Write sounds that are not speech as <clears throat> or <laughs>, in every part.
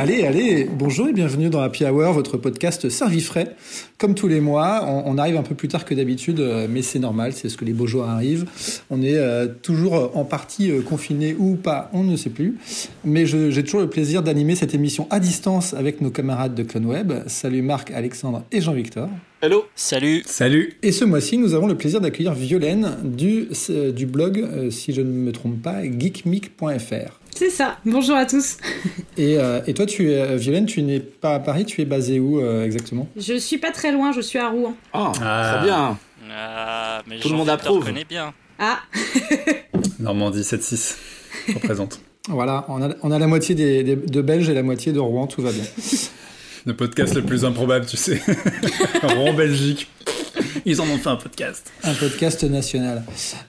Allez, allez, bonjour et bienvenue dans Happy Hour, votre podcast servi frais. Comme tous les mois, on, arrive un peu plus tard que d'habitude, euh, mais c'est normal, c'est ce que les beaux jours arrivent. On est euh, toujours en partie euh, confiné ou pas, on ne sait plus. Mais j'ai toujours le plaisir d'animer cette émission à distance avec nos camarades de CloneWeb. Salut Marc, Alexandre et Jean-Victor. Hello. Salut. Salut. Et ce mois-ci, nous avons le plaisir d'accueillir Violaine du, du blog, si je ne me trompe pas, geekmic.fr. C'est ça. Bonjour à tous. <laughs> Et, euh, et toi, tu es, euh, Violaine, tu n'es pas à Paris, tu es basée où euh, exactement? Je suis pas très loin, je suis à Rouen. Oh, ah. très bien. Ah, mais Tout le monde approuve. connaît bien. Ah. <laughs> Normandie 7-6 représente. <laughs> Voilà, on a, on a la moitié des, de Belges et la moitié de Rouen, tout va bien. le podcast le plus improbable, tu sais. Rouen, Belgique. Ils en ont fait un podcast. Un podcast national.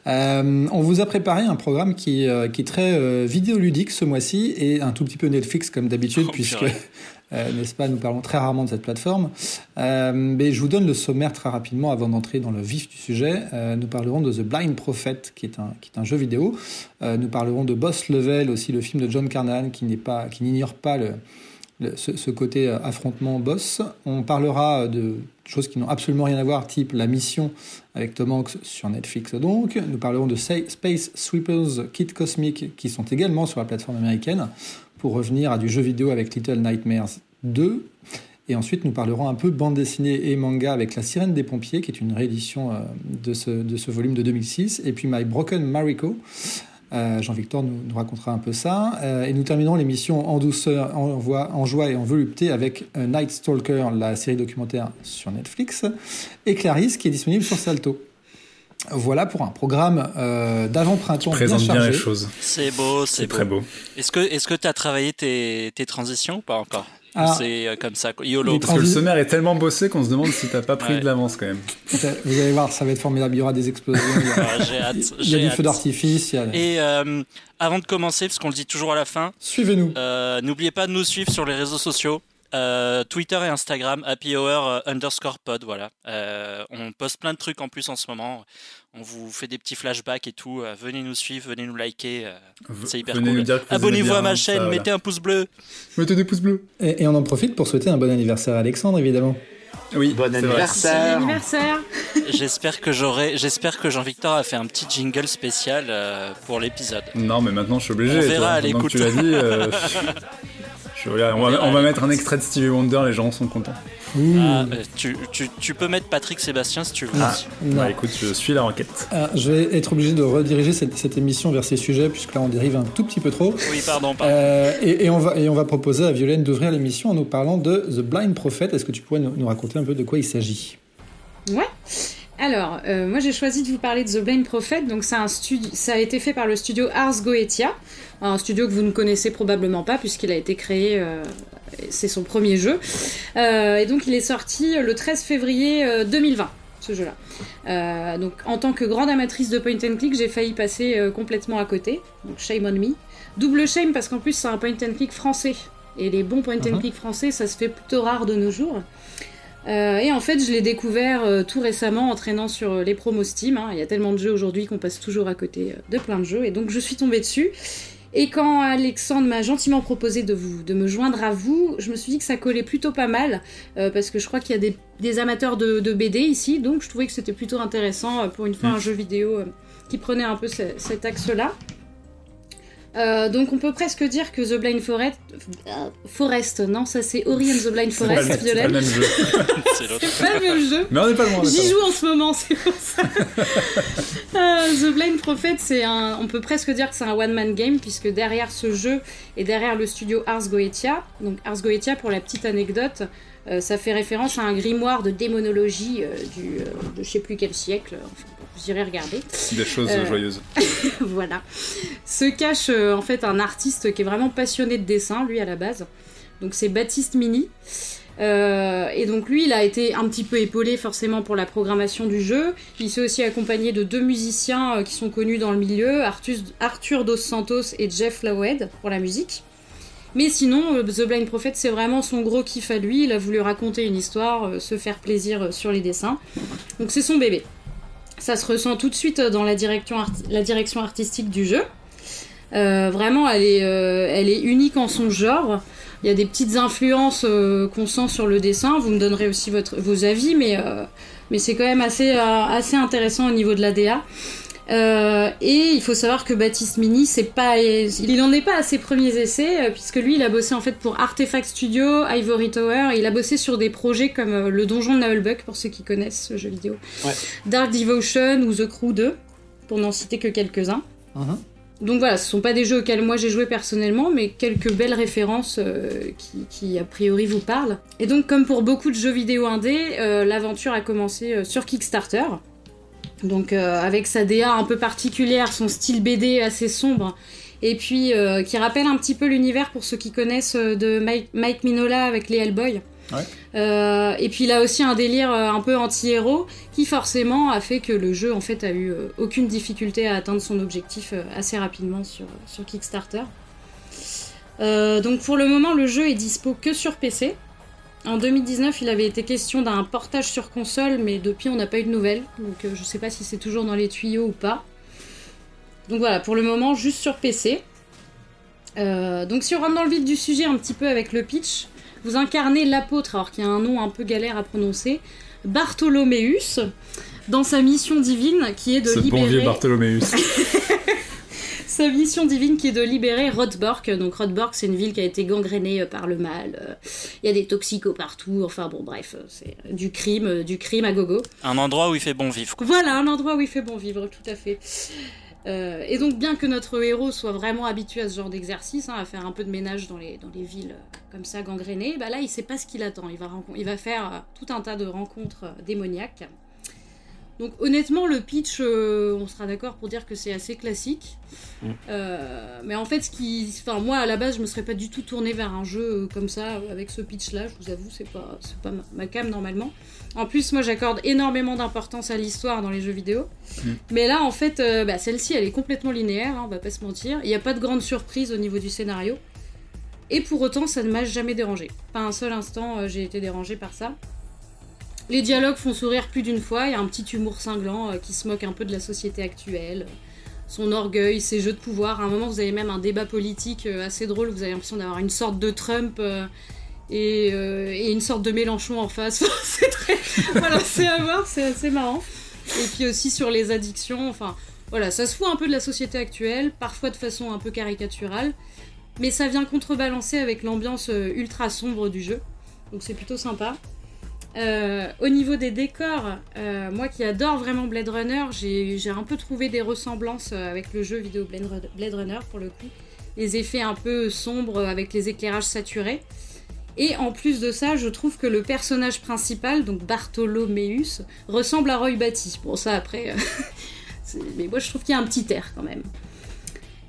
Euh, on vous a préparé un programme qui, euh, qui est très euh, vidéoludique ce mois-ci et un tout petit peu Netflix comme d'habitude, oh, puisque, <laughs> n'est-ce pas, nous parlons très rarement de cette plateforme. mais je vous donne le sommaire très rapidement avant d'entrer dans le vif du sujet. nous parlerons de The Blind Prophet, qui est un, qui est un jeu vidéo. nous parlerons de Boss Level, aussi le film de John Carnahan, qui n'ignore pas, pas le ce, côté affrontement boss. On parlera de choses qui n'ont absolument rien à voir, type La Mission avec Tom Hanks sur Netflix donc. Nous parlerons de Space Sweepers Kit Cosmic qui sont également sur la plateforme américaine pour revenir à du jeu vidéo avec Little Nightmares 2. Et ensuite, nous parlerons un peu bande dessinée et manga avec La Sirène des Pompiers, qui est une réédition euh, de ce, de ce volume de 2006. Et puis My Broken Mariko, euh, Jean-Victor nous, racontera un peu ça. Euh, et nous terminerons l'émission en douceur, en, voix, en joie et en volupté avec euh, Night Stalker, la série documentaire sur Netflix, et Clarisse qui est disponible sur Salto. Voilà pour un programme d'avant-printemps bien chargé. bien les choses. C'est beau, c'est très beau. Est-ce que est-ce que tu as travaillé tes, tes transitions ou pas encore? Ah. c'est euh, comme ça, YOLO. Parce que le sommaire est tellement bossé qu'on se demande si t'as pas pris de l'avance quand même. <laughs> Vous allez voir, ça va être formidable. Il y aura des explosions. Il y a, ah, j'ai hâte, il y a du feu d'artifice. Et euh, avant de commencer, parce qu'on le dit toujours à la fin, suivez-nous. Euh, n'oubliez pas de nous suivre sur les réseaux sociaux. Euh, Twitter et Instagram, happy hour underscore pod, voilà. Euh, on poste plein de trucs en plus en ce moment. On vous fait des petits flashbacks et tout. venez nous suivre, venez nous liker. c'est hyper cool. Abonnez-vous à ma chaîne, mettez un pouce bleu. Mettez des pouces bleus. Et, on en profite pour souhaiter un bon anniversaire à Alexandre, évidemment. Oui, bon anniversaire. anniversaire. <laughs> j'espère que j'aurai, j'espère que Jean-Victor a fait un petit jingle spécial pour l'épisode. Non, mais maintenant je suis obligé. On verra à l'écoute. Tu l'as dit. <laughs> on, va, mettre un extrait de Stevie Wonder, les gens sont contents. Ah, euh, tu, peux mettre Patrick Sébastien si tu veux. Ah, bah, écoute, je suis la requête. Ah, je vais être obligé de rediriger cette, émission vers ces sujets, puisque là on dérive un tout petit peu trop. Oui, pardon. Euh, et, on va, et on va proposer à Violaine d'ouvrir l'émission en nous parlant de The Blind Prophet. Est-ce que tu pourrais nous, raconter un peu de quoi il s'agit? Ouais. Alors, euh, moi j'ai choisi de vous parler de The Blind Prophet. Donc, un ça a été fait par le studio Ars Goetia un studio que vous ne connaissez probablement pas puisqu'il a été créé, euh, c'est son premier jeu. Euh, et donc il est sorti le 13 février 2020 euh, ce jeu-là. donc en tant que grande amatrice de point and click, j'ai failli passer complètement à côté. Donc shame on me. Double shame parce qu'en plus c'est un point and click français. Et les bons point and uh-huh. click français, ça se fait plutôt rare de nos jours. et en fait, je l'ai découvert tout récemment en traînant sur les promos Steam. Hein. Il y a tellement de jeux aujourd'hui qu'on passe toujours à côté de plein de jeux. Et donc, je suis tombée dessus. Et quand Alexandre m'a gentiment proposé de, vous, de me joindre à vous, je me suis dit que ça collait plutôt pas mal, euh, parce que je crois qu'il y a des, amateurs de, BD ici, donc je trouvais que c'était plutôt intéressant euh, pour une fois mm. un jeu vidéo euh, qui prenait un peu cet axe-là. Euh, donc on peut presque dire que The Blind Forest, Forest non, ça c'est Ori and the Blind Forest, C'est pas le même jeu. <laughs> c'est pas le même jeu. Mais on n'est pas loin. J'y joue en ce moment, c'est pour ça. <laughs> Euh, the Blind Prophet, c'est un, on peut presque dire que c'est un one-man game puisque derrière ce jeu et derrière le studio Ars Goetia, donc Ars Goetia pour la petite anecdote, euh, ça fait référence à un grimoire de démonologie du, de je sais plus quel siècle. Enfin, j'irai regarder. Des choses euh, joyeuses. <laughs> voilà. Se cache euh, en fait un artiste qui est vraiment passionné de dessin, lui à la base. Donc c'est Baptiste Mini. Euh, et donc lui, il a été un petit peu épaulé forcément pour la programmation du jeu. Il s'est aussi accompagné de deux musiciens qui sont connus dans le milieu, Arthur, Dos Santos et Jeff Lawed pour la musique. Mais sinon, The Blind Prophet, c'est vraiment son gros kiff à lui. Il a voulu raconter une histoire, se faire plaisir sur les dessins. Donc c'est son bébé. Ça se ressent tout de suite dans la direction, la direction artistique du jeu. vraiment, elle est, elle est unique en son genre. Il y a des petites influences qu'on sent sur le dessin. Vous me donnerez aussi votre, vos avis, mais, mais c'est quand même assez, assez intéressant au niveau de la DA. Euh, et il faut savoir que Baptiste Mini, c'est pas, il n'en est pas à ses premiers essais, euh, puisque lui, il a bossé en fait pour Artefact Studio, Ivory Tower. il a bossé sur des projets comme euh, le Donjon de Nullbuck, pour ceux qui connaissent ce jeu vidéo, Dark Devotion ou The Crew 2, pour n'en citer que quelques-uns. Uh-huh. Donc voilà, ce sont pas des jeux auxquels moi j'ai joué personnellement, mais quelques belles références qui, qui, a priori vous parlent. Et donc comme pour beaucoup de jeux vidéo indés, l'aventure a commencé sur Kickstarter. Donc euh, avec sa DA un peu particulière, son style BD assez sombre, et puis euh, qui rappelle un petit peu l'univers pour ceux qui connaissent euh, de Mike, Minola avec les Hellboy. et puis il a aussi un délire un peu anti-héros qui forcément a fait que le jeu en fait a eu aucune difficulté à atteindre son objectif assez rapidement sur, sur Kickstarter. donc pour le moment le jeu est dispo que sur PC. En 2019, il avait été question d'un portage sur console, mais depuis, on n'a pas eu de nouvelles. Donc, euh, je sais pas si c'est toujours dans les tuyaux ou pas. Donc voilà, pour le moment, juste sur PC. Euh, donc, si on rentre dans le vif du sujet un petit peu avec le pitch, vous incarnez l'apôtre, alors qu'il y a un nom un peu galère à prononcer, Bartholoméus, dans sa mission divine qui est de Ce libérer. Bon vieux Bartholoméus. <laughs> sa mission divine qui est de libérer Rothborg. Donc Rothborg, c'est une ville qui a été gangrénée euh, par le mal. Euh, il y a des toxicos partout. Enfin bon, bref, euh, c'est du crime, du crime à gogo. Un endroit où il fait bon vivre. Voilà, un endroit où il fait bon vivre, tout à fait. et donc, bien que notre héros soit vraiment habitué à ce genre d'exercice, hein, à faire un peu de ménage dans les, dans les villes comme ça gangrénées, bah là, il sait pas ce qu'il attend. Il va, il va faire tout un tas de rencontres démoniaques. Donc honnêtement, le pitch, euh, on sera d'accord pour dire que c'est assez classique. Mm. Euh, mais en fait, ce qui, enfin moi à la base, je me serais pas du tout tourné vers un jeu euh, comme ça avec ce pitch-là. Je vous avoue, c'est pas, c'est pas ma, cam normalement. En plus, moi, j'accorde énormément d'importance à l'histoire dans les jeux vidéo. Mm. Mais là, en fait, bah, celle-ci, elle est complètement linéaire. Hein, on va pas se mentir. Il n'y a pas de grande surprise au niveau du scénario. Et pour autant, ça ne m'a jamais dérangé. Pas un seul instant, j'ai été dérangé par ça. Les dialogues font sourire plus d'une fois, il y a un petit humour cinglant euh, qui se moque un peu de la société actuelle, son orgueil, ses jeux de pouvoir. À un moment, vous avez même un débat politique euh, assez drôle, vous avez l'impression d'avoir une sorte de Trump euh, et, une sorte de Mélenchon en face. <laughs> c'est très... voilà, c'est à voir, c'est assez marrant. Et puis aussi sur les addictions, enfin voilà, ça se fout un peu de la société actuelle, parfois de façon un peu caricaturale, mais ça vient contrebalancer avec l'ambiance ultra sombre du jeu, donc c'est plutôt sympa. Euh, au niveau des décors, euh, moi qui adore vraiment Blade Runner, j'ai un peu trouvé des ressemblances euh, avec le jeu vidéo Blade Runner pour le coup. Les effets un peu sombres avec les éclairages saturés. Et en plus de ça, je trouve que le personnage principal, donc Bartholoméus, ressemble à Roy Batty. Bon, ça après. <laughs> mais moi je trouve qu'il y a un petit air quand même.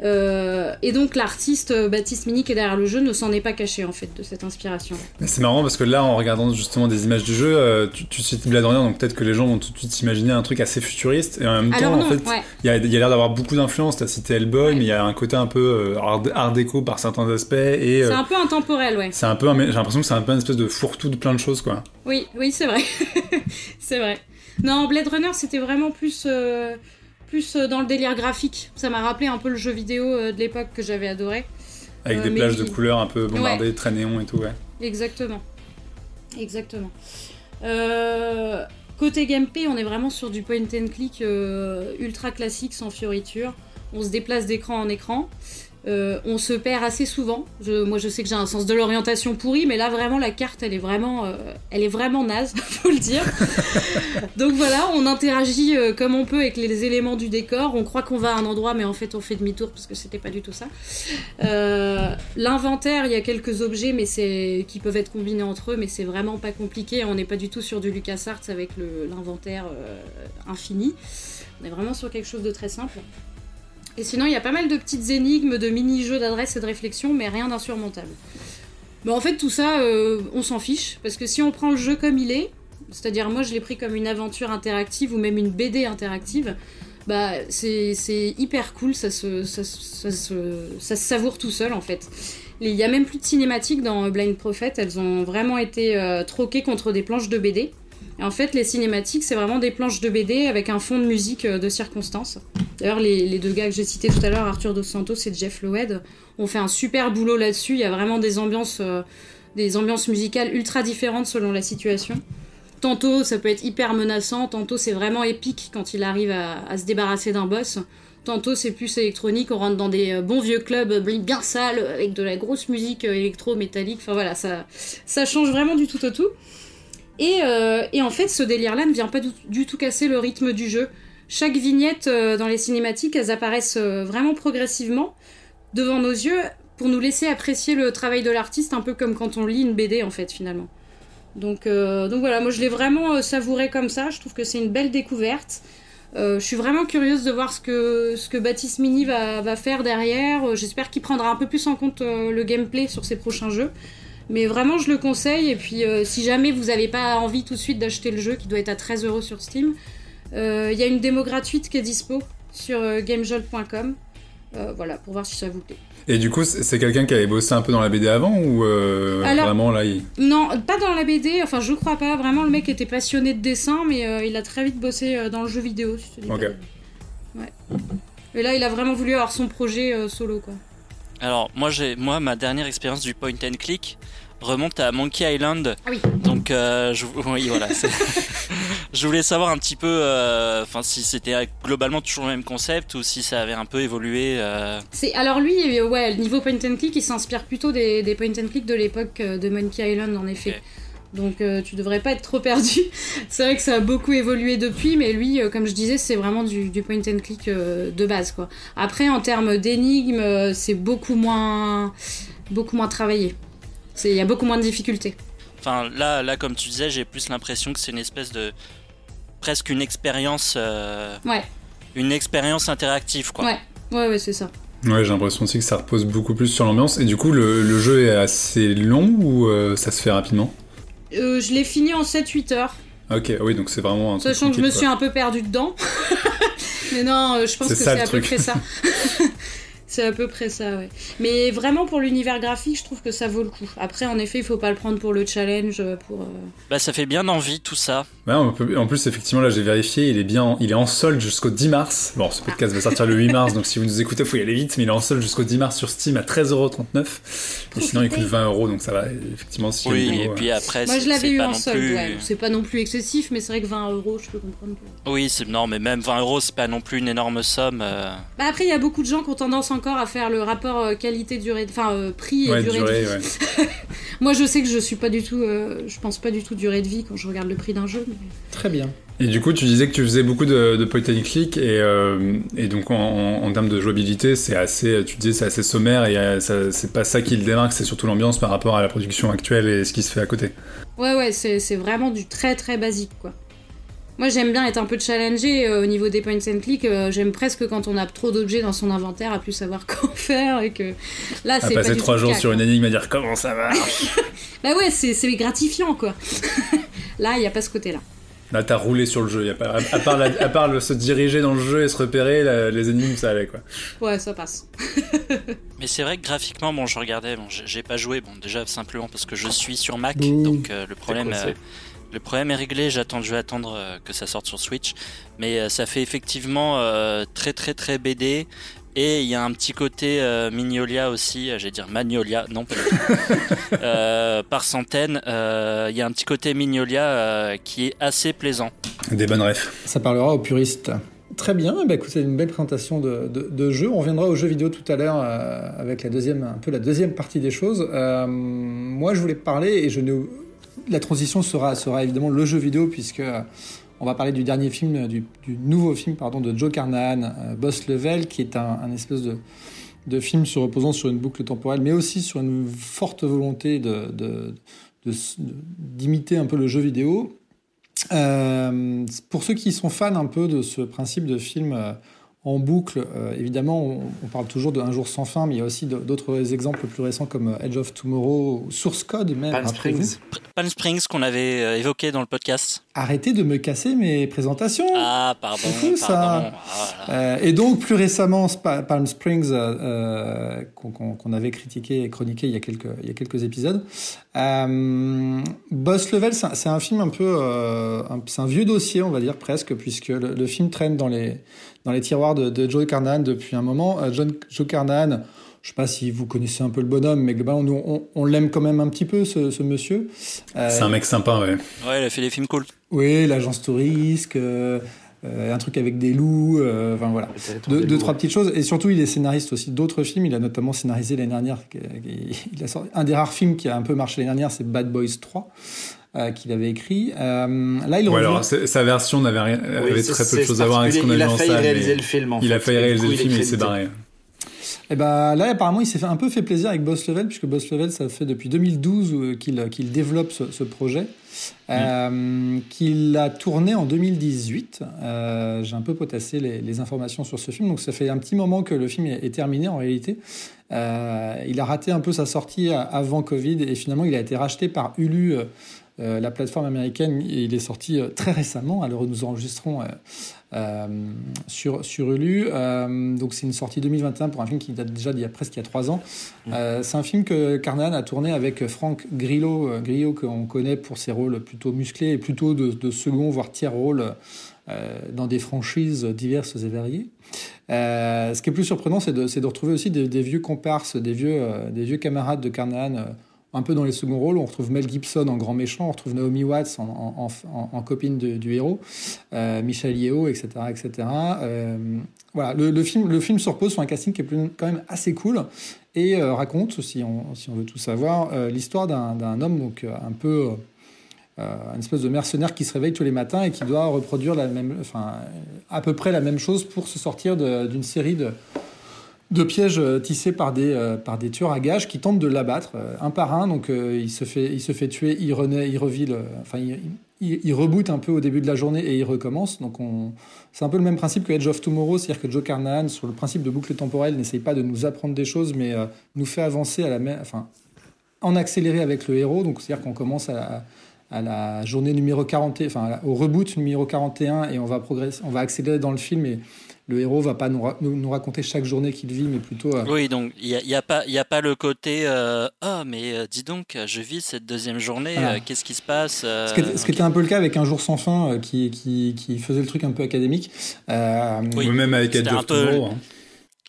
Euh, et donc l'artiste euh, Baptiste Mini qui est derrière le jeu ne s'en est pas caché en fait de cette inspiration. C'est marrant parce que là en regardant justement des images du jeu, euh, tu, tu cites Blade Runner donc peut-être que les gens vont tout de suite s'imaginer un truc assez futuriste et en même temps en fait il y a, l'air d'avoir beaucoup d'influence. T'as cité Hellboy mais il y a un côté un peu art, déco par certains aspects et c'est un peu intemporel ouais. C'est un peu j'ai l'impression que c'est un peu une espèce de fourre-tout de plein de choses quoi. Oui oui c'est vrai <laughs> c'est vrai. Non Blade Runner c'était vraiment plus plus euh, dans le délire graphique. Ça m'a rappelé un peu le jeu vidéo euh, de l'époque que j'avais adoré. Avec euh, des plages de couleurs un peu bombardées, très néon et tout, ouais. Exactement. Exactement. côté gameplay, on est vraiment sur du point and click ultra classique, sans fioriture. On se déplace d'écran en écran. Euh, on se perd assez souvent. moi, je sais que j'ai un sens de l'orientation pourri, mais là, vraiment, la carte, elle est vraiment, euh, elle est vraiment naze, <laughs> faut le dire. Donc voilà, on interagit euh, comme on peut avec les éléments du décor. On croit qu'on va à un endroit, mais en fait, on fait demi-tour parce que c'était pas du tout ça. L'inventaire, il y a quelques objets, mais c'est qui peuvent être combinés entre eux, mais c'est vraiment pas compliqué. On n'est pas du tout sur du LucasArts avec l'inventaire infini. On est vraiment sur quelque chose de très simple. Et sinon, il y a pas mal de petites énigmes, de mini-jeux d'adresse et de réflexion, mais rien d'insurmontable. Mais en fait, tout ça, euh, on s'en fiche, parce que si on prend le jeu comme il est, c'est-à-dire moi je l'ai pris comme une aventure interactive ou même une BD interactive, bah c'est hyper cool, ça se, savoure tout seul en fait. Il n'y a même plus de cinématiques dans Blind Prophet, elles ont vraiment été euh, troquées contre des planches de BD. En fait, les cinématiques, c'est vraiment des planches de BD avec un fond de musique de circonstance. D'ailleurs, les, deux gars que j'ai cités tout à l'heure, Arthur Dos Santos et Jeff Loed, ont fait un super boulot là-dessus. Il y a vraiment des ambiances, des ambiances musicales ultra différentes selon la situation. Tantôt, ça peut être hyper menaçant, tantôt, c'est vraiment épique quand il arrive à, se débarrasser d'un boss. Tantôt, c'est plus électronique, on rentre dans des euh, bons vieux clubs euh, bien sales, avec de la grosse musique euh, électro-métallique. Enfin voilà, ça, ça change vraiment du tout au tout. Et, en fait, ce délire-là ne vient pas du, tout casser le rythme du jeu. Chaque vignette dans les cinématiques, elles apparaissent vraiment progressivement devant nos yeux pour nous laisser apprécier le travail de l'artiste, un peu comme quand on lit une BD en fait finalement. Donc, euh, voilà, moi je l'ai vraiment euh, savouré comme ça. Je trouve que c'est une belle découverte. Euh, je suis vraiment curieuse de voir ce que, Baptiste Mini va faire derrière. J'espère qu'il prendra un peu plus en compte le gameplay sur ses prochains jeux. Mais vraiment, je le conseille. Et puis, si jamais vous n'avez pas envie tout de suite d'acheter le jeu, qui doit être à 13 euros sur Steam, il y a une démo gratuite qui est dispo sur gamejolt.com. voilà, pour voir si ça vous plaît. Et du coup, c'est quelqu'un qui avait bossé un peu dans la BD avant ou euh, vraiment là il... Non, pas dans la BD, enfin je crois pas. Vraiment, le mec était passionné de dessin, mais euh, il a très vite bossé euh, dans le jeu vidéo. Si ok. Ouais. Et là, il a vraiment voulu avoir son projet solo quoi. Alors, moi, j'ai, moi, ma dernière expérience du point and click, remonte à Monkey Island. Ah oui. Donc, euh, je, oui, voilà. <laughs> je voulais savoir un petit peu, euh, enfin, si c'était globalement toujours le même concept ou si ça avait un peu évolué. Euh. C'est alors lui, ouais, le niveau point and click, il s'inspire plutôt des, des, point and click de l'époque de Monkey Island, en effet. Donc tu devrais pas être trop perdu. <laughs> c'est vrai que ça a beaucoup évolué depuis, mais lui, comme je disais, c'est vraiment du, du, point and click de base, quoi. Après, en termes d'énigmes, c'est beaucoup moins, beaucoup moins travaillé. Il y a beaucoup moins de difficultés. Enfin, là, là comme tu disais, j'ai plus l'impression que c'est une espèce de. presque une expérience. Euh, ouais. Une expérience interactive, quoi. Ouais, ouais, ouais c'est ça. Ouais, j'ai l'impression aussi que ça repose beaucoup plus sur l'ambiance. Et du coup, le, jeu est assez long ou euh, ça se fait rapidement? Euh, Je l'ai fini en 7-8 heures. Ok, oui, donc c'est vraiment un Sachant que je me suis un peu perdu dedans. <laughs> Mais non, je pense que c'est à peu près ça. <laughs> C'est à peu près ça, ouais. Mais vraiment pour l'univers graphique, je trouve que ça vaut le coup. Après, en effet, il faut pas le prendre pour le challenge, pour. Euh, bah, ça fait bien envie tout ça. Ouais, en plus, effectivement, là, j'ai vérifié, il est bien, il est en solde jusqu'au 10 mars. Bon, ce podcast va sortir le 8 mars, donc si vous nous écoutez, faut y aller vite. Mais il est en solde jusqu'au 10 mars sur Steam à 13,39€. Et sinon, il coûte 20 euros, donc ça va. Effectivement, si. Oui, et puis après, moi, je l'avais eu en solde. Ouais. C'est pas non plus excessif, mais c'est vrai que 20 euros, je peux comprendre. Oui, c'est non, mais même 20 euros, c'est pas non plus une énorme somme. Euh. Bah après, il y a beaucoup de gens qui ont tendance encore à faire le rapport euh, qualité durée, enfin euh, prix et durée, de vie. <laughs> Moi, je sais que je suis pas du tout, euh, je pense pas du tout durée de vie quand je regarde le prix d'un jeu. Très bien. Et du coup, tu disais que tu faisais beaucoup de, de point and click et, et donc en, termes de jouabilité, c'est assez, tu disais, c'est assez sommaire et c'est pas ça qui le démarque, c'est surtout l'ambiance par rapport à la production actuelle et ce qui se fait à côté. Ouais, ouais, c'est vraiment du très très basique quoi. Moi, j'aime bien être un peu challengé euh, au niveau des points and click. Euh, j'aime presque quand on a trop d'objets dans son inventaire à plus savoir <laughs> quoi faire et que là, c'est passer trois jours sur une énigme à dire comment ça marche? <laughs> bah ouais, c'est gratifiant quoi. <laughs> là, il n'y a pas ce côté-là. Là, t'as roulé sur le jeu. Y a pas, à, part, à part se diriger dans le jeu et se repérer, les énigmes, ça allait quoi. Ouais, ça passe. Mais c'est vrai que graphiquement, bon, je regardais, bon, j'ai pas joué, bon, déjà simplement parce que je suis sur Mac, donc euh, le problème, le problème est réglé, j'attends, je vais attendre euh, que ça sorte sur Switch. Mais euh, ça fait effectivement euh, très très très BD. Et il y a un petit côté Mignolia aussi, j'allais dire Magnolia, non pas <laughs> par centaines. Il y a un petit côté Mignolia qui est assez plaisant. Des bonnes refs. Ça parlera aux puristes. Très bien, bah, écoutez, c'est une belle présentation de, de, jeu. On reviendra aux jeux vidéo tout à l'heure avec la deuxième, un peu la deuxième partie des choses. moi, je voulais parler, et je ne la transition sera, sera évidemment le jeu vidéo, puisque euh, on va parler du dernier film, du, nouveau film pardon, de Joe Carnahan, euh, Boss Level, qui est un, espèce de, de, film se reposant sur une boucle temporelle, mais aussi sur une forte volonté de, d'imiter un peu le jeu vidéo. Euh, pour ceux qui sont fans un peu de ce principe de film en boucle. Euh, évidemment, on, parle toujours de Un jour sans fin, mais il y a aussi d'autres exemples plus récents comme euh, Edge of Tomorrow, Source Code même. Palm Springs. Palm Springs qu'on avait euh, évoqué dans le podcast. Arrêtez de me casser mes présentations. Ah, pardon. ça. Ah, et donc, plus récemment, Palm Springs, qu'on avait critiqué et chroniqué il y a quelques, il y a quelques épisodes. Boss Level, c'est un, film un peu... c'est un vieux dossier, on va dire presque, puisque le film traîne dans les dans les tiroirs de, Joe Carnahan depuis un moment. Euh, John, Joe Carnahan, je sais pas si vous connaissez un peu le bonhomme, mais globalement, nous, on, l'aime quand même un petit peu, ce, monsieur. Euh, c'est un mec sympa, ouais. Ouais, il a fait des films cool. Oui, l'agence Tourisque, euh, un truc avec des loups, enfin voilà. Deux, trois petites choses. Et surtout, il est scénariste aussi d'autres films. Il a notamment scénarisé l'année dernière. Il a sorti, un des rares films qui a un peu marché l'année dernière, c'est Bad Boys 3. Euh, qu'il avait écrit. Euh, là, il ouais, alors, sa version n'avait rien, avait très peu de choses à voir avec ce qu'on a vu en salle. Il a failli réaliser le film. il a failli réaliser le film et il s'est barré. Et eh ben là, apparemment, il s'est un peu fait plaisir avec Boss Level, puisque Boss Level, ça fait depuis 2012 euh, qu'il développe ce, ce projet, euh, qu'il a tourné en 2018. Euh, J'ai un peu potassé les, les, informations sur ce film, donc ça fait un petit moment que le film est, est terminé en réalité. Euh, il a raté un peu sa sortie avant Covid et finalement, il a été racheté par Hulu euh, la plateforme américaine, il est sorti euh, très récemment, alors nous enregistrons euh, sur, sur Hulu. donc c'est une sortie 2021 pour un film qui date déjà d'il y a presque il y a trois ans. Mmh. c'est un film que Carnan a tourné avec Frank Grillo, Grillo qu'on connaît pour ses rôles plutôt musclés et plutôt de, second voire tiers rôle dans des franchises diverses et variées. ce qui est plus surprenant, c'est de, de, retrouver aussi des, vieux comparses, des vieux, des vieux camarades de Carnahan un peu dans les seconds rôles. On retrouve Mel Gibson en grand méchant, on retrouve Naomi Watts en, copine du héros, euh, Michel Yeo, etc. etc. Euh, voilà, le, film, se repose sur un casting qui est quand même assez cool et euh, raconte, si on, si on veut tout savoir, l'histoire d'un homme donc un peu une espèce de mercenaire qui se réveille tous les matins et qui doit reproduire la même, enfin, à peu près la même chose pour se sortir d'une série de, de pièges euh, tissés par des, euh, par des tueurs à gages qui tentent de l'abattre euh, un par un. Donc il, se fait, il se fait tuer, il renaît, il enfin il, reboot un peu au début de la journée et il recommence. Donc on, c'est un peu le même principe que Edge of Tomorrow, c'est-à-dire que Joe Carnahan, sur le principe de boucle temporelle, n'essaye pas de nous apprendre des choses, mais nous fait avancer à la en accéléré avec le héros. Donc c'est-à-dire qu'on commence à, la journée numéro 40, enfin au reboot numéro 41 et on va progresser, on va accélérer dans le film le héros va pas nous, nous, raconter chaque journée qu'il vit, mais plutôt. Euh, oui, donc il n'y a, y a, pas, a pas le côté euh, Ah, mais euh, dis donc, je vis cette deuxième journée, qu'est-ce qui se passe Ce qui, était un peu le cas avec Un jour sans fin, qui, qui, qui, faisait le truc un peu académique. oui, Ou même avec Edge of Tomorrow. Hein.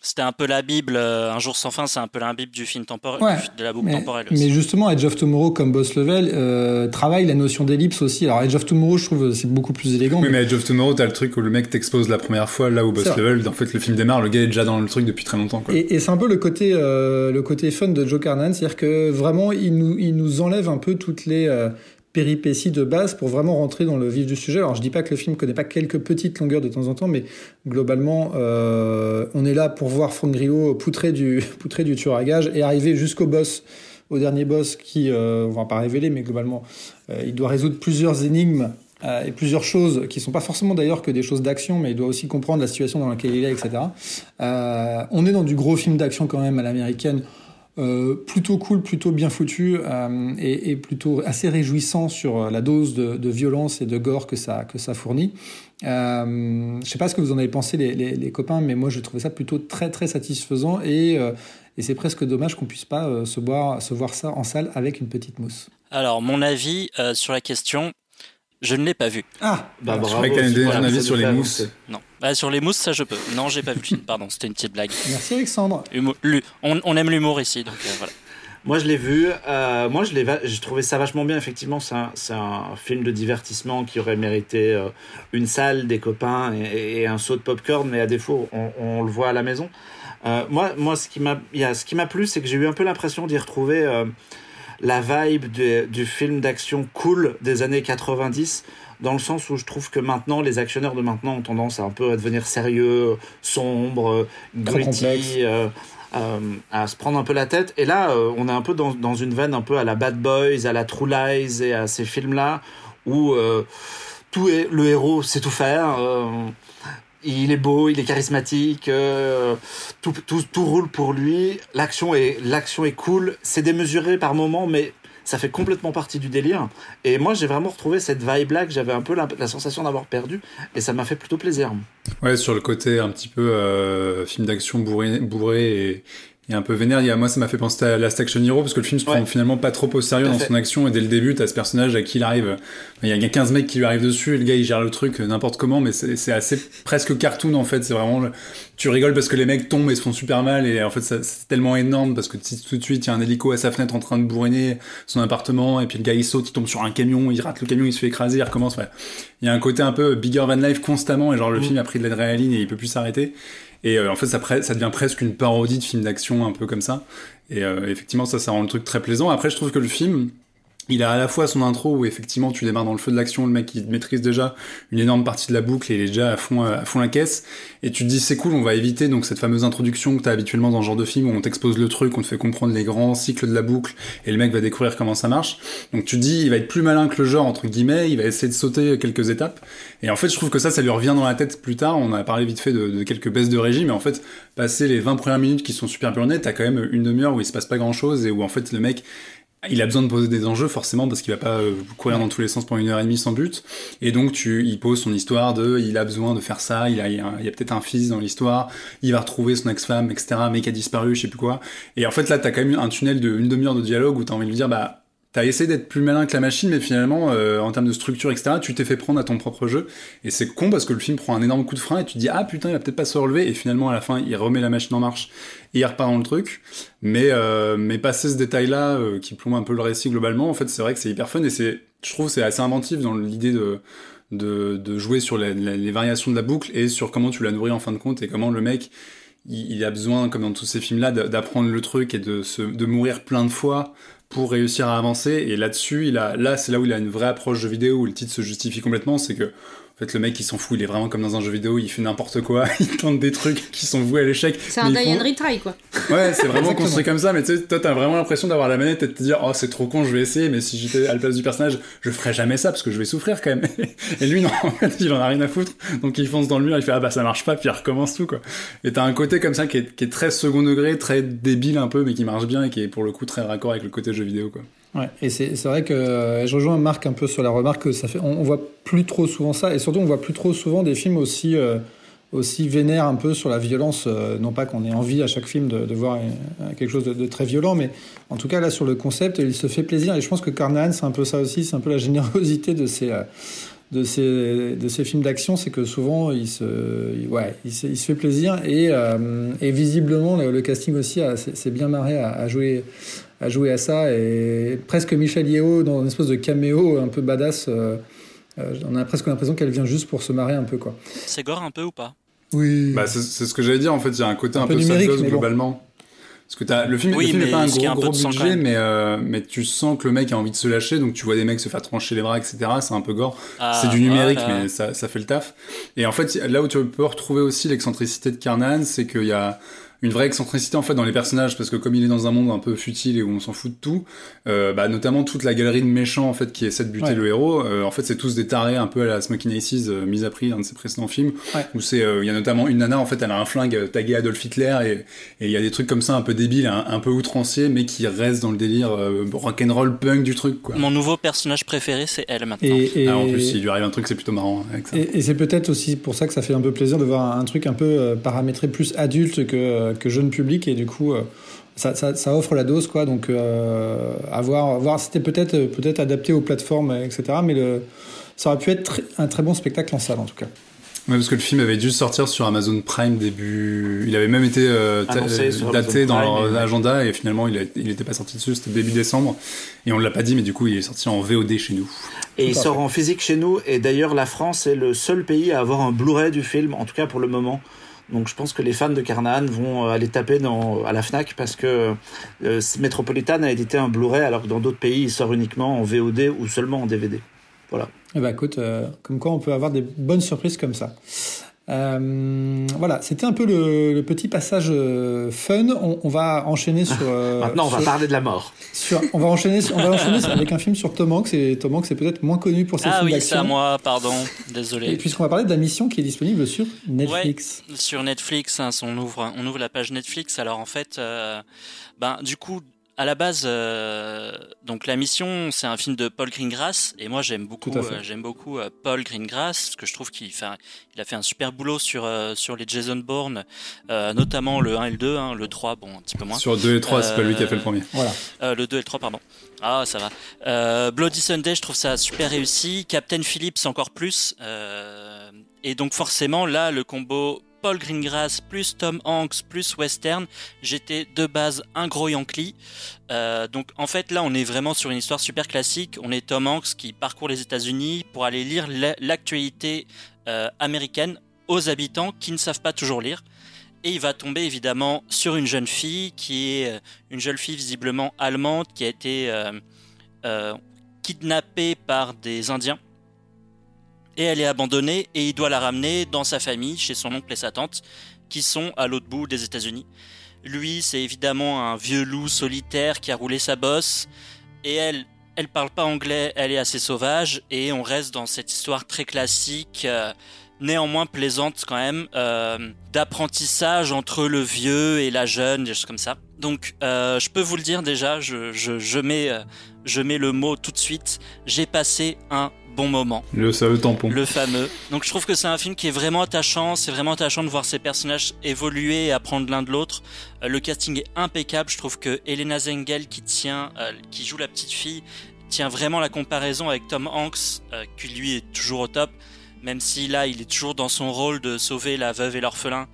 C'était un peu la Bible, euh, Un jour sans fin, c'est un peu la Bible du film temporel, de la boucle mais, temporelle aussi. Mais justement, Edge of Tomorrow, comme Boss Level, euh, travaille la notion d'ellipse aussi. Alors, Edge of Tomorrow, je trouve, c'est beaucoup plus élégant. Oui, mais... Edge of Tomorrow, t'as le truc où le mec t'expose la première fois, là où Boss Level, en fait, le film démarre, le gars est déjà dans le truc depuis très longtemps. Quoi. Et, c'est un peu le côté, euh, le côté fun de Joe Carnan, c'est-à-dire que vraiment, il nous, il nous enlève un peu toutes les euh, péripéties de base pour vraiment rentrer dans le vif du sujet. Alors je dis pas que le film connaît pas quelques petites longueurs de temps en temps, mais globalement, euh, on est là pour voir Frank Grillo poutrer du, <laughs> poutrer du tueur à gage et arriver jusqu'au boss, au dernier boss qui, euh, on va pas révéler, mais globalement, euh, il doit résoudre plusieurs énigmes euh, et plusieurs choses qui sont pas forcément d'ailleurs que des choses d'action, mais il doit aussi comprendre la situation dans laquelle il est, etc. Euh, on est dans du gros film d'action quand même à l'américaine. Euh, plutôt cool, plutôt bien foutu euh, et, et, plutôt assez réjouissant sur euh, la dose de, de, violence et de gore que ça, que ça fournit. Euh, je sais pas ce que vous en avez pensé les, les, les, copains, mais moi je trouvais ça plutôt très très satisfaisant et, euh, et c'est presque dommage qu'on puisse pas se, voir, se voir ça en salle avec une petite mousse. Alors mon avis sur la question, je ne l'ai pas vu. Ah, bah, bravo. Je croyais que tu donné un avis sur les mousses. Non. Bah, sur les mousses, ça je peux. Non, j'ai pas vu le film. Pardon, c'était une petite blague. Merci Alexandre. on, on, aime l'humour ici, donc euh, voilà. Moi, je l'ai vu. Euh, moi, je l'ai. J'ai trouvé ça vachement bien. Effectivement, c'est un, un, film de divertissement qui aurait mérité euh, une salle, des copains et, un saut de popcorn. Mais à défaut, on, on le voit à la maison. Euh, moi, moi, ce qui m'a, ce qui m'a plu, c'est que j'ai eu un peu l'impression d'y retrouver euh, la vibe du film d'action cool des années 90 dans le sens où je trouve que maintenant les actionnaires de maintenant ont tendance à un peu à devenir sérieux, sombres, gritty, euh, euh, à se prendre un peu la tête. Et là, euh, on est un peu dans, dans, une veine un peu à la Bad Boys, à la True Lies et à ces films-là où tout est le héros sait tout faire il est beau, il est charismatique, euh, tout, tout, tout, roule pour lui. L'action est, l'action est cool. C'est démesuré par moments, mais ça fait complètement partie du délire. Et moi, j'ai vraiment retrouvé cette vibe-là que j'avais un peu la, sensation d'avoir perdu, et ça m'a fait plutôt plaisir. Ouais, sur le côté un petit peu euh, film d'action bourré, bourré et, et un peu vénère. Il y a, moi, ça m'a fait penser à Last Action Hero parce que le film se prend finalement pas trop au sérieux dans son action et dès le début, t'as ce personnage à qui il arrive. Il y a 15 mecs qui lui arrivent dessus et le gars il gère le truc n'importe comment, mais c'est assez <laughs> presque cartoon en fait. C'est vraiment, tu rigoles parce que les mecs tombent et se font super mal et en fait c'est tellement énorme parce que tout de suite il y a un hélico à sa fenêtre en train de bourriner son appartement et puis le gars il saute, il tombe sur un camion, il rate le camion, il se fait écraser, il recommence. Il y a un côté un peu bigger than life constamment et genre le mm. film a pris de l'adrénaline et il peut plus s'arrêter. Et euh, en fait, ça, devient presque une parodie de film d'action un peu comme ça. Et euh, effectivement, ça, ça rend le truc très plaisant. Après, je trouve que le film, il a à la fois son intro où effectivement tu démarres dans le feu de l'action, le mec il maîtrise déjà une énorme partie de la boucle et il est déjà à fond à fond la caisse. Et tu te dis c'est cool, on va éviter donc cette fameuse introduction que tu as habituellement dans ce genre de film où on t'expose le truc, on te fait comprendre les grands cycles de la boucle et le mec va découvrir comment ça marche. Donc tu te dis il va être plus malin que le genre entre guillemets, il va essayer de sauter quelques étapes. Et en fait je trouve que ça ça lui revient dans la tête plus tard, on a parlé vite fait de, quelques baisses de régime mais en fait passer les 20 premières minutes qui sont super bien t'as quand même une demi-heure où il se passe pas grand chose et où en fait le mec il a besoin de poser des enjeux forcément parce qu'il va pas euh, courir dans tous les sens pendant une heure et demie sans but. Et donc tu, il pose son histoire de, il a besoin de faire ça, il a, il y a, peut-être un fils dans l'histoire, il va retrouver son ex-femme, etc. Mais qui a disparu, je sais plus quoi. Et en fait là, t'as quand même un tunnel de une demi-heure de dialogue où t'as envie de lui dire, bah T'as essayé d'être plus malin que la machine, mais finalement, euh, en termes de structure, etc., tu t'es fait prendre à ton propre jeu. Et c'est con parce que le film prend un énorme coup de frein et tu te dis, ah putain, il va peut-être pas se relever. Et finalement, à la fin, il remet la machine en marche et il repart dans le truc. Mais, euh, mais passer ce détail-là, euh, qui plombe un peu le récit globalement, en fait, c'est vrai que c'est hyper fun et c'est, je trouve, c'est assez inventif dans l'idée de, de, de, jouer sur les, variations de la boucle et sur comment tu la nourris en fin de compte et comment le mec, il, il a besoin, comme dans tous ces films-là, d'apprendre le truc et de, se, de mourir plein de fois pour réussir à avancer. Et là-dessus, il a, là, c'est là où il a une vraie approche de vidéo où le titre se justifie complètement. C'est que en fait, le mec, il s'en fout, il est vraiment comme dans un jeu vidéo, il fait n'importe quoi, <laughs> il tente des trucs qui sont voués à l'échec. C'est un die and retry, quoi. Ouais, c'est vraiment construit comme ça, mais tu sais, toi, t'as vraiment l'impression d'avoir la manette et de te dire, oh, c'est trop con, je vais essayer, mais si j'étais à la place du personnage, je ferais jamais ça parce que je vais souffrir quand même. <laughs> et lui, non, en fait, il en a rien à foutre, donc il fonce dans le mur, il fait, ah bah ça marche pas, puis il recommence tout, quoi. Et t'as un côté comme ça qui est, qui est très second degré, très débile un peu, mais qui marche bien et qui est pour le coup très raccord avec le côté jeu vidéo, quoi. Ouais, et c'est vrai que euh, je rejoins Marc un peu sur la remarque que ça fait. On, voit plus trop souvent ça, et surtout on voit plus trop souvent des films aussi euh, aussi vénères un peu sur la violence. Euh, non pas qu'on ait envie à chaque film de, de voir quelque chose de, très violent, mais en tout cas là sur le concept, il se fait plaisir. Et je pense que Carnahan c'est un peu ça aussi, c'est un peu la générosité de ces de ces, de ces films d'action, c'est que souvent il se, ouais, il se, fait plaisir et, et visiblement le, casting aussi s'est bien marré à, à, jouer à jouer à ça et presque Michel Yeo dans une espèce de caméo un peu badass. Euh, euh, on a presque l'impression qu'elle vient juste pour se marrer un peu quoi. C'est gore un peu ou pas? Oui. Bah, c'est ce que j'allais dire en fait, il y a un côté un, peu, numérique globalement. Parce que as, le film, n'est pas un gros, gros budget, mais, euh, mais tu sens que le mec a envie de se lâcher, donc tu vois des mecs se faire trancher les bras, etc. C'est un peu gore. Ah, c'est du numérique, mais ça, ça fait le taf. Et en fait, là où tu peux retrouver aussi l'excentricité de Carnan, c'est qu'il y a une vraie excentricité en fait dans les personnages parce que comme il est dans un monde un peu futile et où on s'en fout de tout, euh, bah, notamment toute la galerie de méchants en fait qui essaie de buter le héros, euh, en fait c'est tous des tarés un peu à la Smoking Aces euh, mise à prix un de ses précédents films où c'est il y a notamment une nana en fait elle a un flingue tagué Adolf Hitler et il y a des trucs comme ça un peu débiles, un, peu outranciers mais qui restent dans le délire rock'n'roll punk du truc quoi. Mon nouveau personnage préféré c'est elle maintenant. Et, ah, en plus s'il lui arrive un truc c'est plutôt marrant avec ça. Et, c'est peut-être aussi pour ça que ça fait un peu plaisir de voir un truc un peu paramétré plus adulte que que jeune public et du coup euh, ça, ça, offre la dose quoi donc euh, à voir, voir c'était peut-être peut-être adapté aux plateformes etc mais le, ça aurait pu être un très bon spectacle en salle en tout cas Ouais, parce que le film avait dû sortir sur Amazon Prime début. Il avait même été euh, daté dans leur agenda et finalement il n'était pas sorti dessus, c'était début décembre. Et on ne l'a pas dit, mais du coup il est sorti en VOD chez nous. Et il sort en physique chez nous. Et d'ailleurs, la France est le seul pays à avoir un Blu-ray du film, en tout cas pour le moment. Donc je pense que les fans de Carnahan vont euh, aller taper dans, à la FNAC parce que euh, Metropolitan a édité un Blu-ray alors que dans d'autres pays il sort uniquement en VOD ou seulement en DVD. Voilà. Eh ben écoute, euh, comme quoi on peut avoir des bonnes surprises comme ça. Euh, voilà, c'était un peu le, petit passage euh, fun. On, va enchaîner sur. Euh, <laughs> Maintenant, on va parler de la mort. Sur, on va enchaîner, on va enchaîner avec un film sur Tom Hanks. Et Tom Hanks est peut-être moins connu pour ses ah films oui, d'action. Ah oui, c'est à moi, pardon, désolé. Puisqu'on va parler de la mission qui est disponible sur Netflix. sur Netflix, hein, on ouvre, on ouvre la page Netflix. Alors en fait, ben du coup, à la base, euh, donc la mission, c'est un film de Paul Greengrass, et moi j'aime beaucoup, euh, j'aime beaucoup euh, Paul Greengrass, parce que je trouve qu'il il a fait un super boulot sur sur les Jason Bourne, notamment le 1 et le 2, hein, le 3, bon un petit peu moins. Sur 2 et 3, c'est pas lui qui a fait le premier. Voilà. le 2 et le 3, pardon. Ah, ça va. Bloody Sunday, je trouve ça super réussi. Captain Phillips encore plus. et donc forcément, là, le combo Paul Greengrass plus Tom Hanks plus western, j'étais de base un gros Yankee. Euh, donc en fait là on est vraiment sur une histoire super classique. On est Tom Hanks qui parcourt les États-Unis pour aller lire l'actualité euh, américaine aux habitants qui ne savent pas toujours lire. Et il va tomber évidemment sur une jeune fille qui est euh, une jeune fille visiblement allemande qui a été kidnappée par des Indiens et elle est abandonnée et il doit la ramener dans sa famille, chez son oncle et sa tante, qui sont à l'autre bout des États-Unis. Lui, c'est évidemment un vieux loup solitaire qui a roulé sa bosse, et elle, elle parle pas anglais, elle est assez sauvage, et on reste dans cette histoire très classique, euh, néanmoins plaisante quand même, euh, d'apprentissage entre le vieux et la jeune, des choses comme ça. Donc, euh, je peux vous le dire déjà, je, je, je mets, je mets le mot tout de suite, j'ai passé un bon moment. Le fameux tampon. Le fameux. Donc je trouve que c'est un film qui est vraiment attachant. C'est vraiment attachant de voir ces personnages évoluer et apprendre l'un de l'autre. Euh, le casting est impeccable. Je trouve que Elena Zengel qui tient, euh, qui joue la petite fille, tient vraiment la comparaison avec Tom Hanks, euh, qui lui est toujours au top. Même si là, il est toujours dans son rôle de sauver la veuve et l'orphelin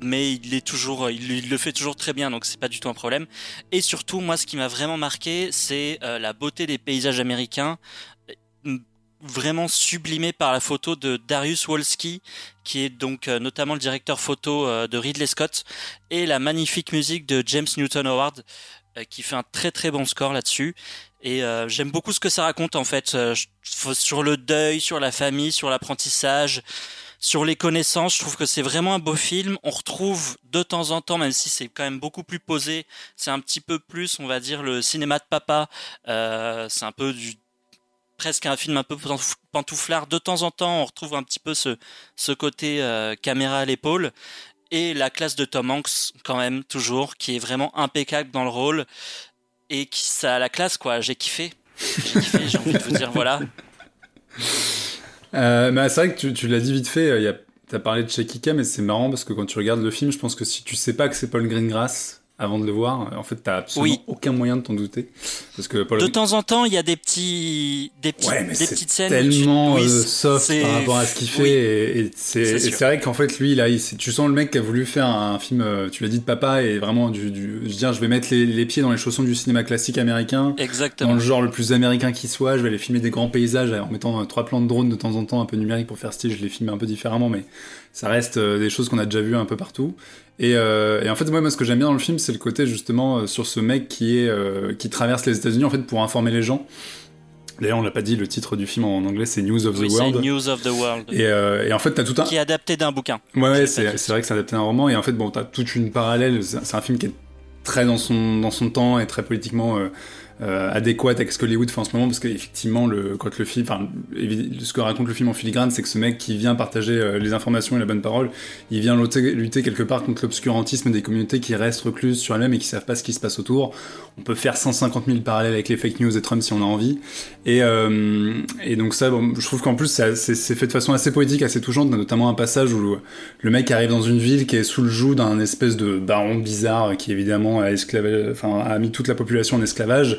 mais il est toujours, il, le fait toujours très bien, donc c'est pas du tout un problème. Et surtout, moi, ce qui m'a vraiment marqué, c'est la beauté des paysages américains vraiment sublimé par la photo de Darius Wolski, qui est donc euh, notamment le directeur photo euh, de Ridley Scott, et la magnifique musique de James Newton Howard, euh, qui fait un très très bon score là-dessus. Et j'aime beaucoup ce que ça raconte en fait, sur le deuil, sur la famille, sur l'apprentissage, sur les connaissances. Je trouve que c'est vraiment un beau film. On retrouve de temps en temps, même si c'est quand même beaucoup plus posé, c'est un petit peu plus, on va dire, le cinéma de papa. c'est un peu du presque un film un peu pantouflard. De temps en temps, on retrouve un petit peu ce, ce côté euh, caméra à l'épaule. Et la classe de Tom Hanks, quand même, toujours, qui est vraiment impeccable dans le rôle. Et qui, ça a la classe, quoi. J'ai kiffé. J'ai kiffé, j'ai envie de vous dire, voilà. <laughs> Euh, c'est vrai que tu, tu l'as dit vite fait, euh, y t'as parlé de Shaky mais c'est marrant parce que quand tu regardes le film, je pense que si tu sais pas que c'est Paul Greengrass, avant de le voir. En fait, t'as absolument aucun moyen de t'en douter. Parce que De temps en temps, il y a des petits, des, petits, des petites scènes. tellement euh, soft par rapport à ce qu'il fait. Et, c'est vrai qu'en fait, lui, là, il, tu sens le mec qui a voulu faire un, film, euh, tu l'as dit, de papa, et vraiment, du, du, je veux dire, je vais mettre les, pieds dans les chaussons du cinéma classique américain. Exactement. Dans le genre le plus américain qui soit. Je vais aller filmer des grands paysages en mettant euh, trois plans de drone de temps en temps, un peu numérique pour faire style. Je les filme un peu différemment, mais ça reste des choses qu'on a déjà vues un peu partout. Euh, et, en fait, moi, ce que j'aime bien dans le film, c'est le côté justement euh, sur ce mec qui est euh, qui traverse les États-Unis en fait pour informer les gens. D'ailleurs, on l'a pas dit, le titre du film en anglais, c'est News of the World. News of the World. Et, et en fait, t'as tout un. Qui est adapté d'un bouquin. Ouais, ouais c'est vrai que c'est adapté d'un roman. Et en fait, bon, t'as toute une parallèle. C'est un film qui est très dans son dans son temps et très politiquement euh, adéquate avec ce que Hollywood fait en ce moment parce qu'effectivement le quand le film enfin ce que raconte le film en filigrane c'est que ce mec qui vient partager euh, les informations et la bonne parole il vient lutter, quelque part contre l'obscurantisme des communautés qui restent recluses sur elles-mêmes et qui savent pas ce qui se passe autour. On peut faire 150 000 parallèles avec les fake news et Trump si on a envie. Et, euh, et donc ça bon, je trouve qu'en plus c'est fait de façon assez poétique assez touchante notamment un passage où le mec arrive dans une ville qui est sous le joug d'un espèce de baron bizarre qui évidemment a, enfin, a mis toute la population en esclavage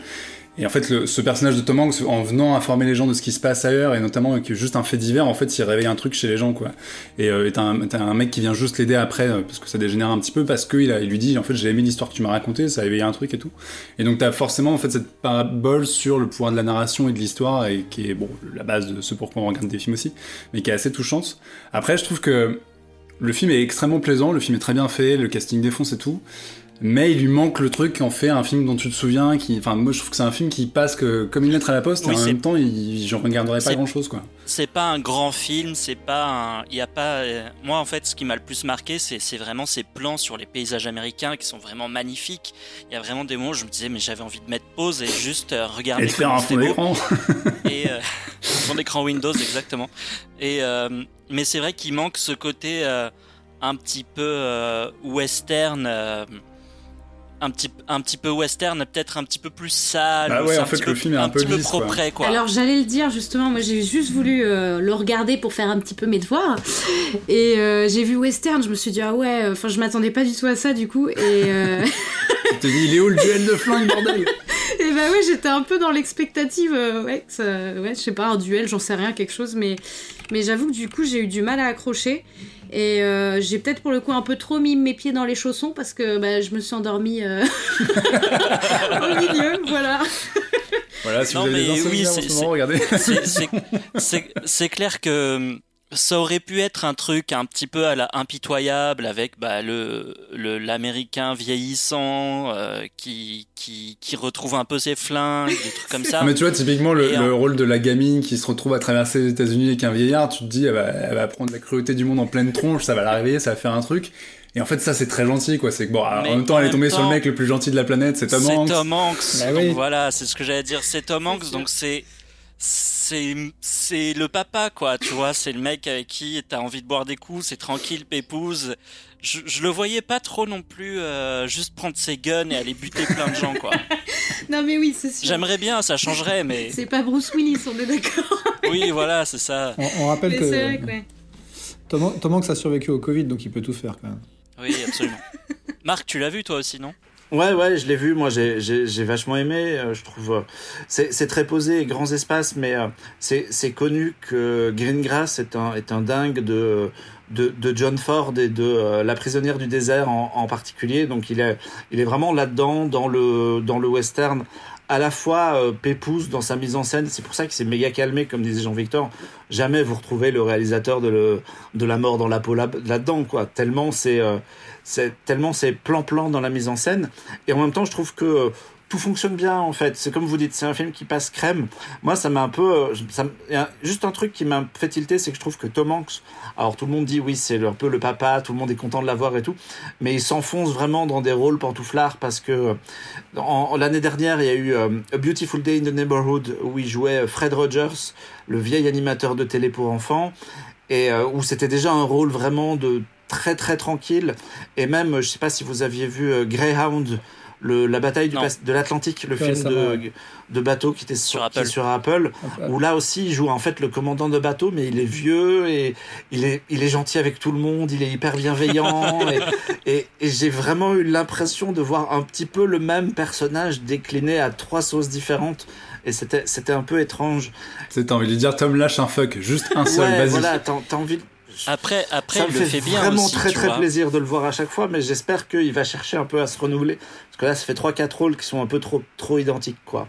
et en fait, ce personnage de Tom Hanks, en venant informer les gens de ce qui se passe ailleurs, et notamment est juste un fait divers, en fait, il réveille un truc chez les gens, quoi. Et euh, t'as un, mec qui vient juste l'aider après, euh, parce que ça dégénère un petit peu, parce qu'il il lui dit, en fait, j'ai aimé l'histoire que tu m'as racontée, ça a éveillé un truc et tout. Et donc t'as forcément, en fait, cette parabole sur le pouvoir de la narration et de l'histoire, et qui est, la base de ce pourquoi on regarde des films aussi, mais qui est assez touchante. Après, je trouve que le film est extrêmement plaisant, le film est très bien fait, le casting défonce et tout. Mais il lui manque le truc qui en fait un film dont tu te souviens. Qui, enfin, moi je trouve que c'est un film qui passe que, comme une lettre à la poste, et en même temps, il, je regarderais pas grand chose quoi. C'est pas un grand film, c'est pas un. Il y a pas. Euh, moi en fait, ce qui m'a le plus marqué, c'est vraiment ces plans sur les paysages américains qui sont vraiment magnifiques. Il y a vraiment des moments où je me disais, mais j'avais envie de mettre pause et juste euh, regarder. Et faire un fond d'écran. <laughs> et euh, fond d'écran Windows, exactement. Et mais c'est vrai qu'il manque ce côté un petit peu western un petit, un petit peu western, peut-être un petit peu plus sale. Ah ouais, en fait, le film est un, peu, lisse, propre, quoi. Alors j'allais le dire justement, moi j'ai juste voulu euh, le regarder pour faire un petit peu mes devoirs. Et euh, j'ai vu western, je me suis dit, ah ouais, enfin je m'attendais pas du tout à ça du coup. Et. Euh... <laughs> tu te dis, il est où le duel de flingue, bordel? <laughs> Et bah ouais, j'étais un peu dans l'expectative, euh, ouais, ouais, je sais pas, un duel, j'en sais rien, quelque chose, mais, mais j'avoue que du coup j'ai eu du mal à accrocher. Et euh, j'ai peut-être pour le coup un peu trop mis mes pieds dans les chaussons parce que bah, je me suis endormie euh, <laughs> au milieu, voilà. Voilà, si vous avez des oui, en ce moment, regardez. C'est clair que ça aurait pu être un truc un petit peu à la impitoyable avec bah, le l'américain vieillissant euh, qui, qui, qui retrouve un peu ses flingues des trucs comme <laughs> ça mais tu vois typiquement le, rôle de la gamine qui se retrouve à traverser les États-Unis avec un vieillard tu te dis elle va, elle va prendre la cruauté du monde en pleine tronche ça va la réveiller ça va faire un truc et en fait, ça, c'est très gentil, quoi. C'est que bon, en même temps, elle est tombée sur le mec le plus gentil de la planète, c'est Tom Hanks. C'est Tom Hanks. Bah donc voilà, c'est ce que j'allais dire. C'est Tom Hanks, donc c'est c'est c'est le papa quoi tu vois c'est le mec avec qui t'as envie de boire des coups c'est tranquille pépouse. Je, je le voyais pas trop non plus euh, juste prendre ses guns et aller buter plein de gens quoi. <laughs> Non mais oui c'est sûr. J'aimerais bien ça changerait mais <laughs> c'est pas Bruce Willis on est d'accord. <laughs> Oui voilà c'est ça. On, rappelle que vrai, ouais. Tom, Tom Hanks a survécu au Covid donc il peut tout faire quand même. Oui absolument. Marc tu l'as vu toi aussi non? Ouais, ouais, je l'ai vu. Moi, j'ai vachement aimé. Euh, je trouve euh, c'est très posé, grands espaces, mais euh, c'est connu que Greengrass est un est un dingue de de, de John Ford et de La prisonnière du désert en, en particulier. Donc, il est il est vraiment là-dedans dans le dans le western à la fois euh, pépouze dans sa mise en scène. C'est pour ça qu'il s'est méga calmé, comme disait Jean-Victor. Jamais vous retrouvez le réalisateur de, le, de La mort dans la peau là-dedans, quoi. Tellement c'est c'est tellement c'est plan-plan dans la mise en scène. Et en même temps, je trouve que euh, tout fonctionne bien en fait. C'est comme vous dites, c'est un film qui passe crème. Moi, ça m'a un peu, euh, ça, juste un truc qui m'a fait tilter, c'est que je trouve que Tom Hanks, alors tout le monde dit oui, c'est un peu le papa, tout le monde est content de l'avoir et tout, mais il s'enfonce vraiment dans des rôles pantouflards parce que l'année dernière, il y a eu euh, A Beautiful Day in the Neighborhood où il jouait Fred Rogers, le vieil animateur de télé pour enfants, et où c'était déjà un rôle vraiment de très très tranquille. Et même, je sais pas si vous aviez vu euh, Greyhound, le, la bataille du, de l'Atlantique, le film de, de bateau qui était sur, Apple, sur Apple où là aussi il joue en fait le commandant de bateau, mais il est vieux et il est, il est gentil avec tout le monde, il est hyper bienveillant. <laughs> et, et, j'ai vraiment eu l'impression de voir un petit peu le même personnage décliné à trois sauces différentes. Et c'était, c'était un peu étrange. C'est envie de lui dire Tom lâche un fuck, juste un seul, ouais, voilà, t'as, envie après, après, ça il me le fait, bien vraiment très très plaisir de le voir à chaque fois, mais j'espère qu'il va chercher un peu à se renouveler. Parce que là, ça fait 3-4 rôles qui sont un peu trop, trop identiques, quoi.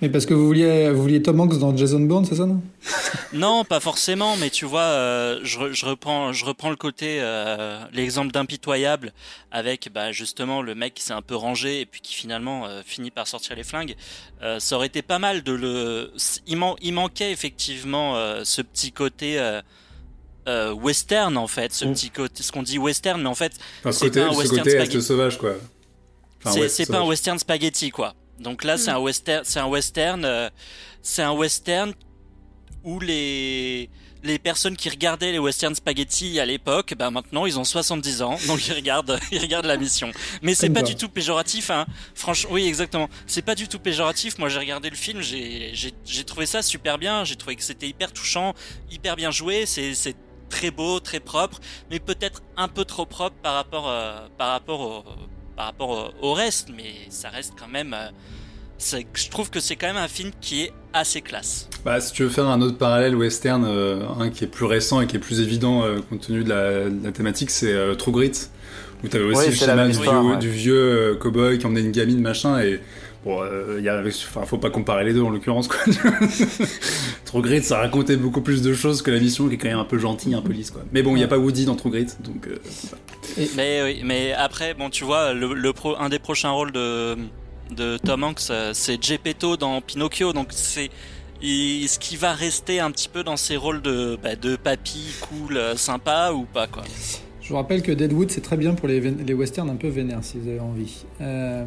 Mais parce que vous vouliez, vous vouliez Tom Hanks dans Jason Bourne, c'est ça, non? <laughs> Non, pas forcément, mais tu vois, euh, je, je, reprends, je reprends le côté, euh, l'exemple d'impitoyable, avec bah, justement le mec qui s'est un peu rangé et puis qui finalement euh, finit par sortir les flingues. ça aurait été pas mal de le. Il, man... il manquait effectivement ce petit côté euh, western en fait, ce mm. petit côté, ce qu'on dit western, mais en fait, c'est pas un western spaghetti. sauvage quoi. c'est pas un western spaghetti quoi. Donc là, c'est mm. un western, c'est un western, euh, c'est un western où les les personnes qui regardaient les western spaghetti à l'époque, bah maintenant ils ont 70 ans, donc ils regardent, <laughs> ils regardent la mission. Mais c'est pas du tout péjoratif, hein. Franchement, oui, exactement. C'est pas du tout péjoratif. Moi, j'ai regardé le film, j'ai, j'ai, trouvé ça super bien. J'ai trouvé que c'était hyper touchant, hyper bien joué. C'est, c'est très beau, très propre, mais peut-être un peu trop propre par rapport, euh, par rapport, au, par rapport au, reste, mais ça reste quand même. Euh, je trouve que c'est quand même un film qui est assez classe. Bah, si tu veux faire un autre parallèle western, euh, un qui est plus récent et qui est plus évident compte tenu de la, thématique, c'est True Grit, où tu avais aussi le schéma du, vieux, du vieux cowboy qui emmenait une gamine, machin, et Bon, il y a, enfin, faut pas comparer les deux en l'occurrence. Quoi. <laughs> True Grit, ça racontait beaucoup plus de choses que la mission qui est quand même un peu gentille, un peu lisse. Quoi. Mais bon, il n'y a pas Woody dans True Grit, donc. mais, oui, mais après, bon, tu vois, le, pro, un des prochains rôles de, de Tom Hanks, c'est Gepetto dans Pinocchio, donc c'est est-ce qu'il va rester un petit peu dans ses rôles de, bah, de papy cool, euh, sympa ou pas quoi je vous rappelle que Deadwood, c'est très bien pour les, les, westerns un peu vénères, si vous avez envie. Euh,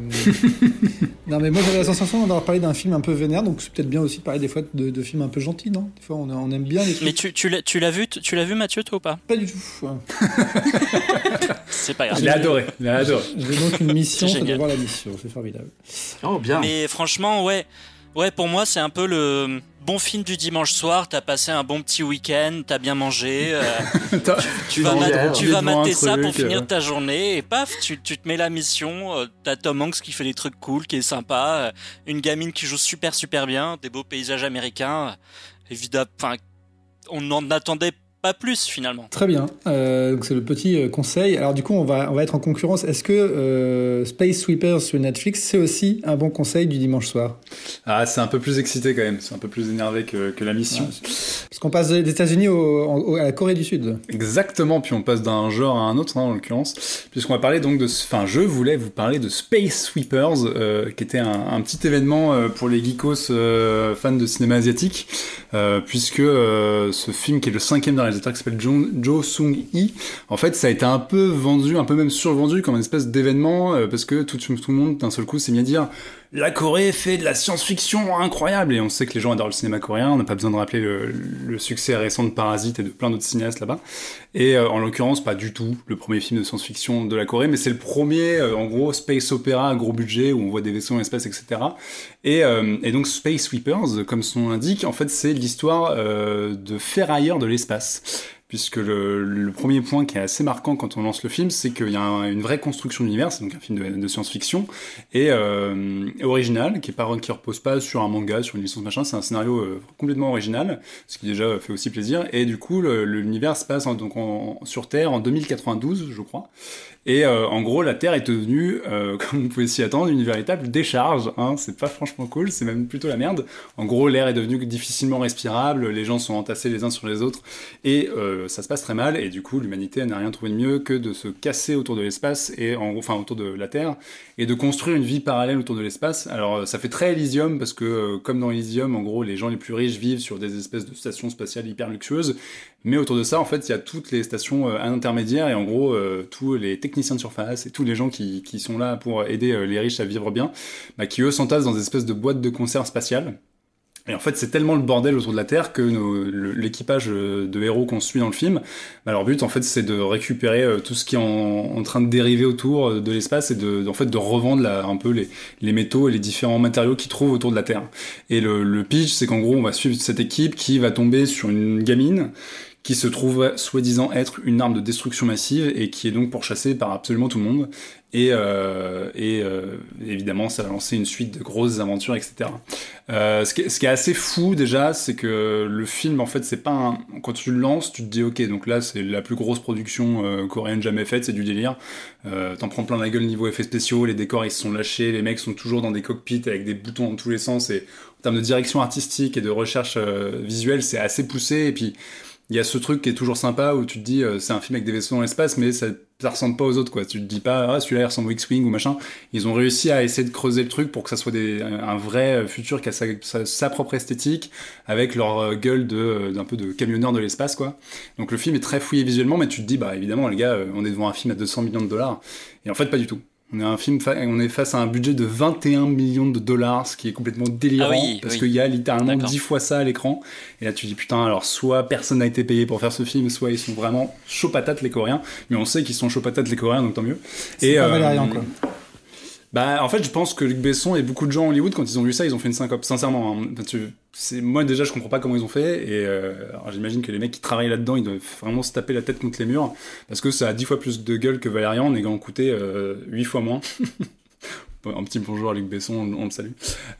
<laughs> non, mais moi, j'avais la sensation d'avoir parlé d'un film un peu vénère, donc c'est peut-être bien aussi de parler des fois de, films un peu gentils, non? Des fois, on, aime bien les trucs. Mais tu, tu l'as vu, tu l'as vu, Mathieu, toi ou pas? Pas du tout. <laughs> c'est pas grave. Je l'ai adoré. adoré. J'ai donc une <laughs> mission, c'est de voir la mission. C'est formidable. Oh, bien. Mais franchement, ouais. Ouais, pour moi, c'est un peu le bon film du dimanche soir. T'as passé un bon petit week-end, t'as bien mangé. Euh, <laughs> tu, vas, mater ça pour finir euh. ta journée et paf, tu, te mets la mission. Euh, t'as Tom Hanks qui fait des trucs cool, qui est sympa. une gamine qui joue super super bien, des beaux paysages américains. Évidemment, enfin, on n'en attendait pas plus finalement. Très bien. Euh, donc c'est le petit euh, conseil. Alors du coup, on va on va être en concurrence. Est-ce que euh, Space Sweepers sur Netflix c'est aussi un bon conseil du dimanche soir? Ah, c'est un peu plus excité quand même. C'est un peu plus énervé que, que la mission. Parce qu'on passe des États-Unis au, à la Corée du Sud. Exactement. Puis on passe d'un genre à un autre hein, en l'occurrence, puisqu'on va parler donc de. Enfin, je voulais vous parler de Space Sweepers, qui était un, un, petit événement pour les geekos fans de cinéma asiatique, puisque ce film qui est le cinquième dans qui s'appelle Jo Sung-hee. En fait, ça a été un peu vendu, un peu même survendu comme une espèce d'événement, euh, parce que tout, tout, le monde, d'un seul coup, s'est mis à dire la Corée fait de la science-fiction incroyable et on sait que les gens adorent le cinéma coréen, on n'a pas besoin de rappeler le, succès récent de Parasite et de plein d'autres cinéastes là-bas. Et euh, en l'occurrence, pas du tout le premier film de science-fiction de la Corée, mais c'est le premier, euh, en gros, space opéra à gros budget où on voit des vaisseaux dans l'espace, etc. Et, euh, et, donc Space Sweepers, comme son nom l'indique, en fait c'est l'histoire de ferrailleurs de l'espace puisque le, premier point qui est assez marquant quand on lance le film, c'est qu'il y a une vraie construction d'univers, donc un film de, science-fiction, et euh, original, qui, est qui repose pas sur un manga, sur une licence machin, c'est un scénario euh, complètement original, ce qui déjà fait aussi plaisir, et du coup l'univers se passe donc sur Terre en 2092, je crois, et euh, en gros, la Terre est devenue, <laughs> comme vous pouvez s'y attendre, une véritable décharge. Hein. C'est pas franchement cool, c'est même plutôt la merde. En gros, l'air est devenu difficilement respirable, les gens sont entassés les uns sur les autres, et euh, ça se passe très mal. Et du coup, l'humanité n'a rien trouvé de mieux que de se casser autour de l'espace, et en, enfin autour de la Terre, et de construire une vie parallèle autour de l'espace. Alors, ça fait très Elysium, parce que comme dans Elysium, en gros, les gens les plus riches vivent sur des espèces de stations spatiales hyper luxueuses, mais autour de ça, en fait, il y a toutes les stations euh, intermédiaires et en gros, euh, tous les techniciens de surface et tous les gens qui, sont là pour aider euh, les riches à vivre bien, bah, qui eux s'entassent dans des espèces de boîtes de conserve spatiales. Et en fait, c'est tellement le bordel autour de la Terre que l'équipage de héros qu'on suit dans le film, bah, leur but, en fait, c'est de récupérer tout ce qui est en, train de dériver autour de l'espace et de, en fait, de revendre un peu les, les, métaux et les différents matériaux qu'ils trouvent autour de la Terre. Et le, le pitch, c'est qu'en gros, on va suivre cette équipe qui va tomber sur une gamine qui se trouve soi-disant être une arme de destruction massive et qui est donc pourchassée par absolument tout le monde. Et, euh, et euh, évidemment, ça va lancer une suite de grosses aventures, etc. Euh, ce, qui est, ce, qui est, assez fou déjà, c'est que le film, en fait, c'est pas un... quand tu le lances, tu te dis ok, donc là, c'est la plus grosse production euh, coréenne jamais faite, c'est du délire. Euh, T'en prends plein la gueule niveau effets spéciaux, les décors ils se sont lâchés, les mecs sont toujours dans des cockpits avec des boutons dans tous les sens. Et en termes de direction artistique et de recherche euh, visuelle, c'est assez poussé. Et puis il y a ce truc qui est toujours sympa où tu te dis euh, c'est un film avec des vaisseaux dans l'espace mais ça, ça ressemble pas aux autres quoi. Tu te dis pas ah celui-là il ressemble au X-Wing ou machin. Ils ont réussi à essayer de creuser le truc pour que ça soit des, un vrai futur qui a sa, propre esthétique avec leur euh, gueule de euh, d'un peu de camionneur de l'espace quoi. Donc le film est très fouillé visuellement mais tu te dis bah évidemment les gars on est devant un film à 200 millions de dollars. Et en fait pas du tout on est, un film on est face à un budget de 21 millions de dollars, ce qui est complètement délirant, ah parce qu'il y a littéralement 10 fois ça à l'écran. Et là, tu dis, putain, alors soit personne n'a été payé pour faire ce film, soit ils sont vraiment chaud patates les Coréens. Mais on sait qu'ils sont chaud patates les Coréens, donc tant mieux. Et, pas euh, quoi. Bah, en fait, je pense que Luc Besson et beaucoup de gens à Hollywood, quand ils ont vu ça, ils ont fait une syncope. Sincèrement, hein. moi déjà, je comprends pas comment ils ont fait. Et euh, j'imagine que les mecs qui travaillent là-dedans, ils doivent vraiment se taper la tête contre les murs parce que ça a 10 fois plus de gueule que Valérian, en ayant coûté euh, 8 fois moins. <laughs> un petit bonjour à Luc Besson, on, le salue.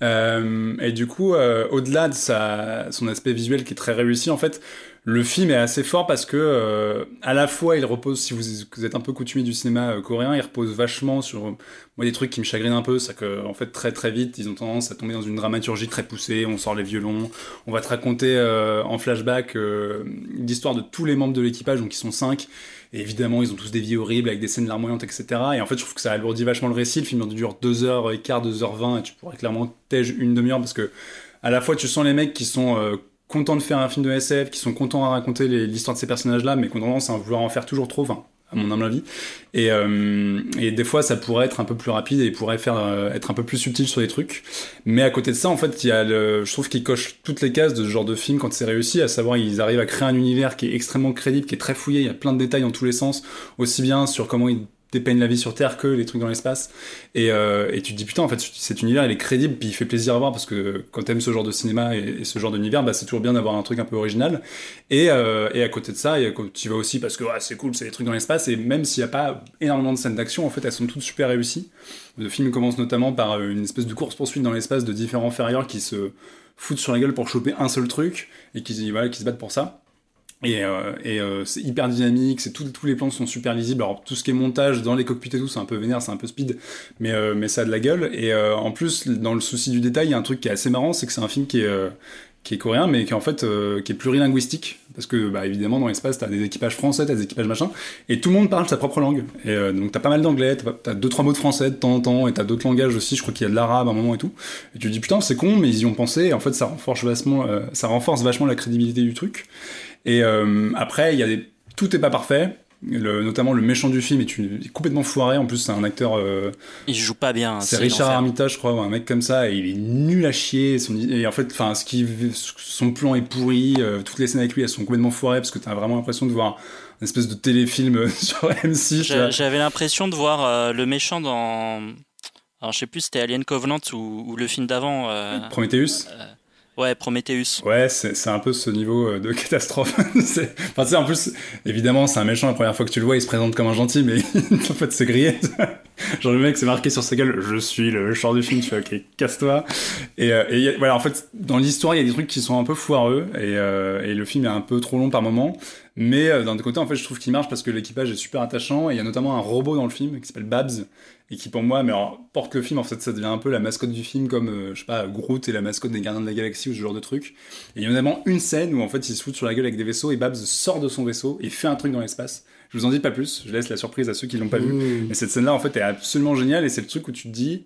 Euh, et du coup, euh, au-delà de son aspect visuel qui est très réussi, en fait, le film est assez fort parce que euh, à la fois il repose, si vous, êtes un peu coutumier du cinéma euh, coréen, il repose vachement sur moi des trucs qui me chagrinent un peu, c'est que en fait très très vite ils ont tendance à tomber dans une dramaturgie très poussée, on sort les violons, on va te raconter euh, en flashback l'histoire de tous les membres de l'équipage, donc ils sont cinq. Et évidemment, ils ont tous des vies horribles avec des scènes larmoyantes, etc. Et en fait, je trouve que ça alourdit vachement le récit. Le film dure 2h15, 2h20, et tu pourrais clairement tège une demi-heure parce que à la fois tu sens les mecs qui sont contents de faire un film de SF, qui sont contents à raconter l'histoire de ces personnages-là, mais qui ont tendance à vouloir en faire toujours trop, enfin, à mon humble avis. Et, euh, et des fois, ça pourrait être un peu plus rapide et pourrait faire euh, être un peu plus subtil sur des trucs. Mais à côté de ça, en fait, il y a le, je trouve qu'ils cochent toutes les cases de ce genre de film quand c'est réussi, à savoir ils arrivent à créer un univers qui est extrêmement crédible, qui est très fouillé. Il y a plein de détails dans tous les sens, aussi bien sur comment ils dépeignent la vie sur Terre que les trucs dans l'espace. Et, euh, et, tu te dis putain, en fait, cet univers il est crédible, puis il fait plaisir à voir parce que quand t'aimes ce genre de cinéma et, ce genre d'univers, bah, c'est toujours bien d'avoir un truc un peu original. Et, euh, et à côté de ça, tu vas aussi parce que c'est cool, c'est des trucs dans l'espace, et même s'il n'y a pas énormément de scènes d'action, en fait, elles sont toutes super réussies. Le film commence notamment par euh, une espèce de course-poursuite dans l'espace de différents ferrières qui se foutent sur la gueule pour choper un seul truc et qui se battent pour ça. Et, euh, et euh, c'est hyper dynamique, c'est tous les plans sont super lisibles. Alors tout ce qui est montage dans les cockpits et tout, c'est un peu vénère, c'est un peu speed, mais euh, mais ça a de la gueule. Et euh, en plus, dans le souci du détail, il y a un truc qui est assez marrant, c'est que c'est un film qui est euh, qui est coréen, mais qui est en fait qui est plurilinguistique, parce que bah, évidemment dans l'espace t'as des équipages français, t'as des équipages machin, et tout le monde parle sa propre langue. Et donc t'as pas mal d'anglais, t'as deux trois mots de français de temps en temps, et t'as d'autres langages aussi. Je crois qu'il y a de l'arabe à un moment et tout. Et tu te dis putain c'est con, mais ils y ont pensé. Et en fait ça renforce vachement, ça renforce vachement la crédibilité du truc. Et euh, après, il y a des... tout est pas parfait. Le, notamment le méchant du film est, complètement foiré. En plus, c'est un acteur. Euh, il joue pas bien. C'est Richard Armitage, je crois, un mec comme ça, et il est nul à chier. Son, et en fait, enfin, ce qui, son plan est pourri. Euh, toutes les scènes avec lui, elles sont complètement foirées parce que t'as vraiment l'impression de voir une espèce de téléfilm <laughs> sur M6. J'avais l'impression de voir le méchant dans. Alors, je sais plus, c'était Alien Covenant ou, ou le film d'avant. Prometheus. Ouais, Prometheus. Ouais, c'est un peu ce niveau euh, de <laughs> catastrophe. enfin, tu en plus, évidemment, c'est un méchant. La première fois que tu le vois, il se présente comme un gentil, mais <laughs> en fait, c'est grillé. <laughs> Genre, le mec, c'est marqué sur sa gueule Je suis le méchant du film. Tu fais Ok, casse-toi. Et, euh, voilà, en fait, dans l'histoire, il y a des trucs qui sont un peu foireux. Et, euh, le film est un peu trop long par moment. Mais d'un côté, en fait, je trouve qu'il marche parce que l'équipage est super attachant. Et il y a notamment un robot dans le film qui s'appelle Babs et qui pour moi mais alors, porte le film. En fait ça devient un peu la mascotte du film comme euh, je sais pas Groot et la mascotte des Gardiens de la Galaxie ou ce genre de truc. Et il y a notamment une scène où en fait il se fout sur la gueule avec des vaisseaux et Babs sort de son vaisseau et fait un truc dans l'espace. Je vous en dis pas plus. Je laisse la surprise à ceux qui l'ont pas vu. Mmh. mais cette scène là en fait est absolument géniale et c'est le truc où tu te dis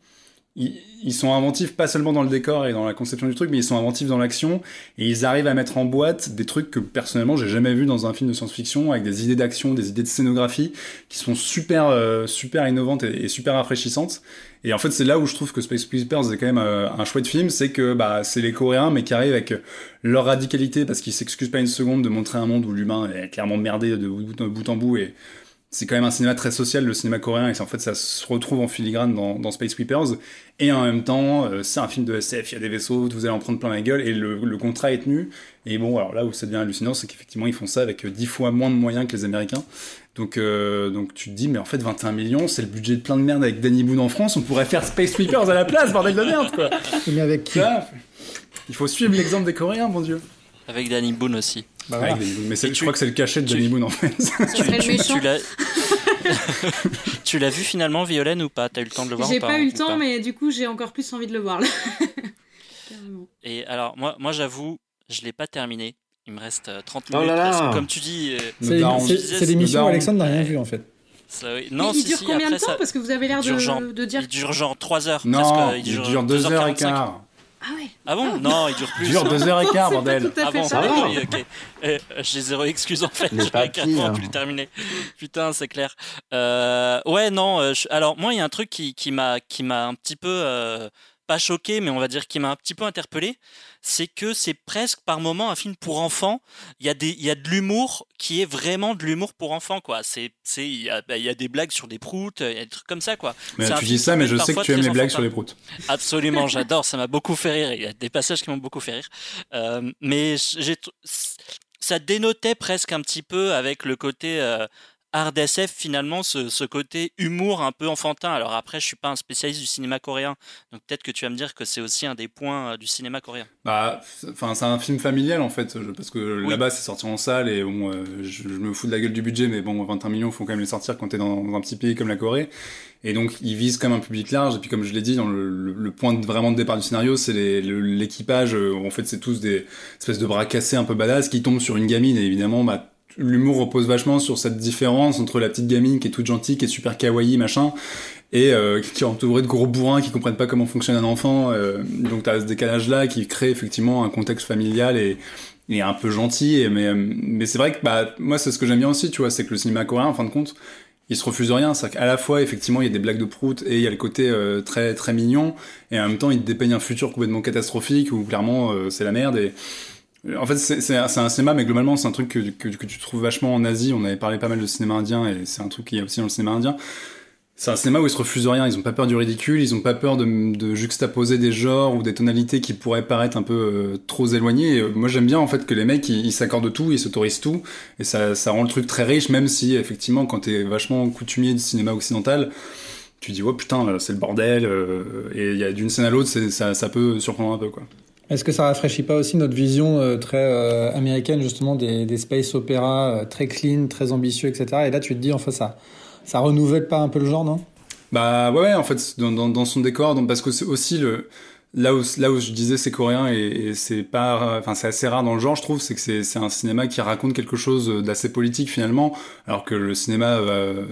ils, sont inventifs pas seulement dans le décor et dans la conception du truc, mais ils sont inventifs dans l'action et ils arrivent à mettre en boîte des trucs que personnellement j'ai jamais vu dans un film de science-fiction avec des idées d'action, des idées de scénographie qui sont super euh, super innovantes et, super rafraîchissantes. Et en fait, c'est là où je trouve que Space Peppers est quand même euh, un chouette film, c'est que bah c'est les Coréens mais qui arrivent avec leur radicalité parce qu'ils s'excusent pas une seconde de montrer un monde où l'humain est clairement merdé de bout en bout et c'est quand même un cinéma très social, le cinéma coréen, et en fait ça se retrouve en filigrane dans, dans Space Sweepers. Et en même temps, euh, c'est un film de SF, il y a des vaisseaux, vous allez en prendre plein la gueule, et le, le contrat est tenu. Et bon, alors là où ça devient hallucinant, c'est qu'effectivement ils font ça avec 10 fois moins de moyens que les Américains. Donc, euh, donc tu te dis, mais en fait 21 millions, c'est le budget de plein de merde avec Danny Boone en France, on pourrait faire Space Sweepers à la place, bordel de merde quoi. Mais avec qui? Il faut suivre l'exemple des Coréens, mon dieu. Avec Danny Boone aussi. Bah Mais je crois que c'est le cachet de Danny Boone en fait. <laughs> <laughs> tu, l'as vu finalement, Violaine, ou pas? T'as eu le temps de le voir J'ai pas, eu le temps, mais du coup, j'ai encore plus envie de le voir là. <laughs> Et alors, moi, moi j'avoue, je l'ai pas terminé. Il me reste 30 euh, minutes. Oh là là. comme tu dis. Euh, c'est l'émission où Alexandre n'a rien vu en fait. Ça, non, il dure combien de temps? Parce que vous avez l'air de, de, dire. Il dure genre 3 heures. Non, il dure, il dure 2 heures et quart. Ah ouais Ah bon Non, il dure plus. Il dure deux heures et quart, <laughs> bordel. Ah bon, ça va. Oui, ok. Eh, <laughs> j'ai zéro excuse en fait. J'aurais carrément pu le terminer. Putain, c'est clair. Euh, ouais, non. Euh, alors moi, il y a un truc qui, qui m'a qui m'a un petit peu euh, pas choqué, mais on va dire qui m'a un petit peu interpellé, c'est que c'est presque par moment un film pour enfants. Il y a des, il y a de l'humour qui est vraiment de l'humour pour enfants, quoi. C'est, c'est, il y, a, bah, il y a des blagues sur des proutes, il y a des trucs comme ça, quoi. Mais tu dis ça, mais je sais que tu aimes les blagues sur les proutes. Absolument, <laughs> j'adore. Ça m'a beaucoup fait rire. Il y a des passages qui m'ont beaucoup fait rire. Euh, mais j'ai, ça dénotait presque un petit peu avec le côté. Euh, hard SF finalement ce, côté humour un peu enfantin. Alors après, je suis pas un spécialiste du cinéma coréen, donc peut-être que tu vas me dire que c'est aussi un des points euh, du cinéma coréen. Bah, enfin, c'est un film familial en fait, parce que là-bas c'est sorti en salle et bon, euh, je, me fous de la gueule du budget, mais bon, 21 millions, faut quand même les sortir quand t'es dans, dans un petit pays comme la Corée. Et donc, ils visent comme un public large. Et puis, comme je l'ai dit, dans le, point de, vraiment de départ du scénario, c'est l'équipage. Euh, en fait, c'est tous des espèces de bras cassés un peu badass qui tombent sur une gamine. Et évidemment, bah, l'humour repose vachement sur cette différence entre la petite gamine qui est toute gentille, qui est super kawaii, machin, et euh, <laughs> qui est entourée de gros bourrins qui comprennent pas comment fonctionne un enfant. Euh, donc t'as ce décalage là qui crée effectivement un contexte familial et, et un peu gentil. Mais mais c'est vrai que bah moi c'est ce que j'aime bien aussi, tu vois, c'est que le cinéma coréen, en fin de compte, il se refuse rien. C'est qu'à la fois, effectivement, il y a des blagues de prout et il y a le côté euh, très très mignon, et en même temps, il te dépeigne un futur complètement catastrophique où clairement euh, c'est la merde. Et en fait, c'est un cinéma, mais globalement, c'est un truc que, que, tu trouves vachement en Asie. On avait parlé pas mal de cinéma indien, et c'est un truc qui est aussi dans le cinéma indien. C'est un cinéma où ils se refusent rien, ils ont pas peur du ridicule, ils ont pas peur de, de juxtaposer des genres ou des tonalités qui pourraient paraître un peu euh, trop éloignées. Euh, moi j'aime bien en fait que les mecs ils s'accordent tout, ils s'autorisent tout, et ça, ça rend le truc très riche, même si effectivement quand t'es vachement coutumier du cinéma occidental, tu dis oh putain c'est le bordel, euh, et y a d'une scène à l'autre ça, ça peut surprendre un peu quoi. Est-ce que ça rafraîchit pas aussi notre vision très américaine justement des, des space opéras très clean, très ambitieux, etc. Et là tu te dis enfin ça ça renouvelle pas un peu le genre, non? Bah ouais, en fait, dans, dans, son décor, parce que c'est aussi le là où là où je disais c'est coréen et, c'est pas enfin c'est assez rare dans le genre je trouve c'est que c'est c'est un cinéma qui raconte quelque chose d'assez politique finalement alors que le cinéma euh,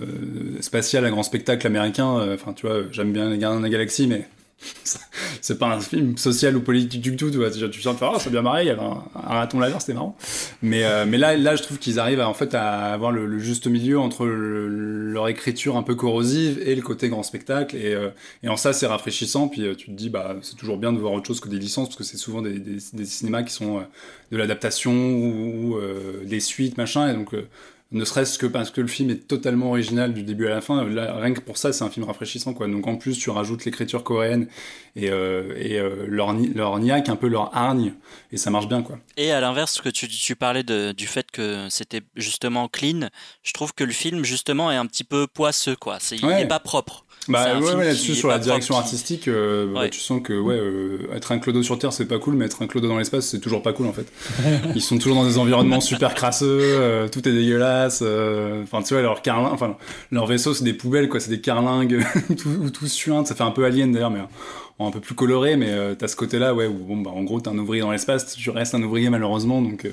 spatial à grand spectacle américain euh, enfin tu vois j'aime bien les Gardiens de la Galaxie mais <laughs> c'est pas un film social ou politique du tout, tu vois. Tu sens de faire, oh, c'est bien marré, il y avait un, raton laveur, c'était marrant. Mais, euh, mais là, là, je trouve qu'ils arrivent à, en fait, à avoir le, juste milieu entre leur écriture un peu corrosive et le côté grand spectacle. Et, euh, en ça, c'est rafraîchissant. Puis euh, tu te dis, bah, c'est toujours bien de voir autre chose que des licences, parce que c'est souvent des, cinémas qui sont de l'adaptation ou, ou des suites, machin. Et donc, ne serait-ce que parce que le film est totalement original du début à la fin. rien que pour ça, c'est un film rafraîchissant, quoi. Donc en plus, tu rajoutes l'écriture coréenne et, euh, et euh, leur, leur niaque, un peu leur hargne, et ça marche bien, quoi. Et à l'inverse, que tu, tu parlais de, du fait que c'était justement clean, je trouve que le film justement est un petit peu poisseux, quoi. C'est, Il n'est pas propre. Bah ouais, là-dessus sur la direction artistique, euh, bah, tu sens que ouais, euh, être un clodo sur Terre c'est pas cool, mais être un clodo dans l'espace c'est toujours pas cool en fait. <laughs> Ils sont toujours dans des environnements super crasseux, euh, tout est dégueulasse. Enfin tu vois leur carlin, enfin leur vaisseau c'est des poubelles quoi, c'est des carlingues <laughs> tout, tout suintes, ça fait un peu alien d'ailleurs, mais un peu plus coloré, mais euh, t'as ce côté-là, ouais, où bon, bah, en gros, t'es un ouvrier dans l'espace, tu restes un ouvrier malheureusement, donc.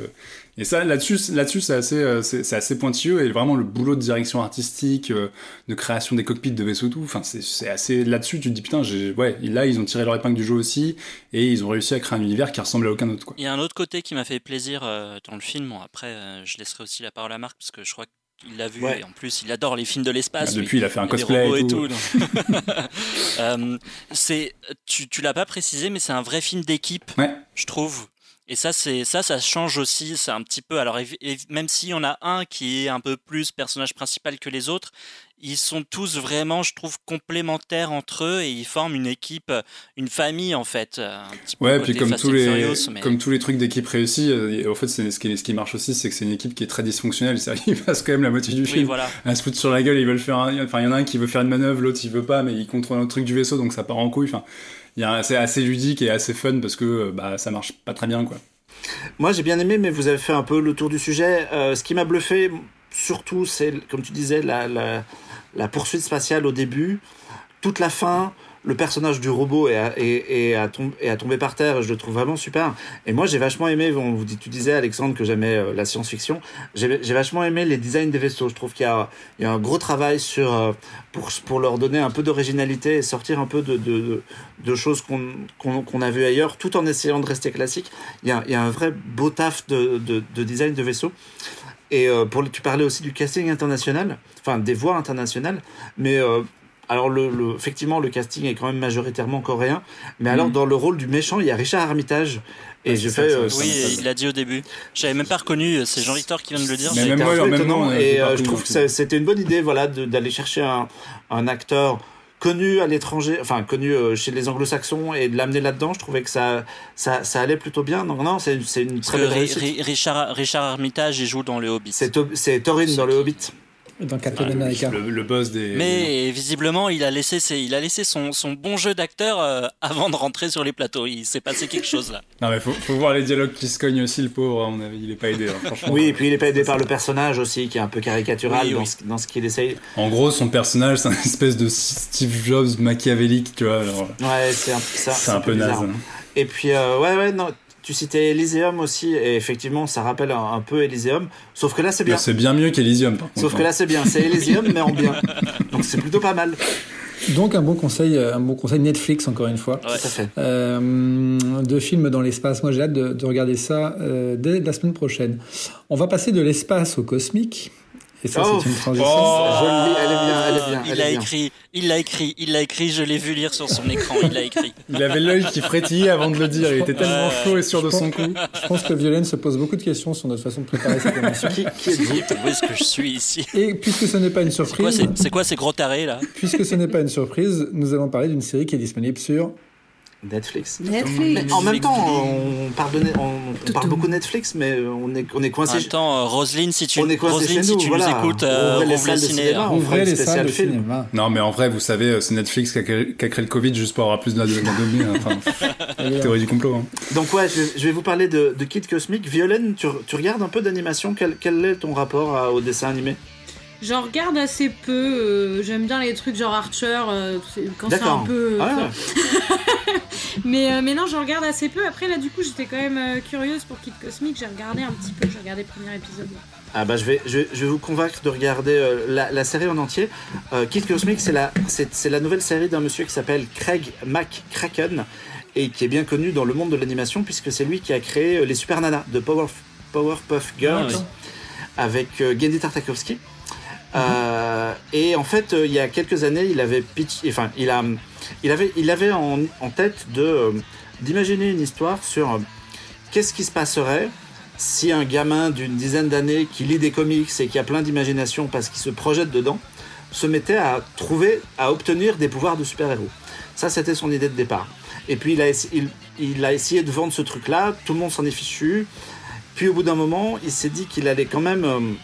Euh, et ça, là-dessus, là-dessus, c'est assez, euh, c'est, assez pointilleux et vraiment le boulot de direction artistique, de création des cockpits de vaisseaux tout. Enfin, c'est, assez là-dessus. Tu te dis putain, j'ai, ouais, là, ils ont tiré leur épingle du jeu aussi et ils ont réussi à créer un univers qui ressemble à aucun autre. Quoi. Il y a un autre côté qui m'a fait plaisir dans le film. Bon, après, je laisserai aussi la parole à Marc parce que je crois que il l'a vu et en plus il adore les films de l'espace. Ah, depuis, il a fait un cosplay et tout. <laughs> Euh, c'est, tu, tu l'as pas précisé, mais c'est un vrai film d'équipe, je trouve. Et ça, c'est ça, ça change aussi. C'est un petit peu. Alors, même s'il y en a un qui est un peu plus personnage principal que les autres, ils sont tous vraiment, je trouve, complémentaires entre eux et ils forment une équipe, une famille en fait. Un petit ouais, puis comme tous les, comme tous les trucs d'équipe réussis, euh, en fait, ce qui, ce qui marche aussi, c'est que c'est une équipe qui est très dysfonctionnelle. <laughs> Ils passent quand même la moitié du film voilà. à se foutre sur la gueule. Ils veulent faire, enfin, il y en a un qui veut faire une manœuvre, l'autre il veut pas, mais il contrôle un truc du vaisseau, donc ça part en couille. Enfin, c'est assez ludique et assez fun parce que euh, bah, ça marche pas très bien quoi. Moi j'ai bien aimé, mais vous avez fait un peu le tour du sujet. Euh, ce qui m'a bluffé, surtout, c'est comme tu disais, la, la, la, poursuite spatiale au début, toute la fin, le personnage du robot est à, tomber par terre, je le trouve vraiment super. Et moi, j'ai vachement aimé, vous tu disais, Alexandre, que j'aimais euh, la science-fiction. J'ai vachement aimé les designs des vaisseaux. Je trouve qu'il y a, un gros travail sur, euh, pour, leur donner un peu d'originalité et sortir un peu de, choses qu'on a vu ailleurs, tout en essayant de rester classique. Il y a, un vrai beau taf de, de, de design de vaisseaux. Et euh, pour, tu parlais aussi du casting international, enfin des voix internationales, mais alors, le, effectivement, le casting est quand même majoritairement coréen. Mais alors, mm. dans le rôle du méchant, il y a Richard Armitage. Et je fais. Euh, oui, il l'a dit au début. J'avais même pas reconnu. Euh, c'est Jean-Victor qui vient de le dire. Mais même moi, même et euh, je trouve que c'était une bonne idée, voilà, d'aller chercher un, un acteur connu à l'étranger, enfin connu chez les anglo-saxons et de l'amener là-dedans, je trouvais que ça, ça, ça allait plutôt bien. Donc non, c'est une très belle Richard, Richard Armitage, il joue dans Le Hobbit. C'est Thorin dans Le Hobbit. Dans Captain America. Le, boss des. Mais visiblement, il a laissé, ses, il a laissé son, son bon jeu d'acteur euh, avant de rentrer sur les plateaux. Il s'est passé quelque chose là. Non, mais faut, faut voir les dialogues qui se cognent aussi, le pauvre. Il est pas aidé. Hein, <laughs> franchement. Oui, et puis il est pas aidé par le personnage aussi, qui est un peu caricatural dans, Ce, qu'il essaye. En gros, son personnage, c'est un espèce de Steve Jobs machiavélique, tu vois. Ouais, c'est un, un, un, peu naze. Hein. Et puis, euh, ouais, ouais, non, tu citais Elysium aussi, et effectivement, ça rappelle un, peu Elysium. Sauf que là, c'est bien. C'est bien mieux qu'Elysium, Sauf que là, c'est bien. C'est Elysium, mais en bien. Donc, c'est plutôt pas mal. Donc un bon conseil, un bon conseil Netflix encore une fois. Tout à fait. Euh, de films dans l'espace. Moi j'ai hâte de, regarder ça euh, dès la semaine prochaine. On va passer de l'espace au cosmique. Et ça, c'est une transition. Oh, elle est bien, elle est bien. il l'a écrit, il l'a écrit, il l'a écrit, je l'ai vu lire sur son écran, il l'a écrit. <laughs> Il avait l'œil qui frétillait avant de le dire, il était tellement chaud et sûr de son coup. Je pense que Violaine se pose beaucoup de questions sur notre façon de préparer cette émission. qui, qui est dit Où est-ce que je suis ici? Et puisque ce n'est pas une surprise. C'est quoi, ces gros tarés là? Puisque ce n'est pas une surprise, nous allons parler d'une série qui est disponible sur Netflix. Netflix. en même temps, on parle, de, on, parle beaucoup Netflix, mais on est, on est coincé. En même temps, euh, Roselyne, si tu, on est Roselyne, si tu nous écoutes, euh, on ouvre les cinéma, on les salles de cinéma. Non, mais en vrai, vous savez, euh, c'est Netflix qui a, créé, le Covid juste pour avoir plus de données. enfin, <laughs> théorie du complot. Hein. Donc ouais, je, vais vous parler de, de Kid Cosmic. Violaine, tu, tu regardes un peu d'animation. Quel, quel, est ton rapport au dessin animé? J'en regarde assez peu. Euh, j'aime bien les trucs genre Archer euh, quand c'est un peu. Ah <laughs> mais, euh, mais non, j'en regarde assez peu. Après, là, du coup, j'étais quand même curieuse pour Kid Cosmic. J'ai regardé un petit peu. J'ai regardé le premier épisode. Ah bah je vais, je, vais vous convaincre de regarder la, série en entier. Kid Cosmic, c'est la, c'est, la nouvelle série d'un monsieur qui s'appelle Craig McCracken et qui est bien connu dans le monde de l'animation puisque c'est lui qui a créé les Super Nana de Power, Powerpuff Girls ah avec Gendy Tartakovsky. Euh, et en fait, euh, il y a quelques années, il avait pitch, enfin, il a, il avait, il avait en, tête de euh, d'imaginer une histoire sur qu'est-ce qui se passerait si un gamin d'une dizaine d'années qui lit des comics et qui a plein d'imagination parce qu'il se projette dedans se mettait à trouver, à obtenir des pouvoirs de super-héros. Ça, c'était son idée de départ. Et puis, il a, il, il a essayé de vendre ce truc-là, tout le monde s'en est fichu. Puis, au bout d'un moment, il s'est dit qu'il allait quand même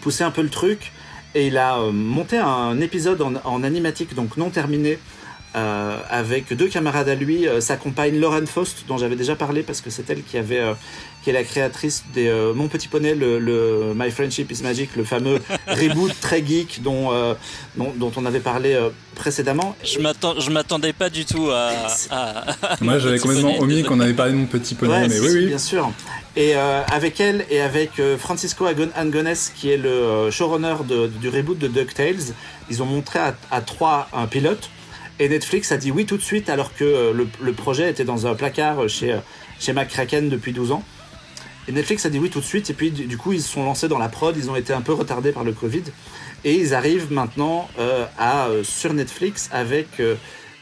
pousser un peu le truc et il a euh, monté un épisode en, animatique, donc non terminé, euh, avec deux camarades à lui, euh, sa compagne Lauren Faust, dont j'avais déjà parlé parce que c'est elle qui avait, qui est la créatrice des Mon Petit Poney, le, My Friendship is Magic, le fameux <laughs> reboot très geek dont, dont, on avait parlé précédemment. Je m'attendais pas du tout à. Moi, j'avais complètement omis qu'on avait parlé de Mon Petit Poney, mais oui, oui. Bien sûr. Et euh, avec elle et avec euh, Francisco Angones, qui est le euh, showrunner du reboot de DuckTales, ils ont montré à, trois un pilote. Et Netflix a dit oui tout de suite, alors que le, projet était dans un placard chez, chez McCracken depuis 12 ans. Et Netflix a dit oui tout de suite, et puis du coup ils se sont lancés dans la prod, ils ont été un peu retardés par le Covid, et ils arrivent maintenant à, sur Netflix avec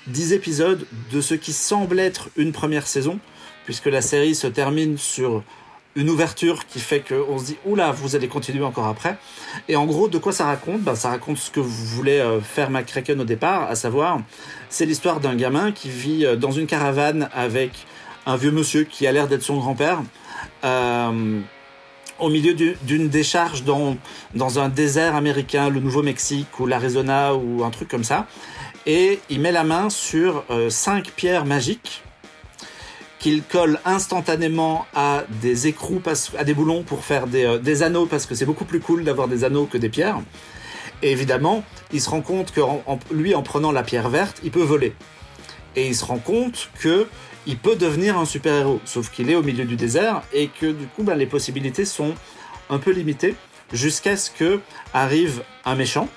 10 épisodes de ce qui semble être une première saison, puisque la série se termine sur une ouverture qui fait qu'on se dit oula vous allez continuer encore après et en gros de quoi ça raconte? Ben, ça raconte ce que vous voulez euh, faire McCracken au départ à savoir c'est l'histoire d'un gamin qui vit euh, dans une caravane avec un vieux monsieur qui a l'air d'être son grand-père euh, au milieu d'une décharge dans, dans un désert américain, le Nouveau-Mexique ou l'Arizona ou un truc comme ça. Et il met la main sur cinq pierres magiques qu'il colle instantanément à des écrous, à des boulons pour faire euh, des, anneaux, parce que c'est beaucoup plus cool d'avoir des anneaux que des pierres. Et évidemment, il se rend compte que lui, en prenant la pierre verte, il peut voler. Et il se rend compte que il peut devenir un super-héros, sauf qu'il est au milieu du désert et que du coup, ben, les possibilités sont un peu limitées jusqu'à ce que arrive un méchant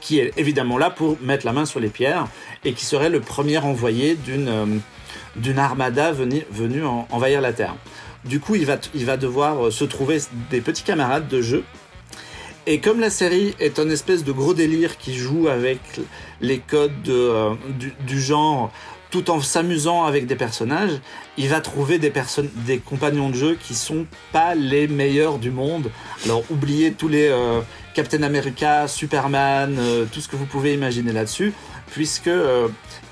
qui est évidemment là pour mettre la main sur les pierres et qui serait le premier envoyé d'une euh, d'une armada venue, envahir la Terre. Du coup, il va, il va devoir euh, se trouver des petits camarades de jeu. Et comme la série est un espèce de gros délire qui joue avec les codes euh, du, genre tout en s'amusant avec des personnages, il va trouver des, des compagnons de jeu qui sont pas les meilleurs du monde. Alors oubliez tous les euh, Captain America, Superman, tout ce que vous pouvez imaginer là-dessus, puisque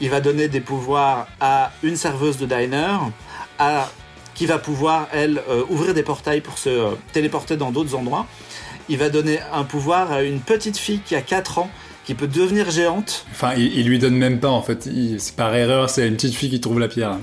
il va donner des pouvoirs à une serveuse de diner, à, qui va pouvoir, elle, euh, ouvrir des portails pour se euh, téléporter dans d'autres endroits. il va donner un pouvoir à une petite fille qui a 4 ans qui peut devenir géante. Enfin, il, lui donne même pas en fait. Par erreur, c'est une petite fille qui trouve la pierre.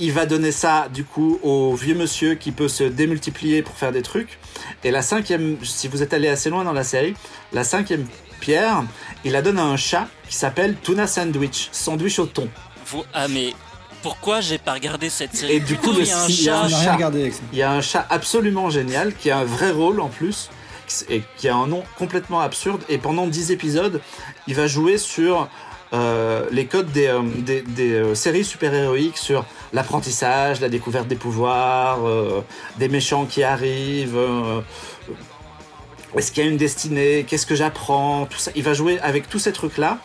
Il va donner ça du coup au vieux monsieur qui peut se démultiplier pour faire des trucs. Et la cinquième, si vous êtes allé assez loin dans la série, la cinquième pierre, il la donne à un chat qui s'appelle Tuna Sandwich, sandwich au thon. Vous, ah mais pourquoi j'ai pas regardé cette série Et du coup, il y a un chat. Il y a un chat absolument génial qui a un vrai rôle en plus et qui a un nom complètement absurde. Et pendant 10 épisodes, il va jouer sur euh, les codes des, euh, des, euh, séries super-héroïques, sur l'apprentissage, la découverte des pouvoirs, des méchants qui arrivent. Est-ce qu'il y a une destinée? Qu'est-ce que j'apprends? Tout ça. Il va jouer avec tous ces trucs-là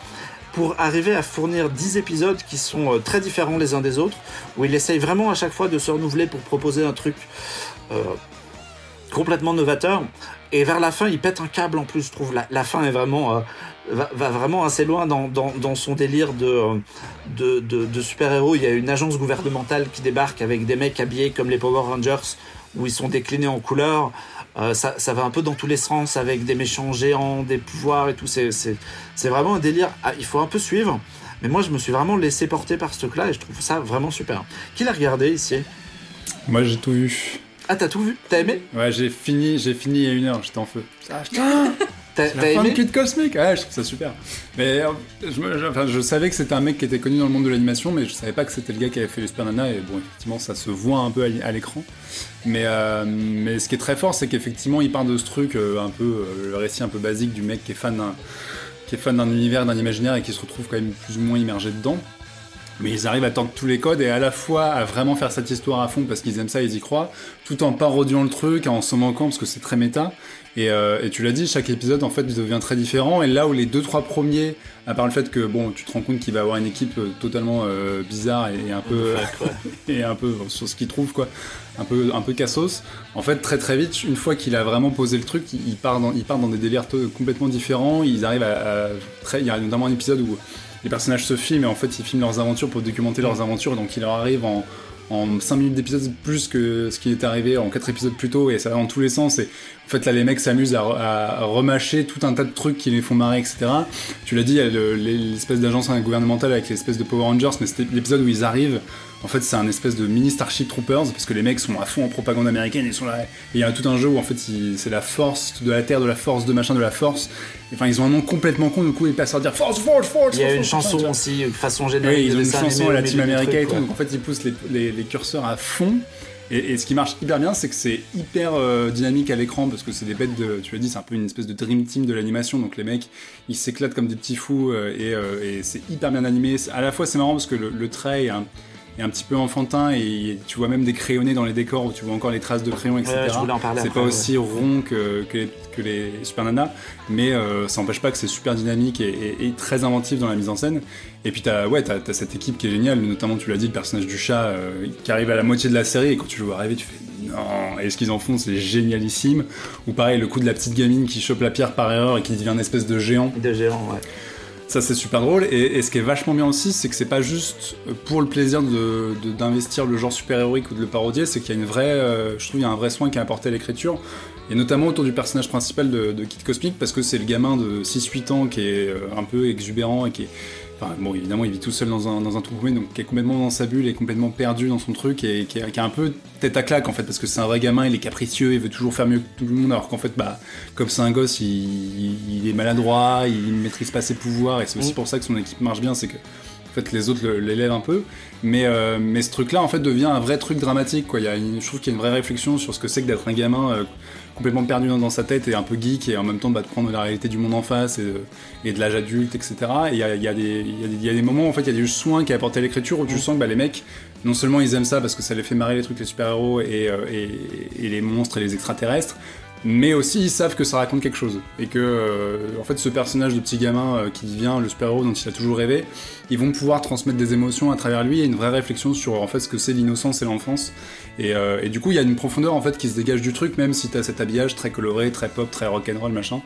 pour arriver à fournir 10 épisodes qui sont très différents les uns des autres, où il essaye vraiment à chaque fois de se renouveler pour proposer un truc complètement novateur. Et vers la fin, il pète un câble en plus, je trouve. La, fin est vraiment, euh, va, vraiment assez loin dans, dans, son délire de, de, de, super-héros. Il y a une agence gouvernementale qui débarque avec des mecs habillés comme les Power Rangers, où ils sont déclinés en couleurs. Euh, ça, ça, va un peu dans tous les sens avec des méchants géants, des pouvoirs et tout. C'est vraiment un délire. Ah, il faut un peu suivre. Mais moi, je me suis vraiment laissé porter par ce truc-là et je trouve ça vraiment super. Qui l'a regardé ici? Moi, j'ai tout vu. Ah, t'as tout vu? T'as aimé? Ouais, j'ai fini, j'ai fini il y a une heure, j'étais en feu. Ah putain <laughs> T'as aimé Kid Cosmic Ouais, je trouve ça super. Mais euh, je, enfin, je savais que c'était un mec qui était connu dans le monde de l'animation, mais je savais pas que c'était le gars qui avait fait le Super Nana, et bon, effectivement, ça se voit un peu à, l'écran. Mais, euh, mais ce qui est très fort, c'est qu'effectivement, il part de ce truc, euh, un peu, le récit un peu basique du mec qui est fan d'un qui est fan d'un univers, d'un imaginaire et qui se retrouve quand même plus ou moins immergé dedans. Mais ils arrivent à tendre tous les codes et à la fois à vraiment faire cette histoire à fond parce qu'ils aiment ça, ils y croient, tout en parodiant le truc, en se manquant parce que c'est très méta. Et, euh, et, tu l'as dit, chaque épisode en fait devient très différent. Et là où les deux trois premiers, à part le fait que bon, tu te rends compte qu'il va avoir une équipe euh, totalement euh, bizarre et, un peu et un peu <laughs> sur ce qu'il trouve quoi, un peu un peu cassos. En fait, très très vite, une fois qu'il a vraiment posé le truc, il, part dans il part dans des délires complètement différents. Ils arrivent à, à très, il y a notamment un épisode où les personnages se filment et en fait ils filment leurs aventures pour documenter leurs aventures donc il leur arrive en, en 5 minutes d'épisode plus que ce qui est arrivé en 4 épisodes plus tôt et ça va dans tous les sens et en fait là les mecs s'amusent à, à, remâcher tout un tas de trucs qui les font marrer etc tu l'as dit il y a l'espèce d'agence gouvernementale avec l'espèce de Power Rangers mais c'était l'épisode où ils arrivent en fait, c'est un espèce de mini Starship Troopers parce que les mecs sont à fond en propagande américaine. Ils sont là. Et il y a tout un jeu où en fait c'est la force de la terre, de la force, de machin, de la force. enfin, ils ont un nom complètement con. Du coup, ils passent à dire force, force, force. Il y a une chanson aussi, façon générale. Oui, ils ont une chanson à la team américaine et tout. Donc en fait, ils poussent les, les, curseurs à fond. Et, ce qui marche hyper bien, c'est que c'est hyper euh, dynamique à l'écran parce que c'est des bêtes de, tu l'as dit, c'est un peu une espèce de dream team de l'animation. Donc les mecs, ils s'éclatent comme des petits fous euh, euh, et, c'est hyper bien animé. À la fois, c'est marrant parce que le, le trait est un, un petit peu enfantin et tu vois même des crayonnés dans les décors où tu vois encore les traces de crayon, etc. c'est pas aussi rond que, que, les, Super Nana, mais euh, ça n'empêche pas que c'est super dynamique et, très inventif dans la mise en scène. Et puis t'as ouais, as, cette équipe qui est géniale, notamment tu l'as dit, le personnage du chat euh, qui arrive à la moitié de la série et quand tu le vois arriver, tu fais non, et ce qu'ils en font, c'est génialissime. Ou pareil, le coup de la petite gamine qui chope la pierre par erreur et qui devient une espèce de géant. De géant, ouais. Ça, c'est super drôle. Et, ce qui est vachement bien aussi, c'est que c'est pas juste pour le plaisir d'investir le genre super-héroïque ou de le parodier, c'est qu'il y a une vraie. Euh, je trouve il y a un vrai soin qui est apporté à l'écriture. Et notamment autour du personnage principal de, de Kid Cosmic, parce que c'est le gamin de 6-8 ans qui est euh, un peu exubérant et qui est bon, évidemment, il vit tout seul dans un, dans un trou donc qui est complètement dans sa bulle et complètement perdu dans son truc et qui a, un peu tête à claque en fait, parce que c'est un vrai gamin, il est capricieux, il veut toujours faire mieux que tout le monde, alors qu'en fait, bah, comme c'est un gosse, il, est maladroit, il ne maîtrise pas ses pouvoirs, et c'est aussi mm. pour ça que son équipe marche bien, c'est que en fait, les autres l'élèvent un peu. Mais, euh, mais ce truc-là, en fait, devient un vrai truc dramatique. Quoi. Il y a je trouve qu'il y a une vraie réflexion sur ce que c'est que d'être un gamin euh, complètement perdu dans, sa tête et un peu geek et en même temps bah, de prendre la réalité du monde en face et de, et de l'âge adulte, etc. Et il y a, y, a y a, des moments, en fait, il y a des soins qui apporté à l'écriture où tu sens que bah, les mecs, non seulement ils aiment ça parce que ça les fait marrer les trucs, les super-héros et, euh, et, et, les monstres et les extraterrestres, mais aussi ils savent que ça raconte quelque chose. Et que euh, en fait ce personnage de petit gamin euh, qui devient le super-héros dont il a toujours rêvé, ils vont pouvoir transmettre des émotions à travers lui et une vraie réflexion sur en fait ce que c'est l'innocence et l'enfance et, euh, et, du coup il y a une profondeur en fait qui se dégage du truc même si t'as cet habillage très coloré, très pop, très rock'n'roll machin.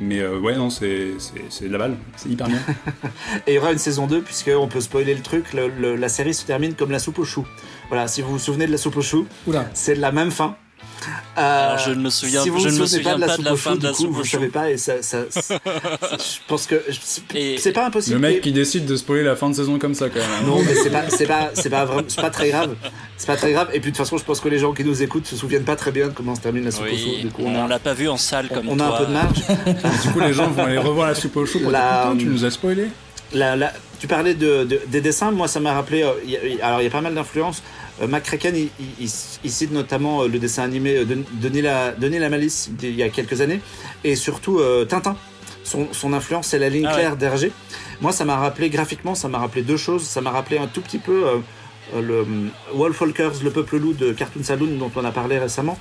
Mais ouais non c'est de la balle, c'est hyper bien. <laughs> et il y aura une saison 2 puisque on peut spoiler le truc, la série se termine comme la soupe aux choux. Voilà, si vous vous souvenez de la soupe aux choux, c'est la même fin. Alors, je ne me souviens, si vous je ne me souviens pas de la, fin de la soupe Vous savez pas et ça, ça, <laughs> je pense que c'est pas impossible. Le mec qui décide de spoiler la fin de saison comme ça quand même. Hein. Non, mais c'est pas, c'est pas, c'est pas vraiment, c'est pas très grave. C'est pas très grave. Et puis de toute façon, je pense que les gens qui nous écoutent se souviennent pas très bien de comment se termine la soupe au chou. Du coup, on, l'a pas vu en salle comme on a un peu de marge. <laughs> du coup, les gens vont aller revoir la soupe au chou. La... tu nous as spoilé. La, la, tu parlais de, des dessins, moi ça m'a rappelé. Euh, alors il y a pas mal d'influences. Euh, McCracken, il, il, cite notamment euh, le dessin animé de Denis la, la Malice il y a quelques années, et surtout Tintin. Son, son influence, c'est la ligne ah claire d'Hergé. Moi, ça m'a rappelé graphiquement, ça m'a rappelé deux choses. Ça m'a rappelé un tout petit peu le Wolfwalkers, le peuple loup de Cartoon Saloon, dont on a parlé récemment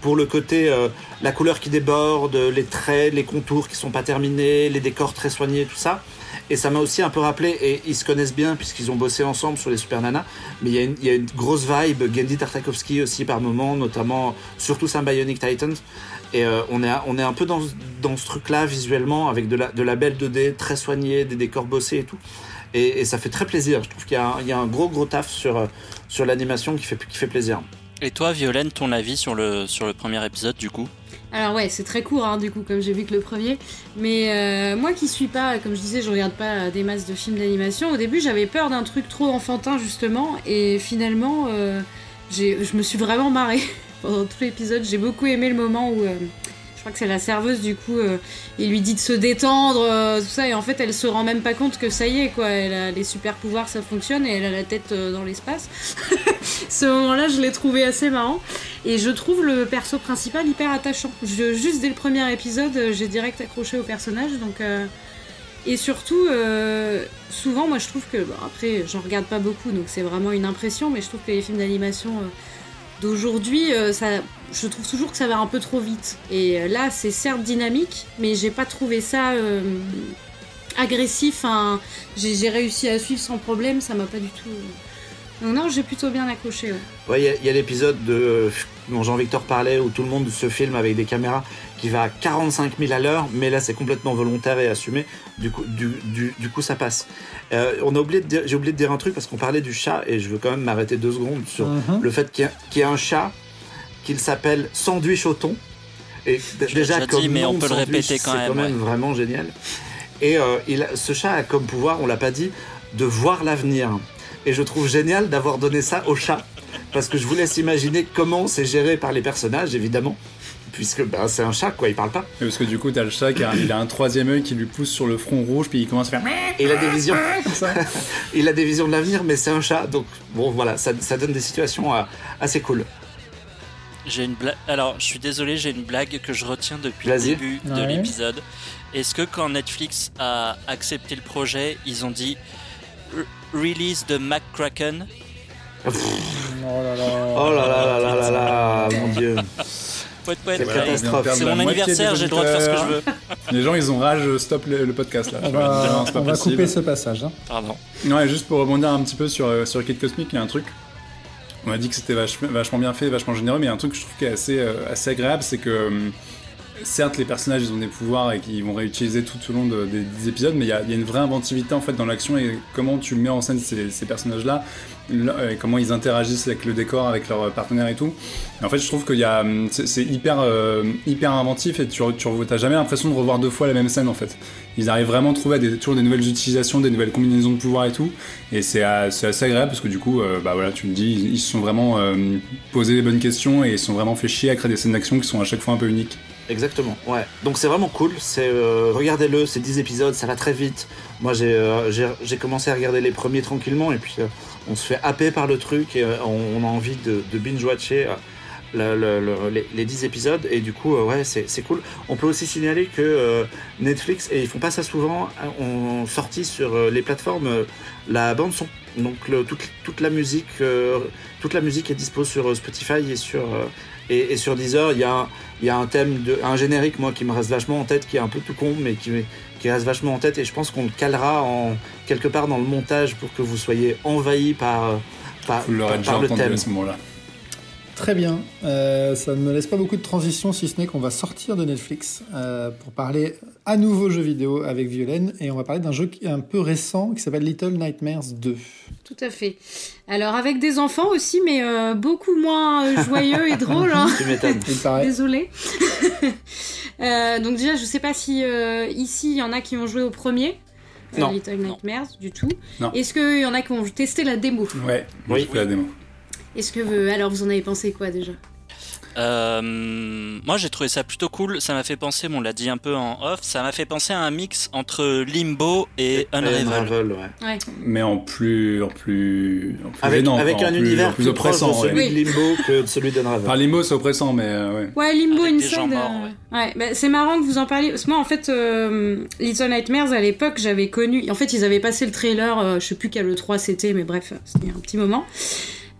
pour le côté la couleur qui déborde, les traits, les contours qui sont pas terminés, les décors très soignés, tout ça. Et ça m'a aussi un peu rappelé, et ils se connaissent bien puisqu'ils ont bossé ensemble sur les Super Nana, mais il y, a une, grosse vibe, Gendy Tartakovsky aussi par moment, notamment, surtout Bionic Titans. Et euh, on, est, on est un peu dans, dans ce truc-là visuellement, avec de la, de la belle 2D très soignée, des décors bossés et tout. Et, ça fait très plaisir. Je trouve qu'il y, y, a un gros gros taf sur, sur l'animation qui fait, qui fait plaisir. Et toi, Violaine, ton avis sur le, sur le premier épisode du coup? Alors ouais, c'est très court hein, du coup, comme j'ai vu que le premier. Mais euh, moi qui suis pas, comme je disais, je regarde pas des masses de films d'animation. Au début, j'avais peur d'un truc trop enfantin justement, et finalement, euh, je me suis vraiment marrée <laughs> pendant tout l'épisode. J'ai beaucoup aimé le moment où euh, crois que c'est la serveuse, du coup, il lui dit de se détendre, tout ça, et en fait, elle se rend même pas compte que ça y est, quoi. Elle a les super pouvoirs, ça fonctionne, et elle a la tête dans l'espace. <laughs> Ce moment-là, je l'ai trouvé assez marrant. Et je trouve le perso principal hyper attachant. juste dès le premier épisode, j'ai direct accroché au personnage, donc. Et surtout, souvent, moi je trouve que. après, j'en regarde pas beaucoup, donc c'est vraiment une impression, mais je trouve que les films d'animation d'aujourd'hui, euh, je trouve toujours que ça va un peu trop vite. Et euh, là, c'est certes dynamique, mais j'ai pas trouvé ça euh, agressif. j'ai réussi à suivre sans problème, ça m'a pas du tout. Non, non, j'ai plutôt bien accroché. Ouais, il y a, l'épisode dont Jean-Victor parlait où tout le monde se filme avec des caméras qui va à 45 000 à l'heure, mais là c'est complètement volontaire et assumé. Du coup, du, du, coup ça passe. Euh, on a oublié j'ai oublié de dire un truc parce qu'on parlait du chat et je veux quand même m'arrêter deux secondes sur mhm. le fait qu'il y, a un chat qu'il s'appelle Sandwich au thon. Et déjà comme dit, mais on peut le répéter quand même. C'est quand même vraiment génial. Et euh, il, ce chat a comme pouvoir, on l'a pas dit, de voir l'avenir. Et je trouve génial d'avoir donné ça au chat. Parce que je vous laisse imaginer comment c'est géré par les personnages, évidemment. Puisque bah, c'est un chat, quoi, il parle pas. parce que du coup, t'as le chat qui a, il a un troisième œil qui lui pousse sur le front rouge, puis il commence à faire. Et il a des visions. <laughs> <laughs> il a des visions de l'avenir, mais c'est un chat. Donc, bon, voilà, ça, ça donne des situations euh, assez cool. J'ai une blague. Alors, je suis désolé, j'ai une blague que je retiens depuis le début de l'épisode. Est-ce que quand Netflix a accepté le projet, ils ont dit release de McCracken. <laughs> oh là là, oh là là là là là, mon dieu. C'est mon anniversaire, j'ai le droit de faire ce que je veux. Les gens, ils ont rage, stop le, podcast là. On va, on va couper ce passage. Hein. Pardon. Non, et juste pour rebondir un petit peu sur, euh, sur Kid Cosmic, il y a un truc. On a dit que c'était vachement, bien fait, vachement généreux, mais il y a un truc que je trouve qui est assez, euh, assez agréable, c'est que hum, certes, les personnages, ils ont des pouvoirs et qu'ils vont réutiliser tout au long des, épisodes, mais il y, a, une vraie inventivité en fait dans l'action et comment tu mets en scène ces, personnages-là, et comment ils interagissent avec le décor, avec leurs partenaires et tout. en fait, je trouve y a, c'est hyper, euh, hyper inventif et tu, n'as jamais l'impression de revoir deux fois la même scène en fait. Ils arrivent vraiment à trouver des, toujours des nouvelles utilisations, des nouvelles combinaisons de pouvoirs et tout. Et c'est assez agréable parce que du coup, euh, bah voilà, tu me dis, ils, se sont vraiment euh, posé les bonnes questions et ils sont vraiment fait chier à créer des scènes d'action qui sont à chaque fois un peu uniques. Exactement, ouais. Donc c'est vraiment cool. C'est euh, regardez-le, c'est 10 épisodes, ça va très vite. Moi euh, j'ai commencé à regarder les premiers tranquillement et puis euh, on se fait happer par le truc et on, a envie de, binge-watcher les, 10 épisodes et du coup ouais c'est cool. On peut aussi signaler que Netflix et ils font pas ça souvent ont sorti sur les plateformes la bande son. Donc toute, toute, la musique toute la musique est dispo sur Spotify et sur et, sur Deezer, il y a, y a un thème, de, un générique, moi, qui me reste vachement en tête, qui est un peu tout con, mais qui, qui reste vachement en tête. Et je pense qu'on le calera en, quelque part dans le montage pour que vous soyez envahi par, par, vous par, le thème. À ce moment-là. Très bien. Euh, ça ne me laisse pas beaucoup de transition, si ce n'est qu'on va sortir de Netflix euh, pour parler à nouveau jeux vidéo avec Violaine. Et on va parler d'un jeu un peu récent qui s'appelle Little Nightmares 2. Tout à fait. Alors avec des enfants aussi, mais euh, beaucoup moins joyeux et drôle. Hein. Tu m'étonnes. Désolée. <laughs> donc déjà, je ne sais pas si ici, il y en a qui ont joué au premier. Little Nightmares, du tout. Est-ce qu'il y en a qui ont testé la démo? Ouais, oui. la démo. Est-ce que alors vous en avez pensé quoi déjà? Euh, moi j'ai trouvé ça plutôt cool, ça m'a fait penser, on l'a dit un peu en off, ça m'a fait penser à un mix entre Limbo et, Unravel. ouais. Mais en plus, en plus, avec, avec un univers plus, oppressant, celui de Limbo que celui d'Unravel. Enfin Limbo c'est oppressant, mais euh, ouais. Ouais, Limbo Inside. Euh, ouais, bah, c'est marrant que vous en parliez. Parce que moi en fait, Little Nightmares à l'époque j'avais connu. En fait ils avaient passé le trailer, je sais plus quel E3 c'était, mais bref, c'était un petit moment.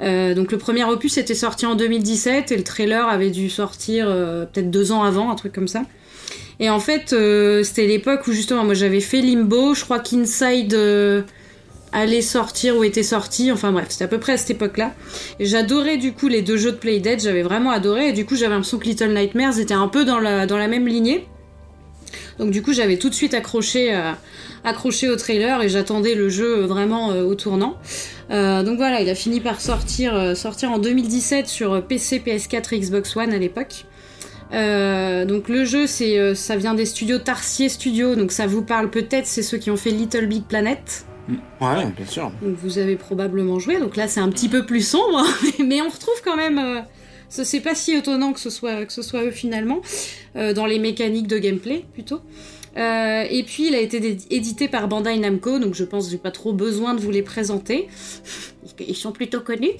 Euh, donc le premier opus était sorti en 2017 et le trailer avait dû sortir euh, peut-être deux ans avant, un truc comme ça. Et en fait, euh, c'était l'époque où justement moi j'avais fait Limbo, je crois qu'Inside allait sortir ou était sorti, enfin bref, c'était à peu près à cette époque-là. J'adorais du coup les deux jeux de Playdead, j'avais vraiment adoré et du coup j'avais l'impression que Little Nightmares était un peu dans la, dans la même lignée. Donc du coup j'avais tout de suite accroché, accroché au trailer et j'attendais le jeu vraiment au tournant. Euh, donc voilà, il a fini par sortir, euh, sortir en 2017 sur PC, PS4 et Xbox One à l'époque. Euh, donc le jeu, c'est, ça vient des studios Tarsier Studio, donc ça vous parle peut-être, c'est ceux qui ont fait Little Big Planet. Mm. Ouais, bien sûr. Donc vous avez probablement joué, donc là c'est un petit peu plus sombre, <laughs> mais on retrouve quand même... c'est pas si étonnant que ce soit, que ce soit eux finalement, dans les mécaniques de gameplay plutôt. Euh, et puis il a été édité par Bandai Namco, donc je pense que j'ai pas trop besoin de vous les présenter. Ils sont plutôt connus.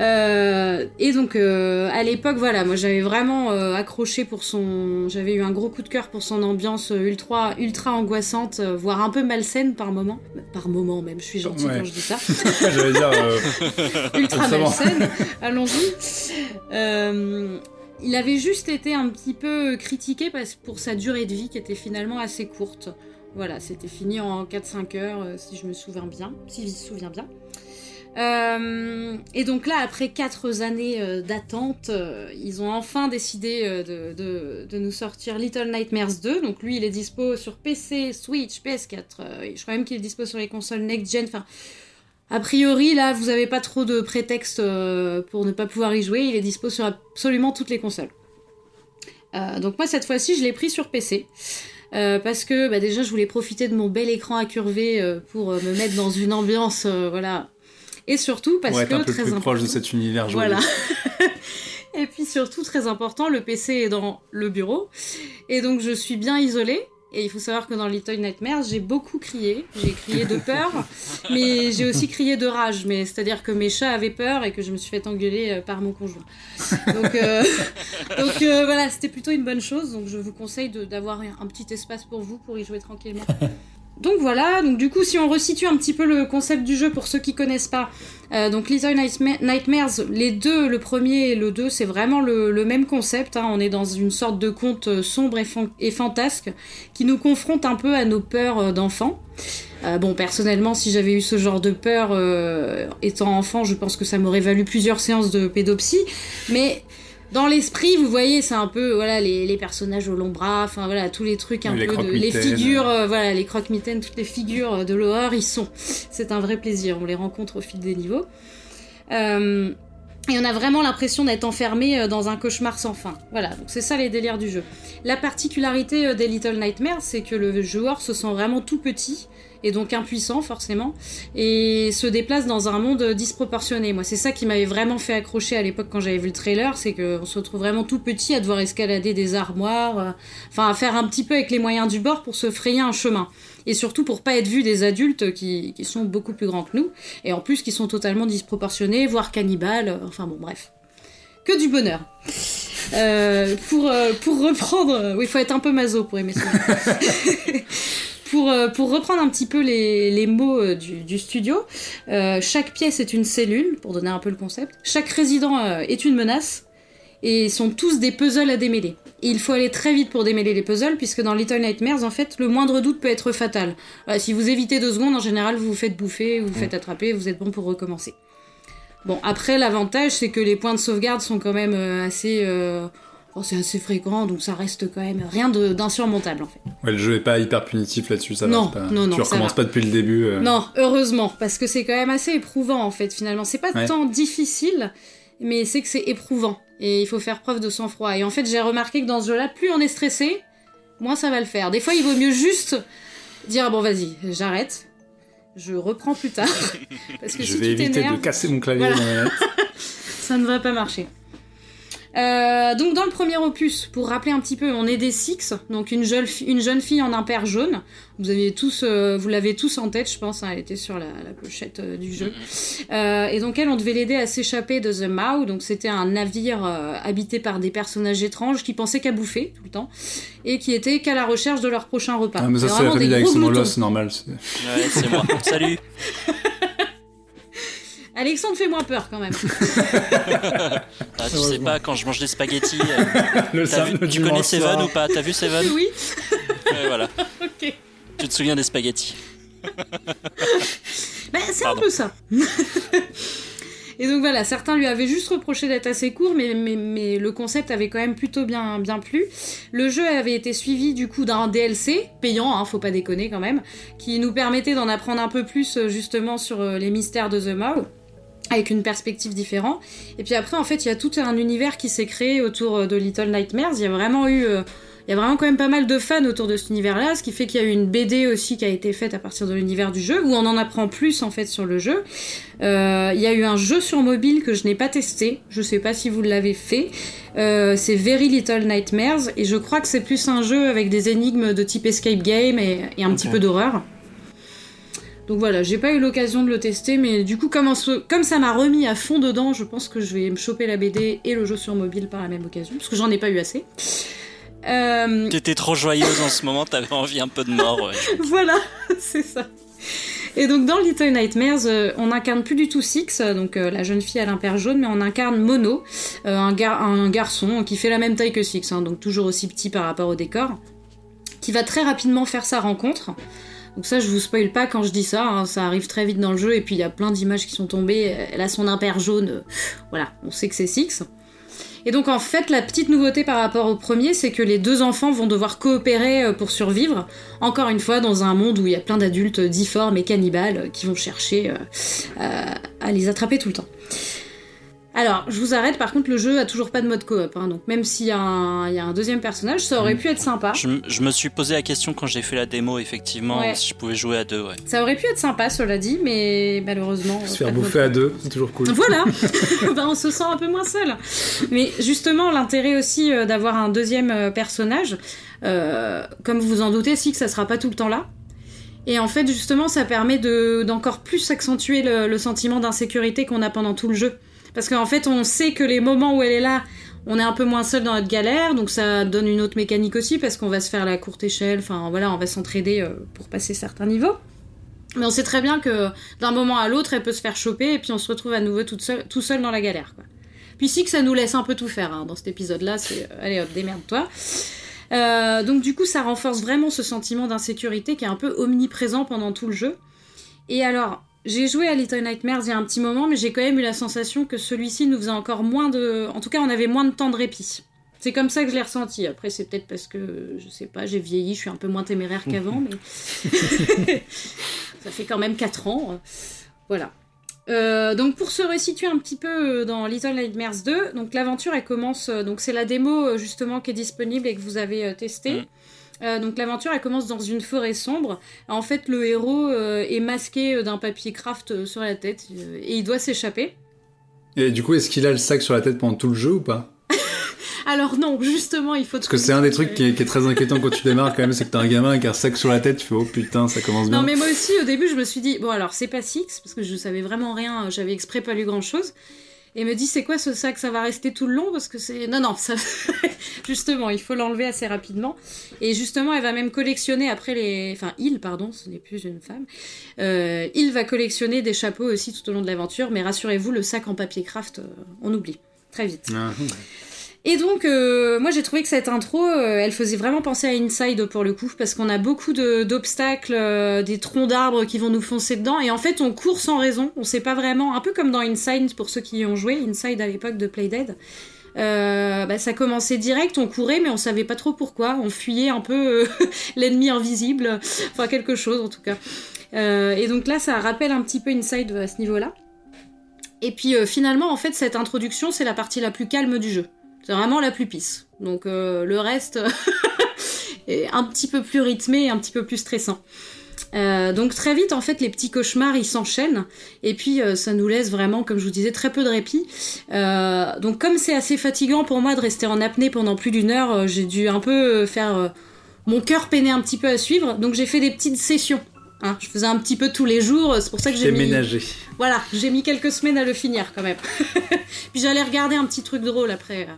Euh, et donc euh, à l'époque, voilà, moi j'avais vraiment accroché pour son. J'avais eu un gros coup de cœur pour son ambiance ultra, ultra angoissante, voire un peu malsaine par moment. Par moment même, je suis gentille quand je dis ça. <laughs> J'allais dire. <laughs> ultra malsaine. Allons-y. Il avait juste été un petit peu critiqué parce, pour sa durée de vie qui était finalement assez courte. Voilà, c'était fini en 4-5 heures, euh, si je me souviens bien, si je me souviens bien. Euh, et donc là, après 4 années euh, d'attente, ils ont enfin décidé de, nous sortir Little Nightmares 2. Donc lui, il est dispo sur PC, Switch, PS4. je crois même qu'il est dispo sur les consoles next-gen. Enfin, a priori, là, vous n'avez pas trop de prétexte euh, pour ne pas pouvoir y jouer. Il est dispo sur absolument toutes les consoles. Euh, donc moi, cette fois-ci, je l'ai pris sur PC. Euh, parce que bah, déjà, je voulais profiter de mon bel écran incurvé pour me mettre dans une ambiance, voilà. Et surtout parce que un peu très plus proche de cet univers. Voilà. <laughs> Et puis surtout, très important, le PC est dans le bureau. Et donc, je suis bien isolée. Et il faut savoir que dans Little Nightmares, j'ai beaucoup crié. J'ai crié de peur, <laughs> mais j'ai aussi crié de rage. Mais c'est-à-dire que mes chats avaient peur et que je me suis fait engueuler euh, par mon conjoint. Donc, euh, <laughs> donc euh, voilà, c'était plutôt une bonne chose. Donc je vous conseille d'avoir un petit espace pour vous pour y jouer tranquillement. Donc voilà, donc du coup si on resitue un petit peu le concept du jeu pour ceux qui connaissent pas, euh, donc Little Nightmares, les deux, le premier et le deux, c'est vraiment le, même concept, hein. on est dans une sorte de conte euh, sombre et, fantasque qui nous confronte un peu à nos peurs euh, d'enfants. bon, personnellement, si j'avais eu ce genre de peur étant enfant, je pense que ça m'aurait valu plusieurs séances de pédopsie, mais dans l'esprit, vous voyez, c'est un peu voilà les, personnages au long bras, enfin voilà tous les trucs un peu de, les figures, euh, voilà les croque-mitaines, toutes les figures euh, de l'horreur, ils sont. <laughs> C'est un vrai plaisir. On les rencontre au fil des niveaux. Euh, et on a vraiment l'impression d'être enfermé dans un cauchemar sans fin. Voilà, donc c'est ça les délires du jeu. La particularité des Little Nightmares, c'est que le joueur se sent vraiment tout petit et donc impuissant forcément, et se déplace dans un monde disproportionné. Moi, c'est ça qui m'avait vraiment fait accrocher à l'époque quand j'avais vu le trailer, c'est qu'on se retrouve vraiment tout petit à devoir escalader des armoires, euh, enfin à faire un petit peu avec les moyens du bord pour se frayer un chemin. Et surtout pour pas être vu des adultes qui, sont beaucoup plus grands que nous, et en plus qui sont totalement disproportionnés, voire cannibales, euh, enfin bon bref. Que du bonheur. Euh, pour, pour reprendre, oui, il faut être un peu maso pour aimer ça. <laughs> Pour, euh, pour reprendre un petit peu les, les mots euh, du, du studio, euh, chaque pièce est une cellule, pour donner un peu le concept. Chaque résident est une menace, et sont tous des puzzles à démêler. Et il faut aller très vite pour démêler les puzzles, puisque dans Little Nightmares, en fait, le moindre doute peut être fatal. si vous évitez deux secondes, en général, vous vous faites bouffer, vous vous faites attraper, vous êtes bon pour recommencer. Bon, après, l'avantage, c'est que les points de sauvegarde sont quand même assez c'est assez fréquent, donc ça reste quand même rien d'insurmontable en fait. Ouais, le jeu est pas hyper punitif là-dessus, ça non, va. Non, non, tu recommences pas depuis le début. Euh. Non, heureusement, parce que c'est quand même assez éprouvant en fait finalement. C'est pas tant difficile, mais c'est que c'est éprouvant et il faut faire preuve de sang-froid. Et en fait, j'ai remarqué que dans ce jeu-là, plus on est stressé, moins ça va le faire. Des fois, il vaut mieux juste dire bon vas-y, j'arrête. Je reprends plus tard. <laughs> parce que je vais éviter de casser mon clavier. <laughs> ça ne va pas marcher. Euh, donc dans le premier opus, pour rappeler un petit peu, on est des Six, donc une jeune, une jeune fille en jaune. Vous avez tous, euh, vous l'avez tous en tête, je pense. Hein, elle était sur la, pochette euh, du jeu. et donc elle, on devait l'aider à s'échapper de The Mao. Donc c'était un navire habité par des personnages étranges qui pensaient qu'à bouffer tout le temps et qui étaient qu'à la recherche de leur prochain repas. Ah, mais ça c'est la famille avec c'est normal. Ouais, c'est moi. Salut. <laughs> Alexandre fait moins peur quand même. <laughs> ah, tu sais pas, quand je mange des spaghettis. Euh, <laughs> tu connais Seven ou pas T'as vu Seven Oui. <laughs> voilà. ok. Tu te souviens des spaghettis ben, C'est un peu ça. Et donc voilà, certains lui avaient juste reproché d'être assez court, mais, mais, le concept avait quand même plutôt bien, bien plu. Le jeu avait été suivi du coup d'un DLC, payant, hein, faut pas déconner quand même, qui nous permettait d'en apprendre un peu plus euh, justement sur euh, les mystères de The Maw avec une perspective différente. Et puis après, en fait, il y a tout un univers qui s'est créé autour euh, de Little Nightmares. Il y a vraiment eu... Euh, il y a vraiment quand même pas mal de fans autour de cet univers-là, ce qui fait qu'il y a eu une BD aussi qui a été faite à partir de l'univers du jeu, où on en apprend plus en fait sur le jeu. Euh, il y a eu un jeu sur mobile que je n'ai pas testé, je sais pas si vous l'avez fait. c'est Very Little Nightmares, et je crois que c'est plus un jeu avec des énigmes de type escape game et, un petit peu d'horreur. Donc voilà, j'ai pas eu l'occasion de le tester, mais du coup, comme, comme ça m'a remis à fond dedans, je pense que je vais me choper la BD et le jeu sur mobile par la même occasion, parce que j'en ai pas eu assez. Euh... T'étais trop joyeuse en ce moment, t'avais envie un peu de mort. <laughs> voilà, <laughs> c'est ça. Et donc dans Little Nightmares, euh, on incarne plus du tout Six, donc euh, la jeune fille à l'impair jaune, mais on incarne Mono, euh, un, un, garçon qui fait la même taille que Six, hein, donc toujours aussi petit par rapport au décor, qui va très rapidement faire sa rencontre. Donc ça, je vous spoil pas quand je dis ça, hein, ça arrive très vite dans le jeu, et puis il y a plein d'images qui sont tombées, elle a son impair jaune, euh, voilà, on sait que c'est Six. Et donc en fait, la petite nouveauté par rapport au premier, c'est que les deux enfants vont devoir coopérer euh, pour survivre, encore une fois dans un monde où il y a plein d'adultes difformes et cannibales qui vont chercher euh, à les attraper tout le temps. Alors, je vous arrête, par contre, le jeu a toujours pas de mode coop, hein, donc même s'il y, a un deuxième personnage, ça aurait mm. pu être sympa. Je, me suis posé la question quand j'ai fait la démo, effectivement, si je pouvais jouer à deux, ouais. Ça aurait pu être sympa, cela dit, mais malheureusement. Se faire bouffer à deux, c'est toujours cool. Voilà <laughs> <laughs> ben, On se sent un peu moins seul. Mais justement, l'intérêt aussi euh, d'avoir un deuxième euh, personnage, euh, comme vous en doutez, si que ça sera pas tout le temps là. Et en fait, justement, ça permet d'encore plus accentuer le sentiment d'insécurité qu'on a pendant tout le jeu. Parce qu'en fait, on sait que les moments où elle est là, on est un peu moins seul dans notre galère, donc ça donne une autre mécanique aussi, parce qu'on va se faire la courte échelle, enfin voilà, on va s'entraider euh, pour passer certains niveaux. Mais on sait très bien que d'un moment à l'autre, elle peut se faire choper, et puis on se retrouve à nouveau tout seul, dans la galère. Puis si que ça nous laisse un peu tout faire hein, dans cet épisode-là, c'est euh, allez hop, démerde-toi. Euh, donc du coup, ça renforce vraiment ce sentiment d'insécurité qui est un peu omniprésent pendant tout le jeu. Et alors, j'ai joué à Little Nightmares il y a un petit moment, mais j'ai quand même eu la sensation que celui-ci nous faisait encore moins de. En tout cas, on avait moins de temps de répit. C'est comme ça que je l'ai ressenti. Après, c'est peut-être parce que, je sais pas, j'ai vieilli, je suis un peu moins téméraire qu'avant, <laughs> mais. <laughs> ça fait quand même 4 ans. Voilà. Euh, donc pour se resituer un petit peu dans Little Nightmares 2, donc l'aventure elle commence, euh, donc c'est la démo euh, justement qui est disponible et que vous avez testé. Mm. Euh, donc l'aventure elle commence dans une forêt sombre. En fait le héros euh, est masqué euh, d'un papier craft sur la tête et il doit s'échapper. Et du coup est-ce qu'il a le sac sur la tête pendant tout le jeu ou pas? Alors non, justement, il faut. Parce que c'est un des trucs qui est, très inquiétant quand tu démarres quand même, c'est que t'as un gamin avec un sac sur la tête, tu fais oh putain, ça commence bien. Non mais moi aussi au début je me suis dit bon alors c'est pas Six parce que je savais vraiment rien, j'avais exprès pas lu grand chose et me dit c'est quoi ce sac? Ça va rester tout le long? Parce que c'est non non ça <laughs> justement il faut l'enlever assez rapidement et justement elle va même collectionner après les enfin il pardon ce n'est plus une femme euh, il va collectionner des chapeaux aussi tout au long de l'aventure mais rassurez-vous le sac en papier craft euh, on oublie très vite ah, Et donc, euh, moi j'ai trouvé que cette intro, euh, elle faisait vraiment penser à Inside pour le coup, parce qu'on a beaucoup d'obstacles, euh, des troncs d'arbres qui vont nous foncer dedans, et en fait on court sans raison, on sait pas vraiment, un peu comme dans Inside pour ceux qui y ont joué, Inside à l'époque de Playdead. Bah, ça commençait direct, on courait, mais on savait pas trop pourquoi. On fuyait un peu <laughs> l'ennemi invisible, enfin quelque chose en tout cas. et donc là, ça rappelle un petit peu Inside à ce niveau-là. Et puis finalement, en fait, cette introduction, c'est la partie la plus calme du jeu. C'est vraiment la plus pisse. Donc euh, le reste <laughs> est un petit peu plus rythmé et un petit peu plus stressant. Euh, donc très vite en fait les petits cauchemars ils s'enchaînent et puis euh, ça nous laisse vraiment comme je vous disais très peu de répit. donc comme c'est assez fatigant pour moi de rester en apnée pendant plus d'une heure, j'ai dû un peu faire mon cœur peiner un petit peu à suivre. Donc j'ai fait des petites sessions. Hein. je faisais un petit peu tous les jours, c'est pour ça que j'ai mis... ménagé. Voilà, j'ai mis quelques semaines à le finir quand même. <laughs> puis j'allais regarder un petit truc drôle après.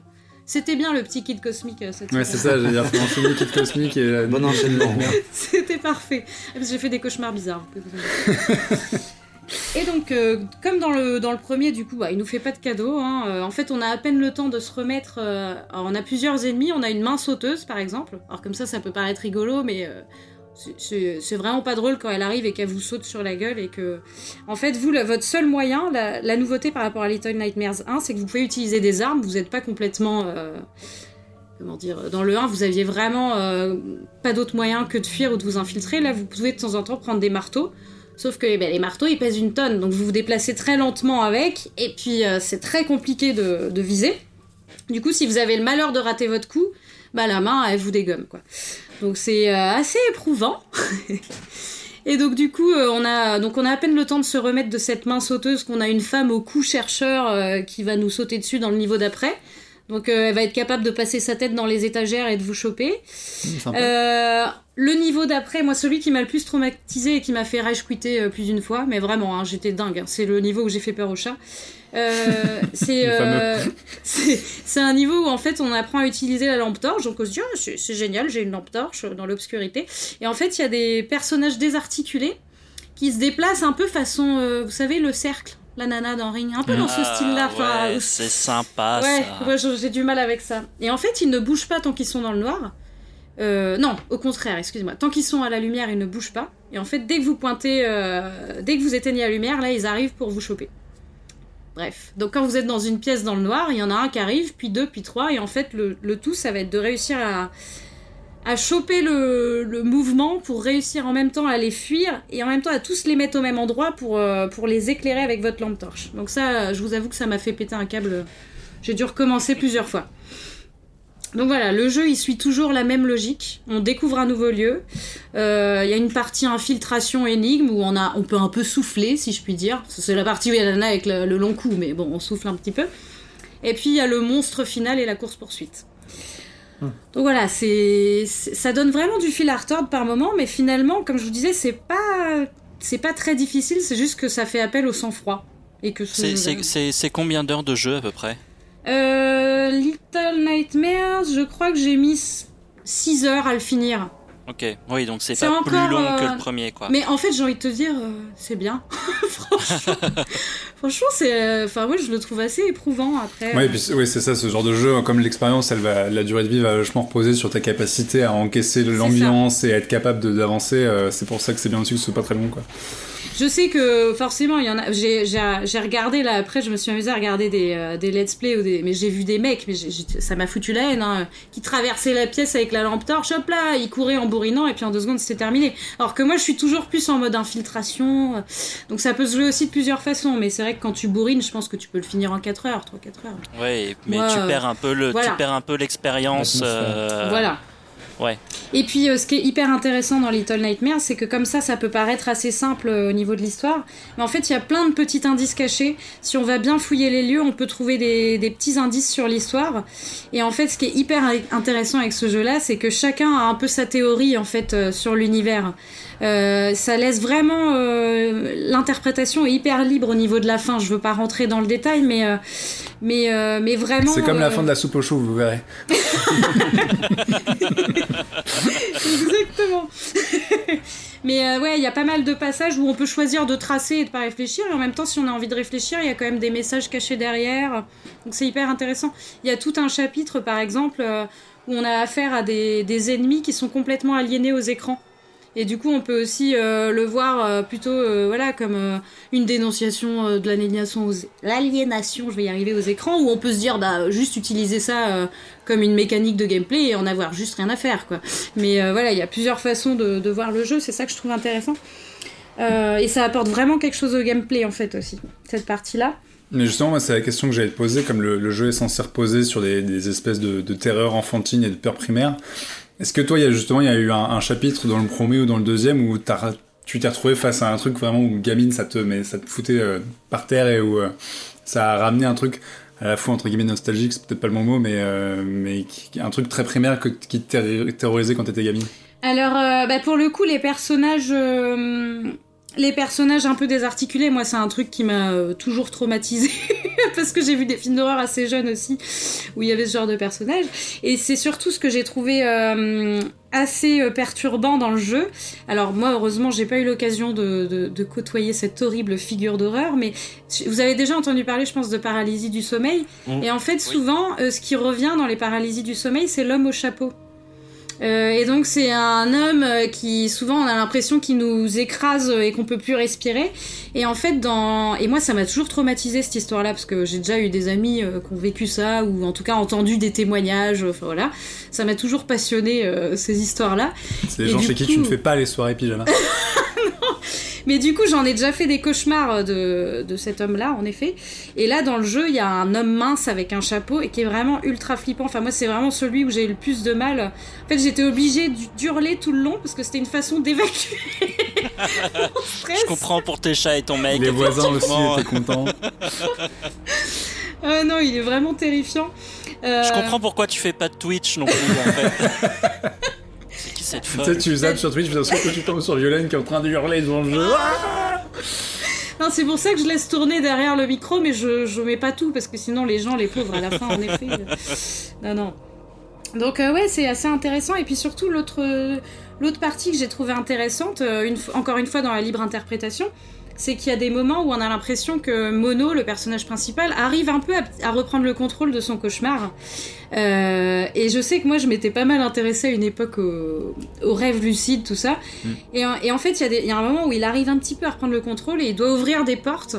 C'était bien le petit kit cosmique euh, cette Ouais, c'est ça, j'ai enchaîné kit cosmique et. Euh, bon enchaînement. <laughs> C'était parfait. J'ai fait des cauchemars bizarres. <laughs> Et donc, euh, comme dans le, dans le premier, du coup, bah, il nous fait pas de cadeau. Hein. en fait, on a à peine le temps de se remettre. on a plusieurs ennemis. On a une main sauteuse, par exemple. Alors, comme ça, ça peut paraître rigolo, mais c'est vraiment pas drôle quand elle arrive et qu'elle vous saute sur la gueule et que. En fait, vous, votre seul moyen, la, nouveauté par rapport à Little Nightmares 1, c'est que vous pouvez utiliser des armes, vous n'êtes pas complètement. Euh, comment dire Dans le 1, vous aviez vraiment euh, pas d'autre moyen que de fuir ou de vous infiltrer. Là, vous pouvez de temps en temps prendre des marteaux. Sauf que ben, les marteaux, ils pèsent une tonne, donc vous vous déplacez très lentement avec, et puis euh, c'est très compliqué de viser. Du coup, si vous avez le malheur de rater votre coup, bah la main, elle vous dégomme, quoi. Donc c'est euh, assez éprouvant. <laughs> Et donc du coup, euh, on a donc à peine le temps de se remettre de cette main sauteuse qu'on a une femme au cou chercheur euh, qui va nous sauter dessus dans le niveau d'après. Donc elle va être capable de passer sa tête dans les étagères et de vous choper. Mmh, le niveau d'après, moi celui qui m'a le plus traumatisé et qui m'a fait rage quitter plus d'une fois, mais vraiment, hein, j'étais dingue. Hein. c'est le niveau où j'ai fait peur au chat. Euh, <laughs> euh, <laughs> c'est un niveau où en fait on apprend à utiliser la lampe torche. Donc on se dit oh, c'est génial, j'ai une lampe torche dans l'obscurité. Et en fait il y a des personnages désarticulés qui se déplacent un peu façon, euh, vous savez, le cercle. La nana dans Ring, un peu dans ce ah, style-là. Ouais, c'est sympa. Ouais, j'ai du mal avec ça. Et en fait, ils ne bougent pas tant qu'ils sont dans le noir. non, au contraire, excusez-moi. Tant qu'ils sont à la lumière, ils ne bougent pas. Et en fait, dès que vous pointez, dès que vous éteignez la lumière, là, ils arrivent pour vous choper. Bref, donc quand vous êtes dans une pièce dans le noir, il y en a un qui arrive, puis deux, puis trois, et en fait le, tout, ça va être de réussir à, à choper le, mouvement pour réussir en même temps à les fuir, et en même temps à tous les mettre au même endroit pour, euh, pour les éclairer avec votre lampe torche. Donc ça, je vous avoue que ça m'a fait péter un câble. J'ai dû recommencer plusieurs fois. Donc voilà, le jeu il suit toujours la même logique. On découvre un nouveau lieu. Euh, il y a une partie infiltration énigme où on a, on peut un peu souffler, si je puis dire. C'est la partie où il y a Lana avec le, long coup, mais bon, on souffle un petit peu. Et puis il y a le monstre final et la course poursuite. Donc voilà, c'est, ça donne vraiment du fil à retordre par moment, mais finalement, comme je vous disais, c'est pas, c'est pas très difficile. C'est juste que ça fait appel au sang-froid et que c'est combien d'heures de jeu à peu près? Euh, Little Nightmares, je crois que j'ai mis 6 heures à le finir. Ok, oui, donc c'est pas plus long que le euh, premier, quoi. Mais en fait, j'ai envie de te dire, euh, c'est bien. <laughs> franchement, c'est. Enfin, moi, je le trouve assez éprouvant après. Oui, oui c'est ça, ce genre de jeu, comme l'expérience, elle va, la durée de vie va vachement reposer sur ta capacité à encaisser l'ambiance et à être capable d'avancer. c'est pour ça que c'est bien aussi que ce soit pas très long, quoi. Je sais que forcément, il y en a. J'ai regardé là, après, je me suis amusée à regarder des, euh, des let's play, ou des, mais j'ai vu des mecs, mais ça m'a foutu la haine, hein, qui traversaient la pièce avec la lampe torche, hop là, ils couraient en bourrinant, et puis en deux secondes, c'était terminé. Alors que moi, je suis toujours plus en mode infiltration, euh, donc ça peut se jouer aussi de plusieurs façons, mais c'est vrai que quand tu bourrines, je pense que tu peux le finir en 4 heures, 3-4 heures. Ouais, mais tu perds un peu le, tu perds un peu l'expérience. Euh, Et puis, euh, ce qui est hyper intéressant dans Little Nightmares, c'est que comme ça, ça peut paraître assez simple euh, au niveau de l'histoire, mais en fait, il y a plein de petits indices cachés. Si on va bien fouiller les lieux, on peut trouver des, petits indices sur l'histoire. Et en fait, ce qui est hyper intéressant avec ce jeu-là, c'est que chacun a un peu sa théorie en fait euh, sur l'univers. Ça laisse vraiment l'interprétation est hyper libre au niveau de la fin. Je veux pas rentrer dans le détail, mais mais mais vraiment. C'est comme la fin de la soupe au chou, vous verrez. <laughs> Exactement. <laughs> Mais ouais, il y a pas mal de passages où on peut choisir de tracer et de pas réfléchir. Et en même temps, si on a envie de réfléchir, il y a quand même des messages cachés derrière. Donc c'est hyper intéressant. Il y a tout un chapitre, par exemple, où on a affaire à des, des ennemis qui sont complètement aliénés aux écrans. Et du coup, on peut aussi euh, le voir euh, plutôt euh, voilà, comme une dénonciation de l'aliénation aux... l'aliénation, je vais y arriver, aux écrans, où on peut se dire, bah, juste utiliser ça comme une mécanique de gameplay et en avoir juste rien à faire, quoi. Mais voilà, il y a plusieurs façons de, voir le jeu, c'est ça que je trouve intéressant. et ça apporte vraiment quelque chose au gameplay, en fait, aussi, cette partie-là. Mais justement, c'est la question que j'allais te poser, comme le, jeu est censé reposer sur des, des espèces de, de terreur enfantine et de peur primaire. Est-ce que toi, il y a justement, il y a eu un, chapitre dans le premier ou dans le deuxième où tu t'es retrouvé face à un truc vraiment où gamine, ça te, mais ça te foutait euh, par terre et où euh, ça a ramené un truc à la fois entre guillemets nostalgique, c'est peut-être pas le bon mot, mais, euh, mais un truc très primaire qui te terrorisait quand t'étais gamine? Alors, bah pour le coup, les personnages les personnages un peu désarticulés, moi, c'est un truc qui m'a euh, toujours traumatisé <laughs> parce que j'ai vu des films d'horreur assez jeunes aussi où il y avait ce genre de personnages. Et c'est surtout ce que j'ai trouvé euh, assez euh, perturbant dans le jeu. Alors moi, heureusement, j'ai pas eu l'occasion de, côtoyer cette horrible figure d'horreur, mais vous avez déjà entendu parler, je pense, de paralysie du sommeil. Mmh. Et en fait, souvent, ce qui revient dans les paralysies du sommeil, c'est l'homme au chapeau. Euh, et donc c'est un homme euh, qui souvent on a l'impression qu'il nous écrase et qu'on peut plus respirer. Et en fait dans et moi ça m'a toujours traumatisé cette histoire-là parce que j'ai déjà eu des amis euh, qui ont vécu ça ou en tout cas entendu des témoignages. Enfin voilà, ça m'a toujours passionné ces histoires-là. C'est les gens chez qui tu ne fais pas les soirées pyjama. <laughs> <laughs> Mais du coup, j'en ai déjà fait des cauchemars de, de cet homme-là, en effet. Et là, dans le jeu, il y a un homme mince avec un chapeau et qui est vraiment ultra flippant. Enfin, moi, c'est vraiment celui où j'ai eu le plus de mal. En fait, j'étais obligée d'hurler tout le long parce que c'était une façon d'évacuer <laughs> Je comprends pour tes chats et ton mec. Les voisins aussi étaient contents. Ah <laughs> non, il est vraiment terrifiant. Euh, Je comprends pourquoi tu fais pas de Twitch non plus, en fait. <laughs> cette folle. Tu zappes sur Twitch, parce que tu tombes sur Violaine qui est en train de hurler devant le jeu. Non, c'est pour ça que je laisse tourner derrière le micro, mais je, je mets pas tout, parce que sinon les gens, les pauvres, à la fin, en effet. Euh, non, non. Donc, euh, ouais, c'est assez intéressant. Et puis surtout, l'autre l'autre partie que j'ai trouvée intéressante, euh, une, encore une fois dans la libre interprétation, c'est qu'il y a des moments où on a l'impression que Mono, le personnage principal, arrive un peu à, reprendre le contrôle de son cauchemar. Euh, et je sais que moi, je m'étais pas mal intéressée à une époque aux au rêves lucides, tout ça. Mm. Et, en fait, il y, y, a un moment où il arrive un petit peu à reprendre le contrôle et il doit ouvrir des portes.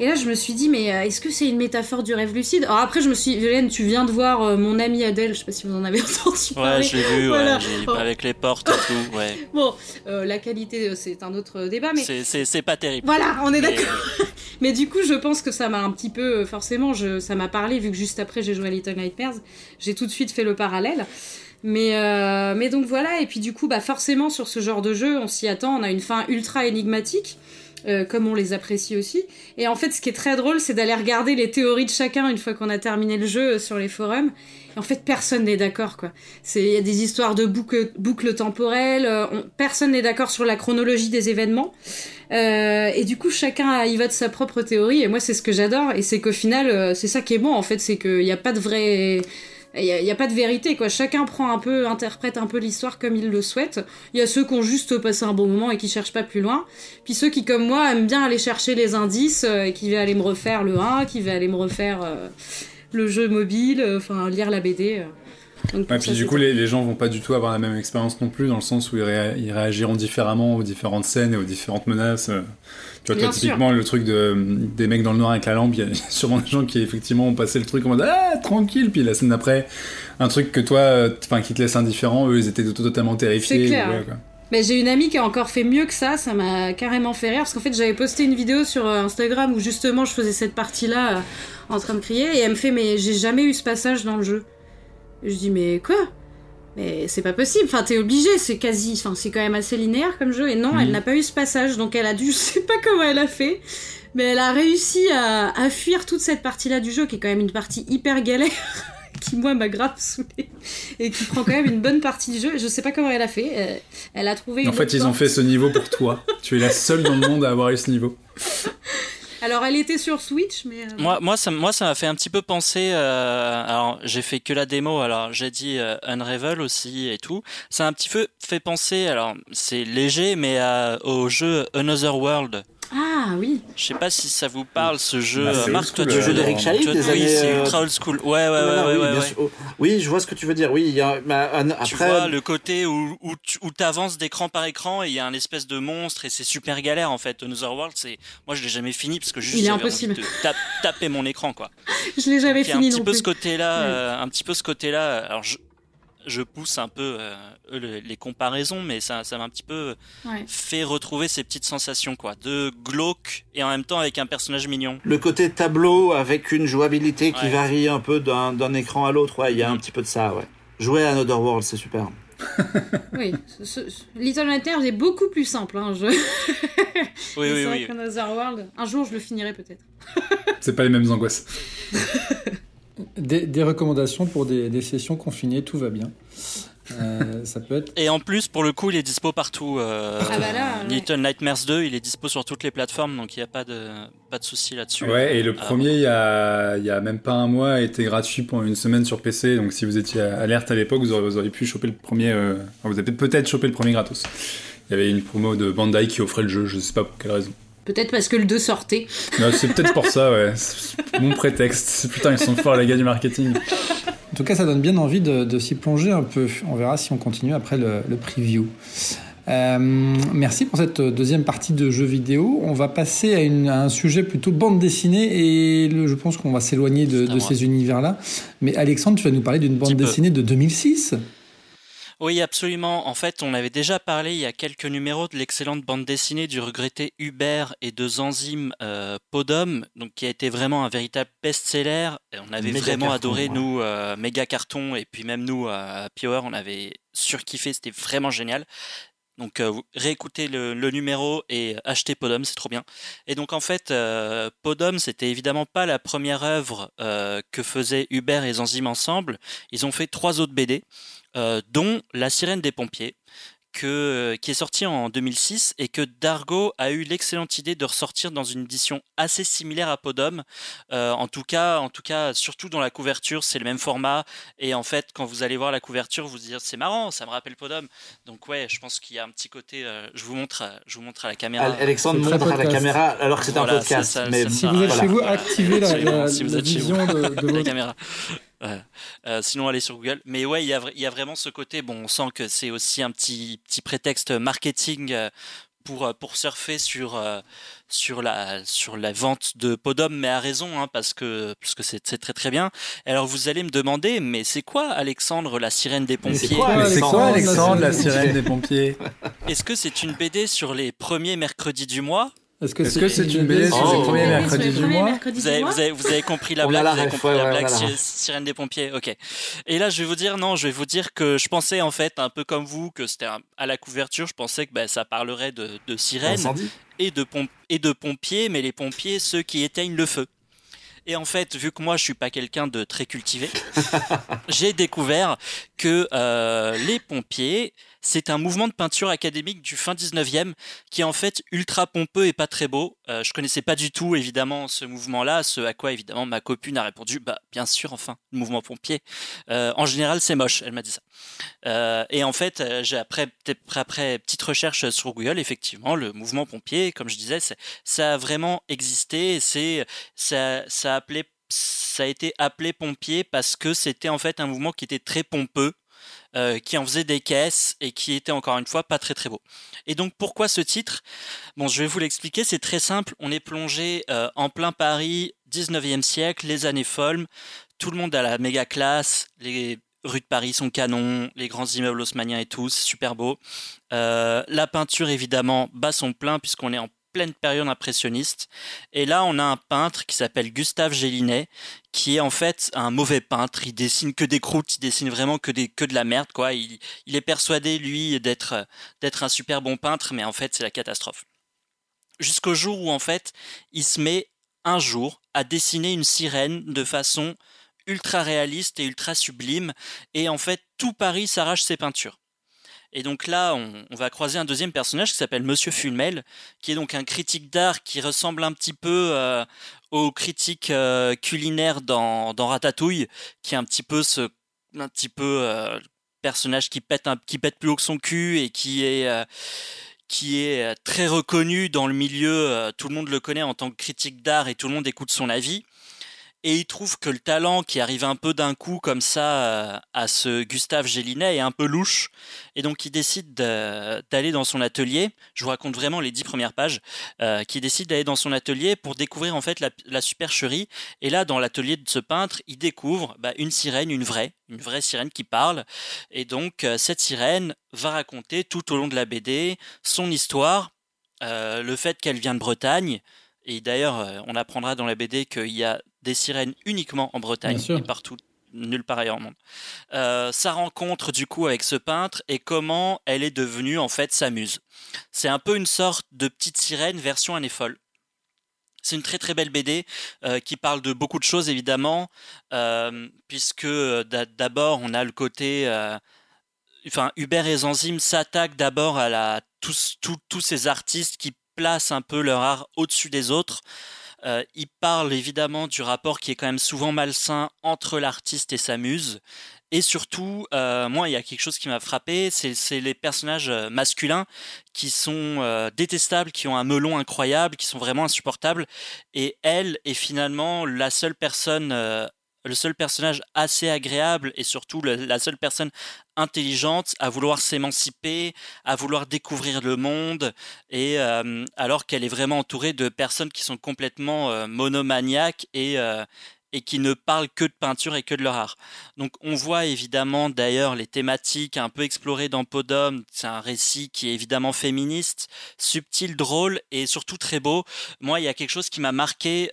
Et là, je me suis dit, mais euh, est-ce que c'est une métaphore du rêve lucide? Alors après, je me suis dit, Violaine, tu viens de voir euh, mon amie Adèle, je sais pas si vous en avez <laughs> entendu parler. Ouais, j'ai vu, ouais, avec les portes et tout, ouais. <laughs> Bon, euh, la qualité, c'est un autre débat, mais... C'est pas terrible. Voilà, on est d'accord. <laughs> mais du coup, je pense que ça m'a un petit peu, forcément, je, ça m'a parlé, vu que juste après, j'ai joué à Little Nightmares, j'ai tout de suite fait le parallèle. Mais, mais donc voilà, et puis du coup, bah forcément, sur ce genre de jeu, on s'y attend, on a une fin ultra énigmatique. Euh, comme on les apprécie aussi. Et en fait, ce qui est très drôle, c'est d'aller regarder les théories de chacun une fois qu'on a terminé le jeu euh, sur les forums. Et en fait, personne n'est d'accord, quoi. Il y a des histoires de boucles, temporelles. Euh, personne n'est d'accord sur la chronologie des événements. et du coup, chacun y va de sa propre théorie. Et moi, c'est ce que j'adore. Et c'est qu'au final, c'est ça qui est bon, en fait, c'est qu'il n'y a pas de vrai il n'y a, pas de vérité, quoi. Chacun prend un peu, interprète un peu l'histoire comme il le souhaite. Il y a ceux qui ont juste passé un bon moment et qui cherchent pas plus loin. Puis ceux qui, comme moi, aiment bien aller chercher les indices euh, et qui vont aller me refaire le 1, qui vont aller me refaire euh, le jeu mobile, euh, enfin, lire la BD. Et puis du coup, les, gens vont pas du tout avoir la même expérience non plus, dans le sens où ils, réagiront différemment aux différentes scènes et aux différentes menaces. Tu vois, toi, typiquement, le truc de, des mecs dans le noir avec la lampe, il y a <laughs> sûrement des gens qui, effectivement, ont passé le truc en mode Ah, tranquille, puis la scène d'après, un truc que toi, enfin, qui te laisse indifférent, eux, ils étaient totalement terrifiés. C'est clair. J'ai une amie qui a encore fait mieux que ça, ça m'a carrément fait rire, parce qu'en fait, j'avais posté une vidéo sur euh, Instagram où justement je faisais cette partie-là euh, en train de crier, et elle me fait Mais j'ai jamais eu ce passage dans le jeu. je dis Mais quoi? Mais c'est pas possible, enfin t'es obligé, c'est quasi, enfin c'est quand même assez linéaire comme jeu, et non, elle n'a pas eu ce passage, donc elle a dû, <laughs> je sais pas comment elle a fait, mais elle a réussi à, fuir toute cette partie-là du jeu, qui est quand même une partie hyper galère, <laughs> qui moi m'a grave saoulée, et qui prend quand même une bonne partie du jeu, je sais pas comment elle a fait, elle, a trouvé... En fait, ils ont fait ce niveau pour toi, tu es la seule dans le monde à avoir eu ce niveau. <laughs> Alors, elle était sur Switch, mais. Euh, moi, moi, ça, moi, ça m'a fait un petit peu penser. Euh, alors, j'ai fait que la démo. Alors, j'ai dit euh, Unravel aussi et tout. Ça a un petit peu fait penser. Alors, c'est léger, mais au jeu Another World. Ah oui. Je sais pas si ça vous parle ce jeu. Bah, Marc, toi, tu joues d'Eric Chahi des Oui, c'est ultra old school. Ouais, ouais, ouais, ouais, oui, oui, je vois ce que tu veux dire. Oui, il y a. après... Tu vois le côté où où, où t'avances d'écran par écran et il y a un espèce de monstre et c'est super galère en fait. Another World, c'est moi je l'ai jamais fini parce que juste il est impossible de taper mon écran quoi. <laughs> je l'ai jamais fini un petit peu ce côté-là, euh, un petit peu ce côté-là. Alors je, je pousse un peu euh, les comparaisons, mais ça, ça m'a un petit peu fait retrouver ces petites sensations, quoi, de glauque et en même temps avec un personnage mignon. Le côté tableau avec une jouabilité qui varie un peu d'un écran à l'autre, ouais, il y a un mm. petit peu de ça, ouais. Jouer à Another World, c'est super. <laughs> <laughs> oui, Little Nightmares est beaucoup plus simple. Hein, je... oui, <laughs> oui, oui. World, un jour je le finirai peut-être. c'est pas les mêmes angoisses. Des, recommandations pour des, sessions confinées, tout va bien. Euh, ça peut être... Et en plus, pour le coup, il est dispo partout. Euh, ah bah Little Nightmares 2, il est dispo sur toutes les plateformes, donc il n'y a pas de, pas de souci là-dessus. Ouais, et le ah, premier, il y, a, y a même pas un mois, a été gratuit pendant une semaine sur PC, donc si vous étiez alerte à l'époque, vous, auriez, pu choper le premier. Euh, vous avez peut-être chopé le premier gratos. Il y avait une promo de Bandai qui offrait le jeu, je sais pas pour quelle raison. Peut-être parce que le 2 sortait. c'est peut-être pour ça, ouais. Mon prétexte. Putain, ils sont forts, les gars du marketing. En tout cas, ça donne bien envie de, s'y plonger un peu. On verra si on continue après le, preview. Euh, merci pour cette deuxième partie de jeux vidéo. On va passer à, un sujet plutôt bande dessinée et je pense qu'on va s'éloigner de, de ces univers-là. Mais Alexandre, tu vas nous parler d'une bande dessinée de 2006 oui, absolument. En fait, on avait déjà parlé il y a quelques numéros de l'excellente bande dessinée du regretté Hubert et de Zanzim euh, Podom, donc qui a été vraiment un véritable best-seller. On avait vraiment adoré, nous, euh, méga carton, et puis même nous, à Power, on avait surkiffé, c'était vraiment génial. Donc euh, réécoutez le, numéro et achetez Podom, c'est trop bien. Et donc en fait, euh, Podom, c'était évidemment pas la première œuvre que faisaient Hubert et Zanzim ensemble. Ils ont fait trois autres BD. Euh, dont La sirène des pompiers, que, qui est sorti en 2006 et que Dargo a eu l'excellente idée de ressortir dans une édition assez similaire à Podom. Euh, en tout cas, en tout cas, surtout dans la couverture, c'est le même format. Et en fait, quand vous allez voir la couverture, vous vous dites c'est marrant, ça me rappelle Podom. Donc ouais, je pense qu'il y a un petit côté. Euh, je vous montre, je vous montre à la caméra. Alexandre montre à la caméra alors que c'est un podcast. mais si vous êtes chez vous, activez la, la, vision de, de <laughs> la caméra. Euh, sinon, allez sur Google. Mais ouais, il y a, y a, vraiment ce côté. Bon, on sent que c'est aussi un petit, petit prétexte marketing euh, pour, euh, pour surfer sur, sur, la, sur la vente de Podom, mais à raison, hein, parce que puisque c'est très très bien. Alors vous allez me demander, mais c'est quoi Alexandre, la sirène des pompiers? C'est quoi, Alexandre, la sirène <laughs> des pompiers? Est-ce que c'est une BD sur les premiers mercredis du mois? Est-ce que c'est une BD sur le premier mercredi du mois vous avez, vous, avez, vous avez, compris la blague, vous avez compris la blague Sirène des pompiers, ok. Et là, je vais vous dire, non, je vais vous dire que je pensais en fait, un peu comme vous, que c'était à la couverture, je pensais que bah, ça parlerait de, de sirènes et de, et de pompiers, mais les pompiers, ceux qui éteignent le feu. Et en fait, vu que moi je suis pas quelqu'un de très cultivé, <laughs> j'ai découvert que euh, les pompiers, c'est un mouvement de peinture académique du fin 19e qui est en fait ultra pompeux et pas très beau. Euh, je connaissais pas du tout évidemment ce mouvement-là, ce à quoi évidemment ma copine a répondu bah bien sûr enfin le mouvement pompier. Euh, en général c'est moche, elle m'a dit ça. Euh, et en fait j'ai après après petite recherche sur Google effectivement le mouvement pompier comme je disais ça a vraiment existé. C'est ça ça a appelé ça a été appelé pompier parce que c'était en fait un mouvement qui était très pompeux euh, qui en faisait des caisses et qui était encore une fois pas très très beau. Et donc pourquoi ce titre? Bon, je vais vous l'expliquer, c'est très simple. On est plongé euh, en plein Paris, 19e siècle, les années folles. Tout le monde a la méga classe, les rues de Paris sont canons, les grands immeubles haussmanniens et tout, c'est super beau. Euh, la peinture évidemment bat son plein puisqu'on est en pleine période impressionniste. Et là, on a un peintre qui s'appelle Gustave Gélinet, qui est en fait un mauvais peintre. Il dessine que des croûtes, il dessine vraiment que, des, que de la merde, quoi. Il, il est persuadé, lui, d'être, un super bon peintre, mais en fait, c'est la catastrophe. Jusqu'au jour où, en fait, il se met un jour à dessiner une sirène de façon ultra réaliste et ultra sublime. Et en fait, tout Paris s'arrache ses peintures. Et donc là, on, va croiser un deuxième personnage qui s'appelle Monsieur Fulmel, qui est donc un critique d'art qui ressemble un petit peu euh, au critique euh, culinaire dans, Ratatouille, qui est un petit peu ce un petit peu euh, personnage qui pète un, qui pète plus haut que son cul et qui est qui est très reconnu dans le milieu. tout le monde le connaît en tant que critique d'art et tout le monde écoute son avis et il trouve que le talent qui arrive un peu d'un coup comme ça euh, à ce Gustave Gélinet est un peu louche et donc il décide d'aller dans son atelier. Je vous raconte vraiment les dix premières pages. Euh, qui décide d'aller dans son atelier pour découvrir en fait la, supercherie. Et là, dans l'atelier de ce peintre, il découvre bah, une sirène, une vraie, une vraie sirène qui parle. Et donc euh, cette sirène va raconter tout au long de la BD son histoire, le fait qu'elle vient de Bretagne. Et d'ailleurs, on apprendra dans la BD qu'il y a des sirènes uniquement en Bretagne et partout nulle part ailleurs au monde. Euh, sa rencontre du coup avec ce peintre et comment elle est devenue en fait sa muse. C'est un peu une sorte de petite sirène version année folle. C'est une très très belle BD euh, qui parle de beaucoup de choses évidemment, euh, puisque d'abord on a le côté, enfin Hubert et Zanzim s'attaquent d'abord à la tous, tous, tous ces artistes qui placent un peu leur art au-dessus des autres. Euh, il parle évidemment du rapport qui est quand même souvent malsain entre l'artiste et sa muse. Et surtout, euh, moi, il y a quelque chose qui m'a frappé, c'est les personnages euh, masculins qui sont détestables, qui ont un melon incroyable, qui sont vraiment insupportables. Et elle est finalement la seule personne le seul personnage assez agréable et surtout la seule personne intelligente à vouloir s'émanciper, à vouloir découvrir le monde, et euh, alors qu'elle est vraiment entourée de personnes qui sont complètement euh, monomaniaques et, euh, et qui ne parlent que de peinture et que de leur art. Donc on voit évidemment d'ailleurs les thématiques un peu explorées dans Podom, c'est un récit qui est évidemment féministe, subtil, drôle et surtout très beau. Moi il y a quelque chose qui m'a marqué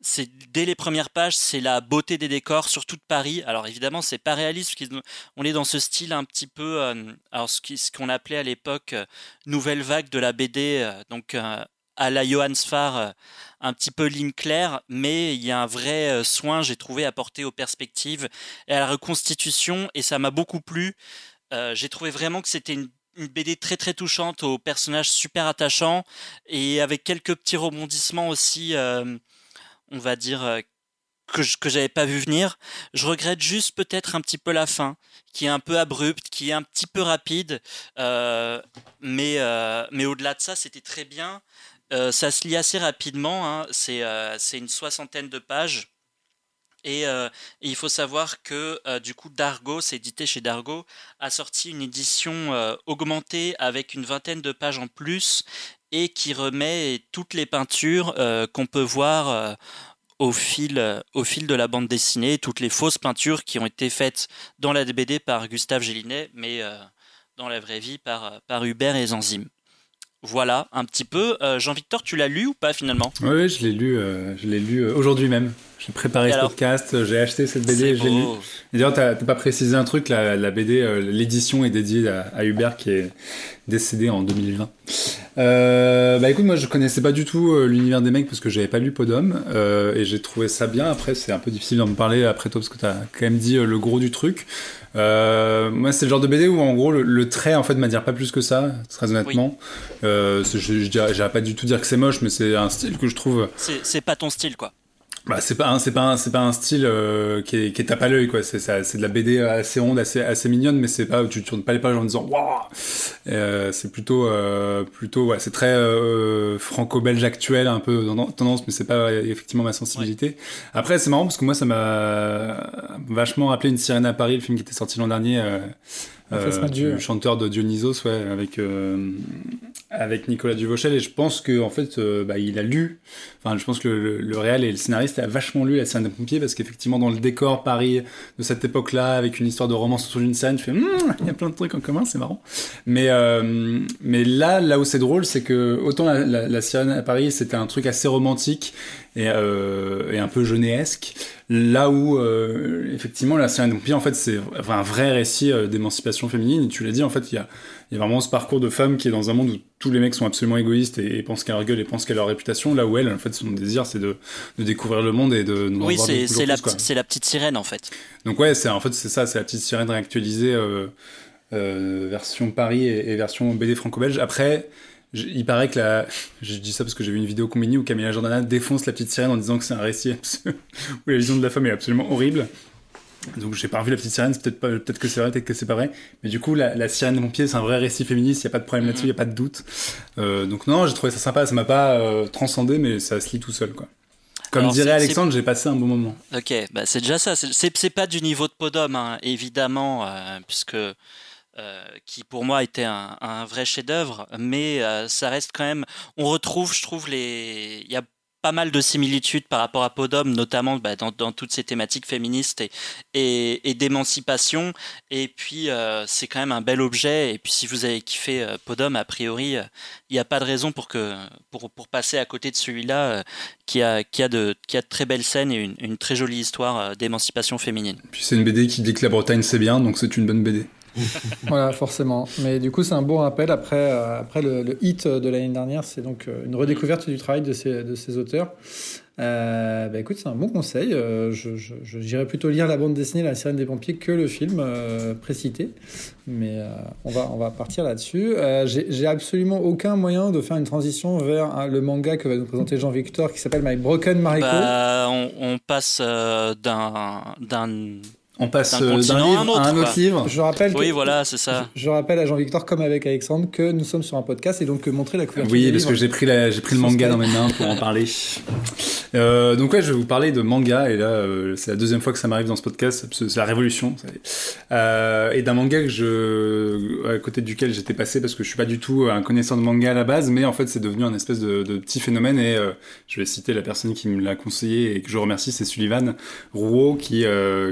c'est dès les premières pages, c'est la beauté des décors sur toute Paris. Alors évidemment, c'est pas réaliste, on est dans ce style un petit peu, euh, alors ce qu'on appelait à l'époque euh, nouvelle vague de la BD, euh, donc à la Johannes Farr, un petit peu ligne claire, mais il y a un vrai soin, j'ai trouvé, apporté aux perspectives et à la reconstitution, et ça m'a beaucoup plu. j'ai trouvé vraiment que c'était une BD très très touchante aux personnages super attachants et avec quelques petits rebondissements aussi on va dire, euh, que je que j'avais pas vu venir. Je regrette juste peut-être un petit peu la fin, qui est un peu abrupte, qui est un petit peu rapide, euh, mais euh, mais au-delà de ça, c'était très bien. ça se lit assez rapidement, hein. c'est c'est une soixantaine de pages. Et, il faut savoir que du coup Dargo, c'est édité chez Dargo, a sorti une édition augmentée avec une vingtaine de pages en plus et qui remet toutes les peintures euh, qu'on peut voir euh, au, fil, euh, au fil de la bande dessinée, toutes les fausses peintures qui ont été faites dans la DBD par Gustave Gélinet, mais dans la vraie vie par, Hubert et Zanzim. Voilà, un petit peu. Jean-Victor, tu l'as lu ou pas finalement? Oui, je l'ai lu aujourd'hui même. J'ai préparé ce podcast, j'ai acheté cette BD, j'ai lu. D'ailleurs, t'as pas précisé un truc, la, la BD, l'édition est dédiée à, à, Hubert qui est décédé en 2020. Euh, bah écoute, moi je connaissais pas du tout euh, l'univers des mecs parce que j'avais pas lu Podom euh, et j'ai trouvé ça bien. Après, c'est un peu difficile d'en parler après toi parce que t'as quand même dit euh, le gros du truc. Euh, moi, c'est le genre de BD où en gros le, trait en fait m'attire pas plus que ça, très honnêtement. Euh, je, je, je, pas du tout dire que c'est moche, mais c'est un style que je trouve. C'est pas ton style quoi. Bah, c'est pas c'est pas c'est pas un style euh, qui, est, qui est tape à l'œil quoi. C'est c'est de la BD assez ronde assez assez mignonne mais c'est pas tu tournes pas les pages en disant waouh! Euh, c'est plutôt euh, plutôt ouais c'est très euh, franco-belge actuel un peu tendance mais c'est pas effectivement ma sensibilité. Après c'est marrant parce que moi ça m'a vachement rappelé une sirène à Paris le film qui était sorti l'an dernier euh, du chanteur de Dionysos, ouais, avec euh, avec Nicolas Duvauchel. Et je pense que en fait, euh, bah, il a lu. Enfin, je pense que le, le, et le scénariste a vachement lu la scène des pompiers parce qu'effectivement, dans le décor Paris de cette époque-là, avec une histoire de romance autour d'une scène, je fais, hum, il y a plein de trucs en commun, c'est marrant. Mais mais là, là où c'est drôle, c'est que autant la, la, la sirène à Paris, c'était un truc assez romantique et, et un peu jeunesque. Là où, euh, effectivement, la série en fait, c'est un vrai récit euh, d'émancipation féminine. Et tu l'as dit, en fait, il y a, y a, vraiment ce parcours de femme qui est dans un monde où tous les mecs sont absolument égoïstes et, pensent qu'à leur gueule et pensent qu'à leur réputation. Là où elle, en fait, son désir, c'est de, de, découvrir le monde et de. oui, c'est la, la, petite sirène, en fait. Donc, ouais, c'est en fait, c'est ça, c'est la petite sirène réactualisée. Euh, version Paris et, version BD franco-belge. Après, il paraît que la. <laughs> Je dis ça parce que j'ai vu une vidéo combinée où Camilla Jordana défonce la petite sirène en disant que c'est un récit <laughs> où la vision de la femme est absolument horrible. Donc j'ai pas revu la petite sirène, peut-être peut que c'est vrai, peut-être que c'est pas vrai. Mais du coup, la, sirène de mon pied, c'est un vrai récit féministe, il y a pas de problème là-dessus, il y a pas de doute. Euh, donc non, j'ai trouvé ça sympa, ça m'a pas euh, transcendé, mais ça se lit tout seul, quoi. Comme dirait Alexandre, j'ai passé un bon moment. Ok, bah c'est déjà ça. C'est pas du niveau de Podom, hein, évidemment, euh, puisque qui pour moi était un, un vrai chef-d'œuvre, mais ça reste quand même. On retrouve, je trouve, les. Il y a pas mal de similitudes par rapport à Podom, notamment bah, dans, toutes ces thématiques féministes et, et, d'émancipation. Et puis, euh, c'est quand même un bel objet. Et puis, si vous avez kiffé euh, Podom, a priori, euh, il n'y a pas de raison pour, que, pour, pour passer à côté de celui-là, qui, a, qui, a de, qui a de très belles scènes et une, une très jolie histoire d'émancipation féminine. Puis, c'est une BD qui dit que la Bretagne, c'est bien, donc c'est une bonne BD. <laughs> voilà, forcément. Mais du coup, c'est un bon rappel. Après, euh, après le, hit de l'année dernière, c'est donc euh, une redécouverte du travail de ces, de ces auteurs. Euh, bah, écoute, c'est un bon conseil. je, j'irais plutôt lire la bande dessinée La sirène des pompiers que le film précité. Mais on, va, on va partir là-dessus. j'ai, absolument aucun moyen de faire une transition vers le manga que va nous présenter Jean-Victor qui s'appelle My Broken Mariko. Bah, on, on, passe d'un on passe d'un livre à un autre, livre. Je rappelle. Oui, voilà, c'est ça. Je, rappelle à Jean-Victor, comme avec Alexandre, que nous sommes sur un podcast et donc que montrer la couverture. Oui, parce que j'ai pris j'ai pris le manga dans mes mains pour en parler. <laughs> Euh, donc ouais, je vais vous parler de manga et là, euh, c'est la deuxième fois que ça m'arrive dans ce podcast. C'est la révolution. Euh, et d'un manga que je, à côté duquel j'étais passé parce que je suis pas du tout un connaisseur de manga à la base, mais en fait, c'est devenu un espèce de, petit phénomène et je vais citer la personne qui me l'a conseillé et que je remercie, c'est Sullivan Rouault qui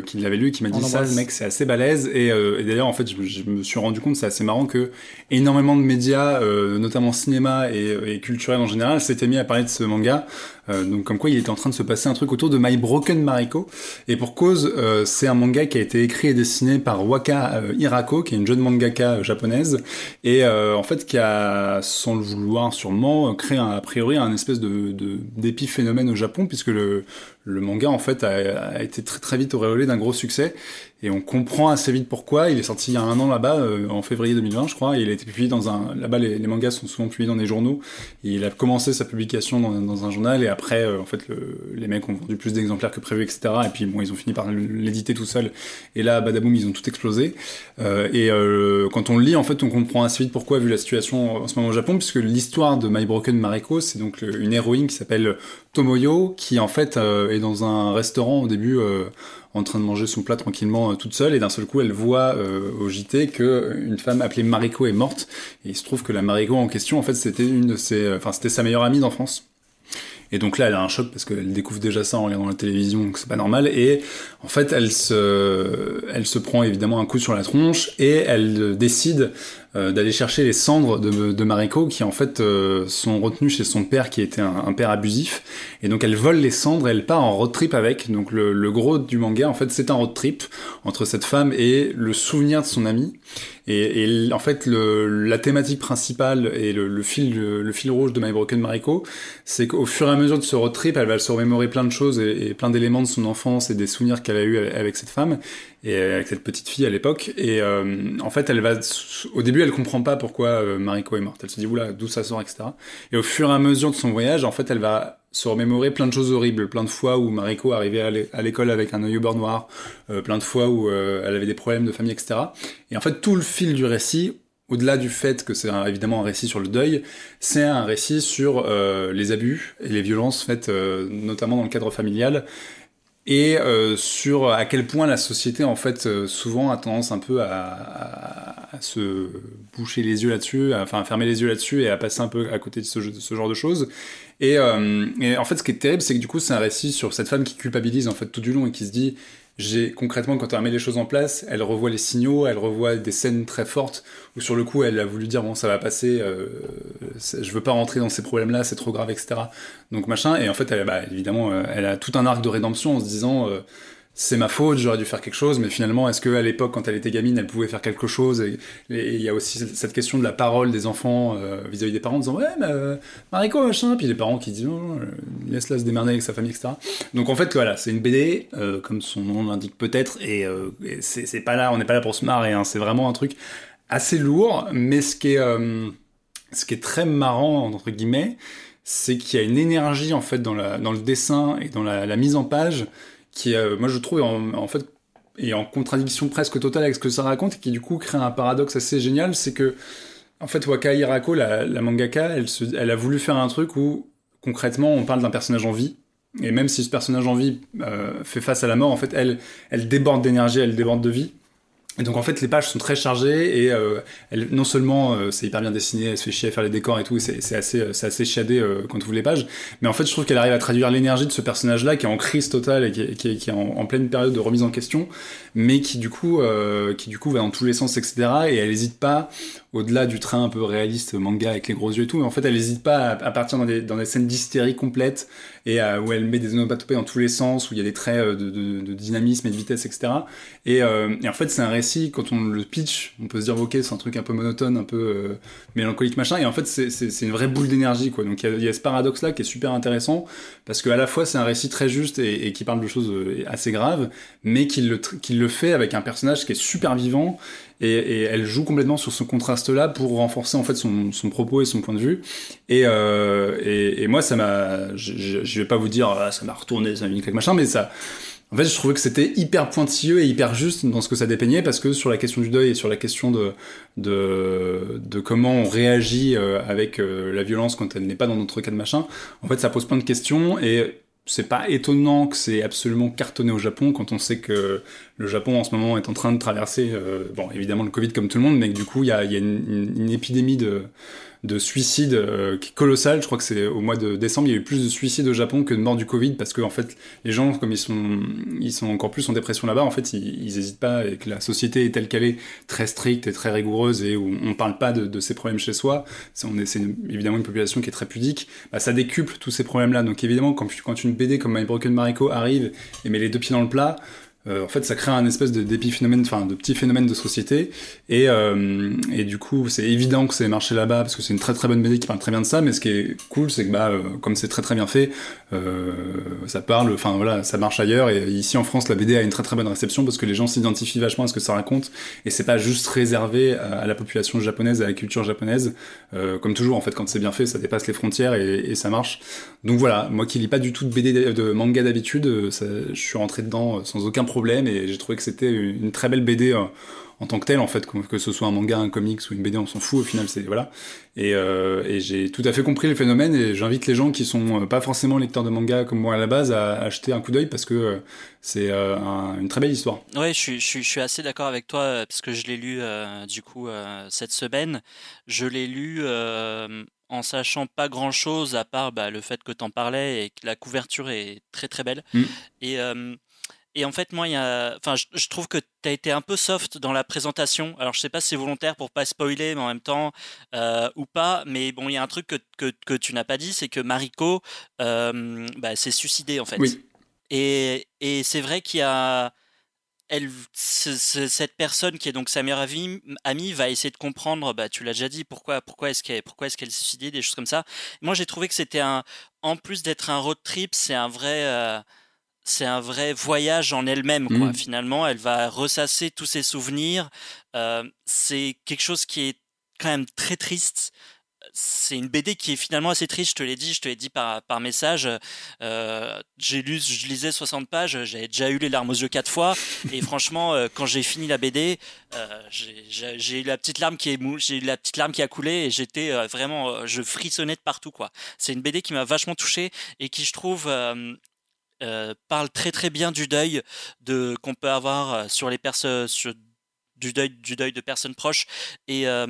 qui l'avait lu qui m'a dit ça, le mec, c'est assez balèze. Et, euh, et d'ailleurs, en fait, je, me suis rendu compte, c'est assez marrant que énormément de médias, euh, notamment cinéma et, et culturel en général, s'étaient mis à parler de ce manga. Euh, donc comme quoi il était en train de se passer un truc autour de My Broken Mariko. Et pour cause, euh, c'est un manga qui a été écrit et dessiné par Waka euh, Hirako, qui est une jeune mangaka japonaise, et en fait qui a, sans le vouloir sûrement, créé un, a priori un espèce de d'épiphénomène au Japon, puisque le, le manga en fait a, été très très vite auréolé d'un gros succès et on comprend assez vite pourquoi. Il est sorti il y a un an là-bas, euh, en février 2020, je crois. Il a été publié dans un. Là-bas, les, mangas sont souvent publiés dans des journaux. Il a commencé sa publication dans, dans un journal. Et après, euh, en fait, le, les mecs ont vendu plus d'exemplaires que prévu, etc. Et puis, bon, ils ont fini par l'éditer tout seul. Et là, badaboum, ils ont tout explosé. Euh, et euh, quand on le lit, en fait, on comprend assez vite pourquoi, vu la situation en ce moment au Japon, puisque l'histoire de My Broken Mariko, c'est donc une héroïne qui s'appelle Tomoyo, qui en fait est dans un restaurant au début en train de manger son plat tranquillement euh, toute seule et d'un seul coup elle voit euh, au JT que une femme appelée Mariko est morte et il se trouve que la Mariko en question en fait c'était une de ses enfin c'était sa meilleure amie d'enfance et donc là, elle a un choc parce qu'elle découvre déjà ça en regardant la télévision, donc c'est pas normal. Et en fait, elle se, elle se prend évidemment un coup sur la tronche et elle décide euh, d'aller chercher les cendres de, de Mariko qui en fait euh, sont retenues chez son père qui était un, père abusif. Et donc elle vole les cendres et elle part en road trip avec. Donc le, le gros du manga, en fait, c'est un road trip entre cette femme et le souvenir de son ami. Et, et, en fait, le, la thématique principale et le, le fil, le, fil rouge de My Broken Mariko, c'est qu'au fur et à mesure de ce road trip, elle va se remémorer plein de choses et, et plein d'éléments de son enfance et des souvenirs qu'elle a eu avec cette femme et avec cette petite fille à l'époque. Et euh, en fait, elle va, au début, elle comprend pas pourquoi euh, Mariko est morte. Elle se dit oula, d'où ça sort, etc. Et au fur et à mesure de son voyage, en fait, elle va se remémorer plein de choses horribles, plein de fois où Mariko arrivait à l'école avec un œil au bord noir, euh, plein de fois où elle avait des problèmes de famille, etc. Et en fait, tout le fil du récit, au-delà du fait que c'est évidemment un récit sur le deuil, c'est un récit sur les abus et les violences faites notamment dans le cadre familial et sur à quel point la société en fait souvent a tendance un peu à, se boucher les yeux là-dessus, enfin à fermer les yeux là-dessus et à passer un peu à côté de ce, genre de choses. Et, euh, et, en fait, ce qui est terrible, c'est que du coup, c'est un récit sur cette femme qui culpabilise en fait tout du long et qui se dit, j'ai concrètement quand elle met les choses en place, elle revoit les signaux, elle revoit des scènes très fortes où sur le coup, elle a voulu dire bon, ça va passer, euh, je veux pas rentrer dans ces problèmes-là, c'est trop grave, etc. Donc machin. Et en fait, elle, bah, évidemment, euh, elle a tout un arc de rédemption en se disant. Euh, c'est ma faute, j'aurais dû faire quelque chose, mais finalement, est-ce qu'à l'époque, quand elle était gamine, elle pouvait faire quelque chose Et il y a aussi cette question de la parole des enfants euh, vis-à-vis des parents, en disant Ouais, mais euh, Mariko, machin, puis les parents qui disent Non, euh, laisse-la se démerder avec sa famille, etc. Donc en fait, voilà, c'est une BD, comme son nom l'indique peut-être, et, c'est pas là, on n'est pas là pour se marrer, hein, c'est vraiment un truc assez lourd, mais ce qui est, très marrant, entre guillemets, c'est qu'il y a une énergie, en fait, dans, le dessin et dans la mise en page qui, euh, moi, je trouve, en, fait, est en contradiction presque totale avec ce que ça raconte, et qui, du coup, crée un paradoxe assez génial, c'est que, en fait, Wakai Hirako, la, mangaka, elle, elle a voulu faire un truc où, concrètement, on parle d'un personnage en vie, et même si ce personnage en vie euh, fait face à la mort, en fait, elle, elle déborde d'énergie, elle déborde de vie. Et donc en fait les pages sont très chargées et euh, non seulement euh, c'est hyper bien dessiné, elle se fait chier à faire les décors et tout, c'est assez euh, c'est assez euh, quand on ouvre les pages, mais en fait je trouve qu'elle arrive à traduire l'énergie de ce personnage-là qui est en crise totale et qui, est en, en, pleine période de remise en question, mais qui du coup qui du coup va dans tous les sens etc. Et elle n'hésite pas au-delà du train un peu réaliste manga avec les gros yeux et tout, mais en fait elle n'hésite pas à, partir dans des, dans des scènes d'hystérie complète et où elle met des onomatopées dans tous les sens, où il y a des traits de, de, dynamisme et de vitesse etc. Et, et en fait c'est un récit quand on le pitch, on peut se dire, ok, c'est un truc un peu monotone, un peu euh, mélancolique, machin, et en fait, c'est une vraie boule d'énergie, quoi. Donc, il y, a ce paradoxe-là qui est super intéressant, parce qu'à la fois, c'est un récit très juste et, qui parle de choses euh, assez graves, mais qui le, le fait avec un personnage qui est super vivant, et, elle joue complètement sur ce contraste-là pour renforcer en fait son, propos et son point de vue. Et, euh, et, moi, ça m'a, je, vais pas vous dire, ah, ça m'a retourné, ça m'a mis une machin, mais ça, en fait, je trouvais que c'était hyper pointilleux et hyper juste dans ce que ça dépeignait parce que sur la question du deuil et sur la question de, de, de comment on réagit euh, avec euh, la violence quand elle n'est pas dans notre cas de machin, en fait, ça pose plein de questions et c'est pas étonnant que c'est absolument cartonné au Japon quand on sait que le Japon en ce moment est en train de traverser, euh, bon évidemment le Covid comme tout le monde, mais que du coup il y a, une, épidémie de, de suicides euh, qui est colossal. Je crois que c'est au mois de décembre, il y a eu plus de suicides au Japon que de morts du Covid parce que en fait, les gens, comme ils sont, ils sont encore plus en dépression là-bas, en fait, ils, n'hésitent pas et que la société est telle qu'elle est, très stricte et très rigoureuse et où on parle pas de, ces problèmes chez soi. C'est, est, évidemment une population qui est très pudique. Bah, ça décuple tous ces problèmes-là. Donc évidemment, quand, quand une BD comme My Broken Mariko arrive et met les deux pieds dans le plat, euh, en fait, ça crée un espèce d'épiphénomène, enfin de petit phénomène de société. Et, euh, et du coup, c'est évident que c'est marché là-bas parce que c'est une très très bonne BD qui parle très bien de ça. Mais ce qui est cool, c'est que bah, euh, comme c'est très très bien fait, ça parle, enfin voilà, ça marche ailleurs. Et ici en France, la BD a une très très bonne réception parce que les gens s'identifient vachement à ce que ça raconte. Et c'est pas juste réservé à, la population japonaise, à la culture japonaise. Euh, comme toujours, en fait, quand c'est bien fait, ça dépasse les frontières et, ça marche. Donc voilà, moi qui lis pas du tout de BD de manga d'habitude, je suis rentré dedans sans aucun problème et j'ai trouvé que c'était une très belle BD euh, en tant que telle en fait que, ce soit un manga, un comics ou une BD, on s'en fout au final c'est voilà et, euh, et j'ai tout à fait compris le phénomène et j'invite les gens qui sont euh, pas forcément lecteurs de manga comme moi à la base à acheter un coup d'œil parce que c'est une très belle histoire. Ouais, je suis, je suis, assez d'accord avec toi parce que je l'ai lu du coup cette semaine. Je l'ai lu en sachant pas grand chose à part bah, le fait que tu en parlais et que la couverture est très très belle. Mm. Et et en fait, moi, il y a... enfin, je, trouve que tu as été un peu soft dans la présentation. Alors, je sais pas si c'est volontaire pour pas spoiler, mais en même temps, euh, ou pas. Mais bon, il y a un truc que, que, que tu n'as pas dit, c'est que Mariko euh, bah, s'est suicidée, en fait. Oui. Et, et c'est vrai qu'il y a. Elle, cette personne qui est donc sa meilleure amie, amie va essayer de comprendre, bah, tu l'as déjà dit, pourquoi, pourquoi est-ce qu'elle pourquoi est qu'elle s'est suicidée, des choses comme ça. Moi, j'ai trouvé que c'était un. En plus d'être un road trip, c'est un vrai. Euh, c'est un vrai voyage en elle-même. Mmh. Finalement, elle va ressasser tous ses souvenirs. Euh, c'est quelque chose qui est quand même très triste. C'est une BD qui est finalement assez triste, je te l'ai dit, je te l'ai dit par, par message. Euh, j'ai lu, je lisais 60 pages, j'avais déjà eu les larmes aux yeux quatre fois. Et <laughs> franchement, euh, quand j'ai fini la BD, euh, j'ai eu la petite larme qui est j'ai eu la petite larme qui a coulé et j'étais vraiment, je frissonnais de partout quoi. C'est une BD qui m'a vachement touché et qui je trouve euh, parle très très bien du deuil de qu'on peut avoir euh, sur les personnes du deuil du deuil de personnes proches et euh,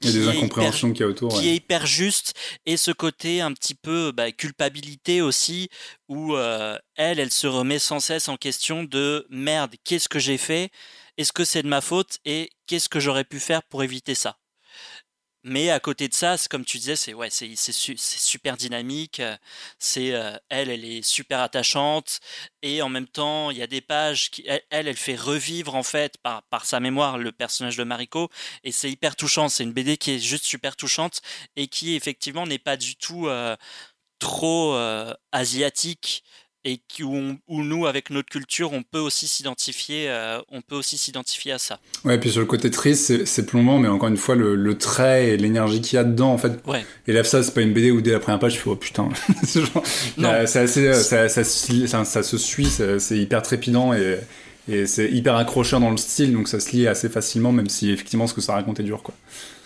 il y a des incompréhensions qu'il y a autour qui est hyper juste et ce côté un petit peu bah, culpabilité aussi où elle elle se remet sans cesse en question de merde qu'est-ce que j'ai fait? Est-ce que c'est de ma faute? Et qu'est-ce que j'aurais pu faire pour éviter ça? Mais à côté de ça, comme tu disais, c'est ouais, c'est super dynamique. C'est elle, elle est super attachante et en même temps, il y a des pages qui elle, elle, fait revivre en fait par, par sa mémoire le personnage de Mariko et c'est hyper touchant. C'est une BD qui est juste super touchante et qui effectivement n'est pas du tout trop asiatique et où, nous, avec notre culture, on peut aussi s'identifier, euh, on peut aussi s'identifier à ça. Ouais, et puis sur le côté triste, c'est plombant, mais encore une fois, le, trait et l'énergie qu'il y a dedans, en fait, ouais. élève ça. C'est pas une BD où dès la première page, tu fais oh putain, <laughs> c'est assez, ça, ça, ça, se suit, c'est hyper trépidant et, et c'est hyper accrocheur dans le style, donc ça se lit assez facilement, même si effectivement ce que ça raconte est dur, quoi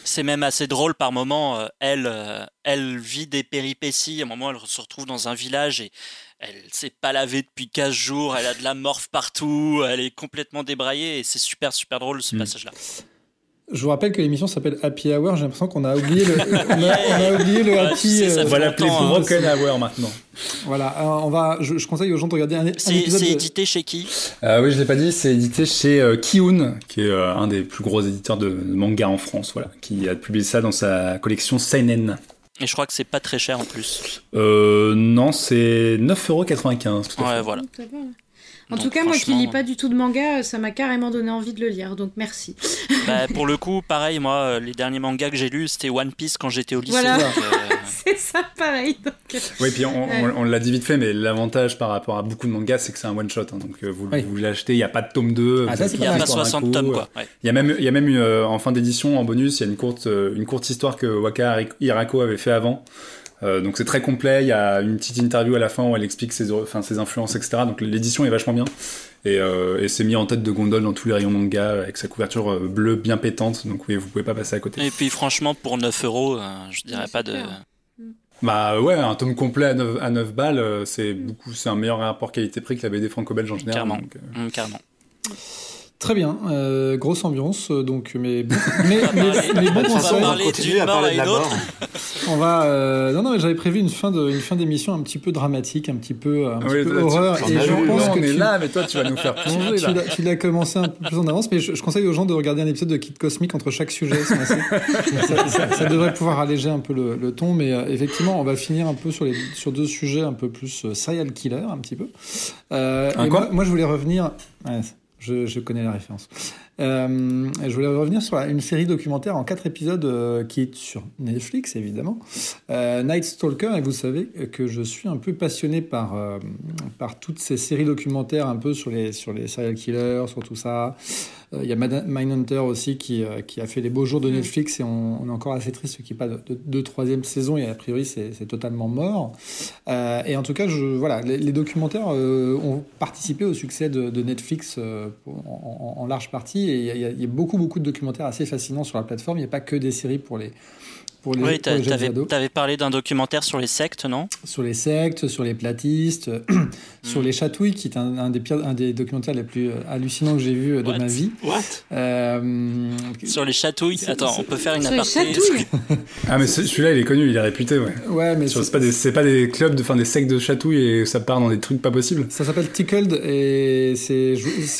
c'est même assez drôle par moment. Euh, elle, euh, elle vit des péripéties. À un moment, elle se retrouve dans un village et elle s'est pas lavée depuis 15 jours. Elle a de la morphe partout. Elle est complètement débraillée et c'est super, super drôle ce mm. passage-là. Je vous rappelle que l'émission s'appelle Happy Hour. J'ai l'impression qu'on a oublié le, <laughs> on a, oublié le Happy. Euh, on va l'appeler Broken Hour maintenant. Voilà, on va. Je, conseille aux gens de regarder un, un épisode. C'est édité chez qui? Euh, Oui, je l'ai pas dit. C'est édité chez euh, Kiun, qui est euh, un des plus gros éditeurs de manga en France. Voilà, qui a publié ça dans sa collection Seinen. Et je crois que c'est pas très cher en plus. Euh, non, c'est 9,95€. Ouais, voilà. En tout cas, moi qui lis pas du tout de manga, ça m'a carrément donné envie de le lire, donc merci. Bah, <laughs> pour le coup, pareil, moi, euh, les derniers mangas que j'ai lus, c'était One Piece quand j'étais au lycée. Voilà. Euh, <laughs> c'est ça, pareil. Donc... Euh, oui, puis on, l'a dit vite fait, mais l'avantage par rapport à beaucoup de mangas, c'est que c'est un one shot. Hein, donc vous, vous l'achetez, il n'y a pas de tome 2. Ah, il n'y a pas 60 tomes, quoi. Il y a même, il y a même en fin d'édition, en bonus, il y a une courte, une courte histoire que Waka Hirako avait fait avant. Euh, donc c'est très complet, il y a une petite interview à la fin où elle explique ses, enfin, ses influences, etc. Donc l'édition est vachement bien. Et, euh, et c'est mis en tête de gondole dans tous les rayons manga avec sa couverture euh, bleue bien pétante. Donc oui, vous pouvez pas passer à côté. Et puis franchement, pour 9 euros, je dirais pas de... Bah ouais, un tome complet à 9, à 9 balles, c'est beaucoup, c'est un meilleur rapport qualité-prix que la BD franco-belge en général. Carrément. Mmh, carrément. Très bien, euh, grosse ambiance, euh, donc mais mais, <laughs> mais, mais bon conseil. On va à parler de la mort. On va euh, non non, j'avais prévu une fin de une fin d'émission un petit peu dramatique, un petit peu un petit peu horreur. et je pense que on est là, mais toi tu vas nous faire <laughs> plonger tu, là. Tu l'as commencé un peu plus en avance, mais je, conseille aux gens de regarder un épisode de Kid Cosmic entre chaque sujet. <laughs> ça, ça, ça, devrait pouvoir alléger un peu le, le ton, mais effectivement, on va finir un peu sur les sur deux sujets un peu plus serial killer, un petit peu. Euh, et moi, moi, je voulais revenir. Ouais, je, connais la référence. Euh, je voulais revenir sur une série documentaire en quatre épisodes euh, qui est sur Netflix, évidemment. Euh, Night Stalker, et vous savez que je suis un peu passionné par, par toutes ces séries documentaires un peu sur les, sur les serial killers, sur tout ça. Euh, il y a Mindhunter aussi qui, euh, qui a fait les beaux jours de mm. Netflix et on, on est encore assez triste qu'il n'y ait pas de, de, troisième saison et a priori c'est totalement mort. Euh, et en tout cas, je, voilà, les, les documentaires ont participé au succès de, de Netflix en, en, large partie et il y, a, il y, a, beaucoup beaucoup de documentaires assez fascinants sur la plateforme. Il n'y a pas que des séries pour les oui, tu avais, parlé d'un documentaire sur les sectes, non? Sur les sectes, sur les platistes, <clears throat> sur hmm. les chatouilles, qui est un, des, un des documentaires les plus euh, hallucinants que j'ai vu euh, de ma vie. What? Euh, Sur les chatouilles? Attends, on peut faire une aparté. ah, mais celui-là, il est connu, il est réputé, ouais. Ouais, mais c'est pas, des, pas des clubs, de, fin, des sectes de chatouilles et ça part dans des trucs pas possibles. Ça s'appelle Tickled et c'est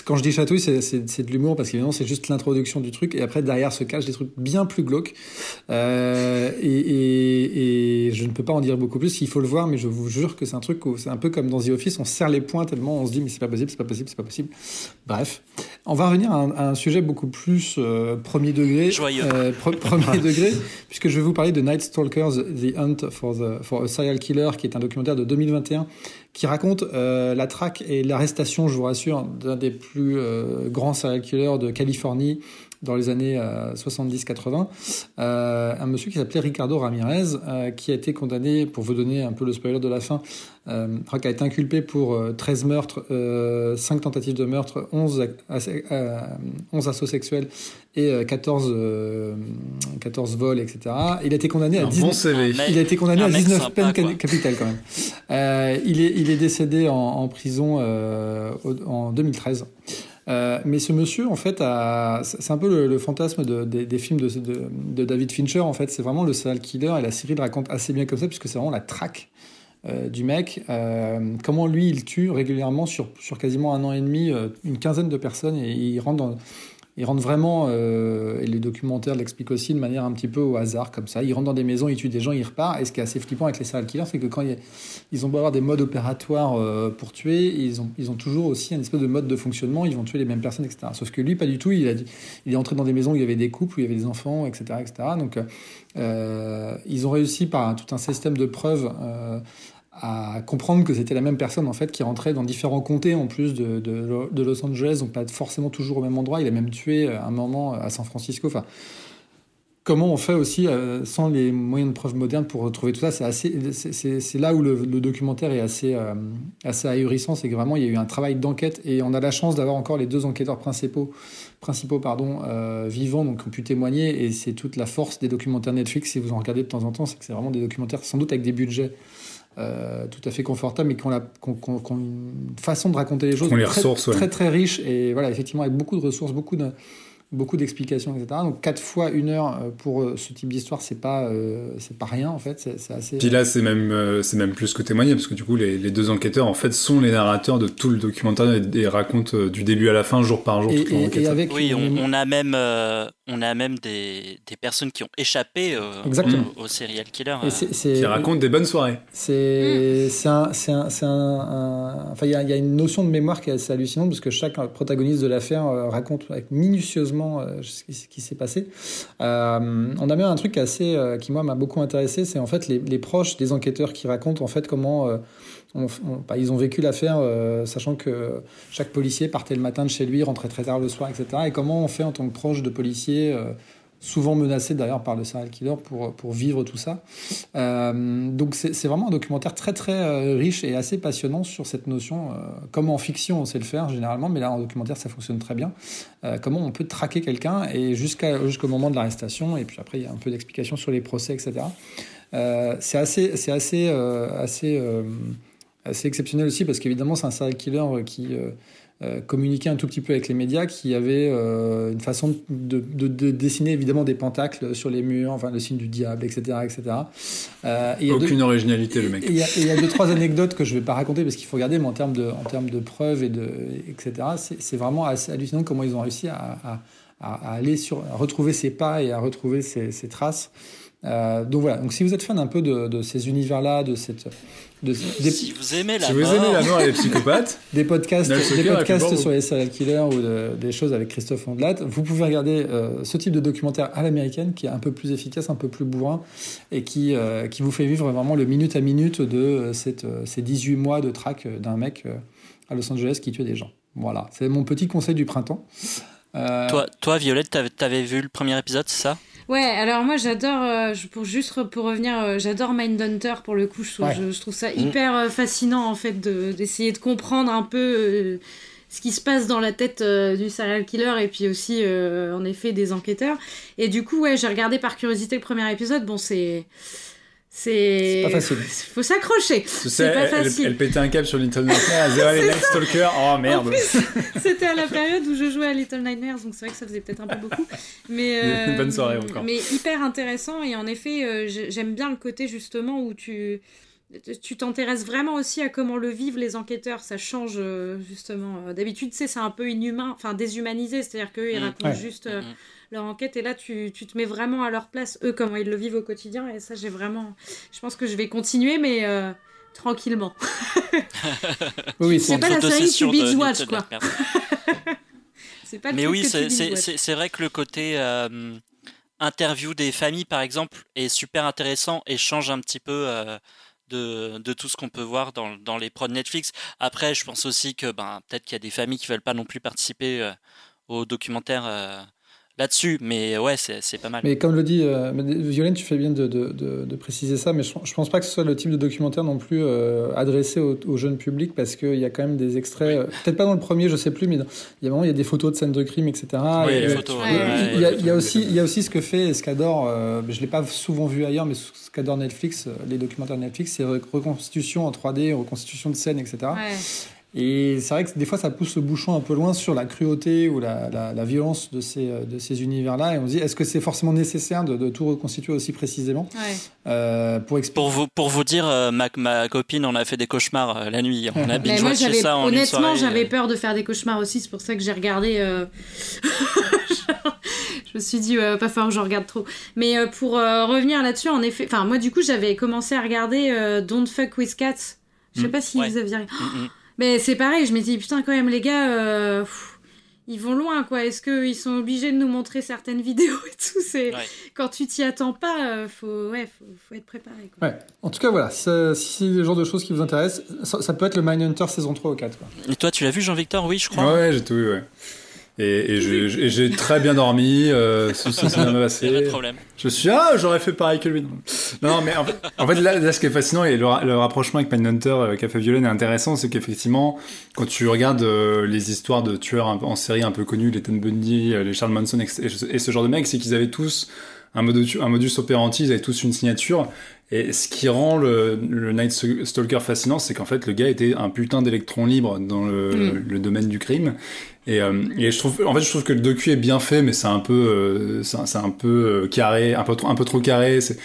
quand je dis chatouille, c'est de l'humour parce qu'évidemment, c'est juste l'introduction du truc et après, derrière se cachent des trucs bien plus glauques. Euh, euh, et, je ne peux pas en dire beaucoup plus. Il faut le voir, mais je vous jure que c'est un truc où c'est un peu comme dans The Office, on serre les poings tellement on se dit mais c'est pas possible, c'est pas possible, c'est pas possible. Bref, on va revenir à un, sujet beaucoup plus euh, premier degré. Joyeux. Euh, <laughs> premier degré, puisque je vais vous parler de Night Stalkers, The Hunt for, the, for a Serial Killer, qui est un documentaire de 2021 qui raconte la traque et l'arrestation, je vous rassure, d'un des plus grands serial killers de Californie dans les années 70-80, euh, euh, un monsieur qui s'appelait Ricardo Ramirez, euh, qui a été condamné, pour vous donner un peu le spoiler de la fin, euh, qui a été inculpé pour 13 meurtres, 5 tentatives de meurtre, 11, 11 assauts sexuels et 14, 14 vols, etc. Il a été condamné à 19, il a été condamné à 19 peines capitales quand même. il, est, il est décédé en, en prison en 2013. Euh, mais ce monsieur, en fait, c'est un peu le, fantasme des films de, David Fincher. En fait, c'est vraiment le serial killer et la série le raconte assez bien comme ça, puisque c'est vraiment la traque euh, du mec. Euh, comment lui, il tue régulièrement sur, sur quasiment un an et demi une quinzaine de personnes et il rentre dans il rentre vraiment, et les documentaires l'expliquent aussi de manière un petit peu au hasard, comme ça. Il rentre dans des maisons, il tue des gens, il repart. Et ce qui est assez flippant avec les serial killers, c'est que quand ils ont beau avoir des modes opératoires pour tuer, ils ont, ils toujours aussi un espèce de mode de fonctionnement, ils vont tuer les mêmes personnes, etc. Sauf que lui, pas du tout, il, est entré dans des maisons où il y avait des couples, où il y avait des enfants, etc. etc. Donc, ils ont réussi par tout un système de preuves à comprendre que c'était la même personne en fait qui rentrait dans différents comtés en plus de, de, Los Angeles, donc pas forcément toujours au même endroit. Il a même tué un moment à San Francisco. Enfin, comment on fait aussi euh, sans les moyens de preuve modernes pour retrouver tout ça? C'est assez, c'est là où le, documentaire est assez euh, assez ahurissant, c'est que vraiment il y a eu un travail d'enquête et on a la chance d'avoir encore les deux enquêteurs principaux principaux pardon euh, vivants donc qui ont pu témoigner et c'est toute la force des documentaires Netflix si vous en regardez de temps en temps, c'est que c'est vraiment des documentaires sans doute avec des budgets euh, tout à fait confortable, mais qui ont, la, une façon de raconter les choses très, très, très riche. Et voilà, effectivement avec beaucoup de ressources, beaucoup de, beaucoup d'explications, etc. Donc quatre fois une heure euh, pour euh, ce type d'histoire, c'est pas euh, c'est pas rien en fait. C'est assez. Puis là, c'est même c'est même plus que témoigner parce que du coup, les, les, deux enquêteurs en fait sont les narrateurs de tout le documentaire et, racontent du début à la fin, jour par jour. Et, toute avec oui, on, a même on a même des, des personnes qui ont échappé au, au, serial killer. qui racontent des bonnes soirées. C'est c'est un c'est un, un, enfin il y a, y a, une notion de mémoire qui est assez hallucinante parce que chaque protagoniste de l'affaire raconte avec minutieusement euh, ce qui, s'est passé. Euh, on a même un truc assez, euh, qui moi m'a beaucoup intéressé, c'est en fait les, proches des enquêteurs qui racontent en fait comment bah, ils ont vécu l'affaire, sachant que chaque policier partait le matin de chez lui, rentrait très tard le soir, etc. Et comment on fait en tant que proche de policier souvent menacé d'ailleurs par le serial killer pour, pour vivre tout ça. Euh, donc c'est vraiment un documentaire très très euh, riche et assez passionnant sur cette notion, euh, comme en fiction on sait le faire généralement, mais là en documentaire ça fonctionne très bien, comment on peut traquer quelqu'un et jusqu'au moment de l'arrestation, et puis après il y a un peu d'explication sur les procès, etc. c'est assez, c'est assez, assez, assez exceptionnel aussi parce qu'évidemment c'est un serial killer qui euh, communiquer un tout petit peu avec les médias, qui avait euh, une façon de, dessiner évidemment des pentacles sur les murs, enfin le signe du diable, etc. etc. Euh, Aucune originalité le mec. Il y, a deux, trois anecdotes que je ne vais pas raconter parce qu'il faut regarder, mais en termes de, en termes de preuves, et de, etc., c'est vraiment assez hallucinant comment ils ont réussi à, aller sur, à retrouver ses pas et à retrouver ses, traces. donc voilà, donc si vous êtes fan un peu de, de ces univers-là, de cette, si vous aimez la si vous aimez la mort. et les psychopathes, <laughs> des podcasts, des podcasts sur les serial killers ou des choses avec Christophe Ondelat, vous pouvez regarder euh, ce type de documentaire à l'américaine qui est un peu plus efficace, un peu plus bourrin et qui, euh, qui vous fait vivre vraiment le minute à minute de euh, cette, ces 18 mois de traque d'un mec à Los Angeles qui tue des gens. Voilà, c'est mon petit conseil du printemps. Toi, toi, Violette, t'avais vu le premier épisode, c'est ça? Ouais, alors moi j'adore, euh, pour juste pour revenir, euh, j'adore Mindhunter pour le coup, je trouve, je, trouve ça mm. hyper euh, fascinant en fait d'essayer de, comprendre un peu ce qui se passe dans la tête du serial killer et puis aussi en effet des enquêteurs. Et du coup, ouais, j'ai regardé par curiosité le premier épisode, bon c'est c'est pas facile. <laughs> Faut s'accrocher. C'est pas facile. Elle, pétait un câble sur Little Nightmares. <laughs> Zero Night Stalker. Oh merde. <laughs> C'était à la période où je jouais à Little Nightmares, donc c'est vrai que ça faisait peut-être un peu beaucoup. Mais euh, bonne soirée encore. Mais hyper intéressant et en effet, euh, j'aime bien le côté justement où tu tu t'intéresses vraiment aussi à comment le vivent les enquêteurs. Ça change euh, justement. D'habitude, c'est un peu inhumain, enfin déshumanisé, c'est-à-dire qu'ils ils mm. racontent juste. Mm, mm leur enquête. Et là, tu, tu, te mets vraiment à leur place, eux, comment ils le vivent au quotidien. Et ça, j'ai vraiment. Je pense que je vais continuer, mais euh, tranquillement. <laughs> oui, c'est pas la série tu binge watch, quoi. <laughs> c'est pas le Mais oui, c'est vrai que le côté. Euh, interview des familles, par exemple, est super intéressant et change un petit peu euh, de, de, tout ce qu'on peut voir dans, dans, les prods Netflix. Après, je pense aussi que ben, peut-être qu'il y a des familles qui veulent pas non plus participer au documentaire là-dessus. Mais ouais, c'est pas mal. Mais comme le dit euh, Violaine, tu fais bien de, de, de, préciser ça, mais je, je, pense pas que ce soit le type de documentaire non plus euh, adressé au, au, jeune public parce qu'il y a quand même des extraits, euh, peut-être pas dans le premier, je sais plus, mais il y a vraiment il y a des photos de scènes de crime, etc. Oui, les photos. il, y a, il y a aussi il y a aussi ce que fait ce qu'adore, je l'ai pas souvent vu ailleurs, mais ce qu'adore Netflix, les documentaires Netflix, c'est reconstitution en 3D, reconstitution de scènes, etc. Et c'est vrai que des fois, ça pousse le bouchon un peu loin sur la cruauté ou la, la, violence de ces, de ces univers-là. Et on se dit, est-ce que c'est forcément nécessaire de, de, tout reconstituer aussi précisément euh, pour, pour, vous, pour vous dire, euh, ma, ma, copine, on a fait des cauchemars euh, la nuit. On a moi, ça en Honnêtement, j'avais peur de faire des cauchemars aussi. C'est pour ça que j'ai regardé. <laughs> je me suis dit, pas fort que je regarde trop. Mais pour revenir là-dessus, en effet, enfin, moi, du coup, j'avais commencé à regarder Don't Fuck with Cats. Je sais mm. pas si vous aviez. Mm, mm. Mais c'est pareil, je me dis, putain, quand même, les gars, euh, ils vont loin, quoi. Est-ce qu'ils sont obligés de nous montrer certaines <laughs> vidéos et tout? C'est Quand tu t'y attends pas, euh, faut... Ouais, faut, être préparé. Quoi. Ouais. En tout cas, voilà, si, c'est le genre de choses qui vous intéressent, ça, peut être le Mindhunter saison 3 ou 4. Quoi. Et toi, tu l'as vu, Jean-Victor? Oui, je crois. Ouais, j'ai tout vu, ouais. Et, et j'ai très bien dormi, euh, ça, ça m'a passé. Pas de problème. Je suis ah j'aurais fait pareil que lui. Non mais en fait, en fait là, là, ce qui est fascinant et le, rapprochement avec Mindhunter euh, fait Violaine est intéressant, c'est qu'effectivement quand tu regardes euh, les histoires de tueurs en série un peu connus, les Ted Bundy, euh, les Charles Manson et, ce genre de mecs, c'est qu'ils avaient tous un modus, un modus operandi, ils avaient tous une signature. Et ce qui rend le, le Night Stalker fascinant, c'est qu'en fait le gars était un putain d'électron libre dans le, mm. le domaine du crime et, euh, et, je trouve, en fait, je trouve que le docu est bien fait, mais c'est un peu, euh, c'est un peu euh, carré, un peu trop, un peu trop carré. C'est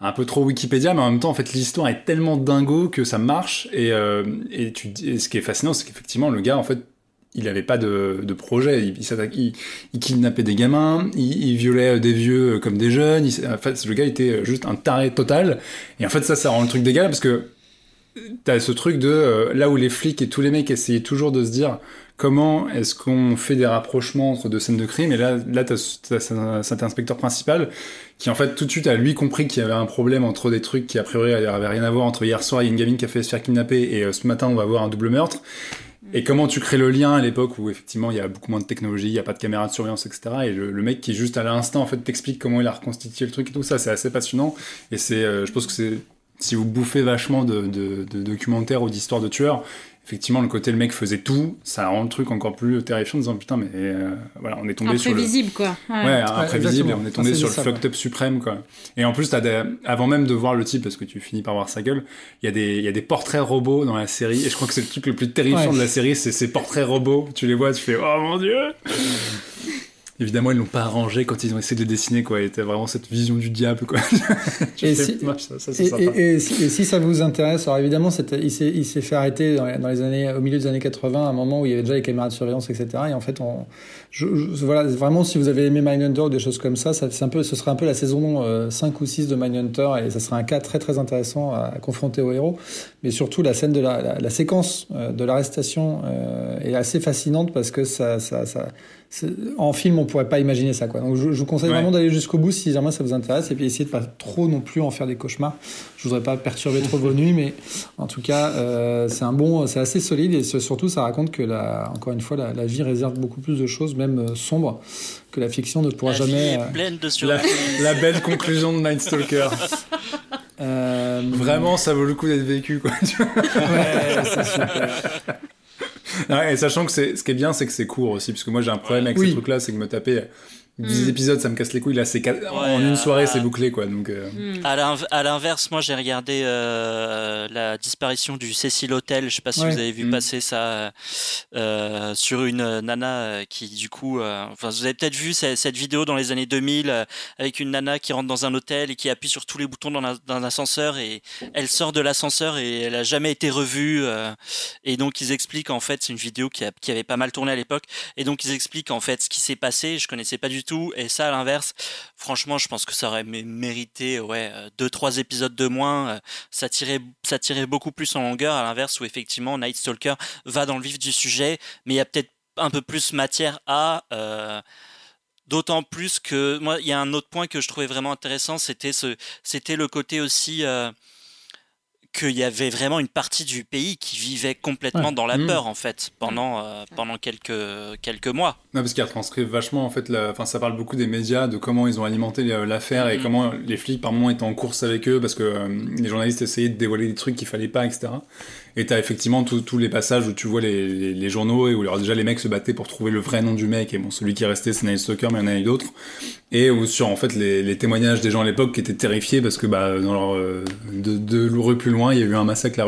un peu trop Wikipédia, mais en même temps, en fait, l'histoire est tellement dingo que ça marche. Et, et, tu, ce qui est fascinant, c'est qu'effectivement, le gars, en fait, il avait pas de, de projet. Il, kidnappait des gamins, il, violait des vieux comme des jeunes. en fait, le gars était juste un taré total. Et en fait, ça, ça rend le truc d'égal parce que t'as ce truc de là où les flics et tous les mecs essayaient toujours de se dire comment est-ce qu'on fait des rapprochements entre deux scènes de crime Et là, là tu as, cet inspecteur principal qui, en fait, tout de suite a lui compris qu'il y avait un problème entre des trucs qui, a priori, n'avaient rien à voir. Entre hier soir, il y a une gamine qui a fait se faire kidnapper et euh, ce matin, on va voir un double meurtre. Et comment tu crées le lien à l'époque où effectivement il y a beaucoup moins de technologie, il n'y a pas de caméra de surveillance, etc. Et le, mec qui juste à l'instant en fait t'explique comment il a reconstitué le truc et tout ça, c'est assez passionnant. Et c'est, euh, je pense que c'est si vous bouffez vachement de, documentaires ou d'histoires de tueurs, effectivement, le côté le mec faisait tout, ça rend le truc encore plus terrifiant en disant putain, mais euh, voilà, on est tombé sur le. quoi. Ouais, ouais imprévisible, on est tombé sur le fucked up suprême, quoi. Et en plus, as des... avant même de voir le type, parce que tu finis par voir sa gueule, il y, a des... y a des portraits robots dans la série, et je crois que c'est le truc le plus terrifiant de la série, c'est ces portraits robots. Tu les vois, tu fais oh mon dieu! Évidemment, ils l'ont pas arrangé quand ils ont essayé de le dessiner, quoi. Il était vraiment cette vision du diable, quoi. <laughs> et, si, et, si, ça vous intéresse, alors évidemment, il s'est fait arrêter dans les, années, au milieu des années 80, à un moment où il y avait déjà les caméras de surveillance, etc. Et en fait, on, je, voilà, vraiment, si vous avez aimé Mindhunter ou des choses comme ça, ça un peu, ce serait un peu la saison 5 euh, ou 6 de Mindhunter et ça serait un cas très très intéressant à, confronter au héros. Mais surtout, la scène de la, la, séquence euh, de l'arrestation euh, est assez fascinante parce que ça, ça, ça en film, on pourrait pas imaginer ça, quoi. Donc, je, vous conseille vraiment d'aller jusqu'au bout si jamais ça vous intéresse, et puis essayer de pas trop non plus en faire des cauchemars. Je voudrais pas perturber trop vos nuits, mais en tout cas, euh, c'est un bon, c'est assez solide, et surtout, ça raconte que la, encore une fois, la, vie réserve beaucoup plus de choses, même euh, sombres, que la fiction ne pourra jamais. Euh, pleine de la, la, belle conclusion de Night Stalker. Vraiment, ça vaut le coup d'être vécu, quoi. ouais, c'est super et sachant que ce qui est bien, c'est que c'est court aussi, parce que moi j'ai un problème avec ces trucs-là, c'est que me taper 10 mm. épisodes, ça me casse les couilles. Là, c'est en une soirée, c'est bouclé, quoi. Donc, euh. mm. à l'inverse, moi, j'ai regardé euh, la disparition du Cecil Hotel. Je sais pas si vous avez vu mm. passer ça euh, sur une nana qui, du coup, enfin, vous avez peut-être vu cette, vidéo dans les années 2000 avec une nana qui rentre dans un hôtel et qui appuie sur tous les boutons dans l'ascenseur et elle sort de l'ascenseur et elle a jamais été revue. et donc, ils expliquent en fait, c'est une vidéo qui, qui avait pas mal tourné à l'époque. Et donc, ils expliquent en fait ce qui s'est passé. Je connaissais pas du tout. Et ça, à l'inverse, franchement, je pense que ça aurait mérité ouais, euh, deux, trois épisodes de moins. Euh, ça tirait, ça tirait beaucoup plus en longueur, à l'inverse, où effectivement, Night Stalker va dans le vif du sujet, mais il y a peut-être un peu plus matière à. Euh, d'autant plus que moi, il y a un autre point que je trouvais vraiment intéressant, c'était ce, c'était le côté aussi qu'il y avait vraiment une partie du pays qui vivait complètement dans la mmh. peur en fait pendant euh, pendant quelques quelques mois. Non, parce qu'il retranscrit vachement en fait, enfin ça parle beaucoup des médias, de comment ils ont alimenté l'affaire et mmh. comment les flics par moments étaient en course avec eux parce que euh, les journalistes essayaient de dévoiler des trucs qu'il fallait pas, etc. Et t'as effectivement tous les passages où tu vois les, journaux et où alors, déjà les mecs se battaient pour trouver le vrai nom du mec. Et bon, celui qui est resté, c'est Night Stalker, mais il y en a eu d'autres. Et où sur en fait les, témoignages des gens à l'époque qui étaient terrifiés parce que bah dans leur euh, de, de plus loin, il y a eu un massacre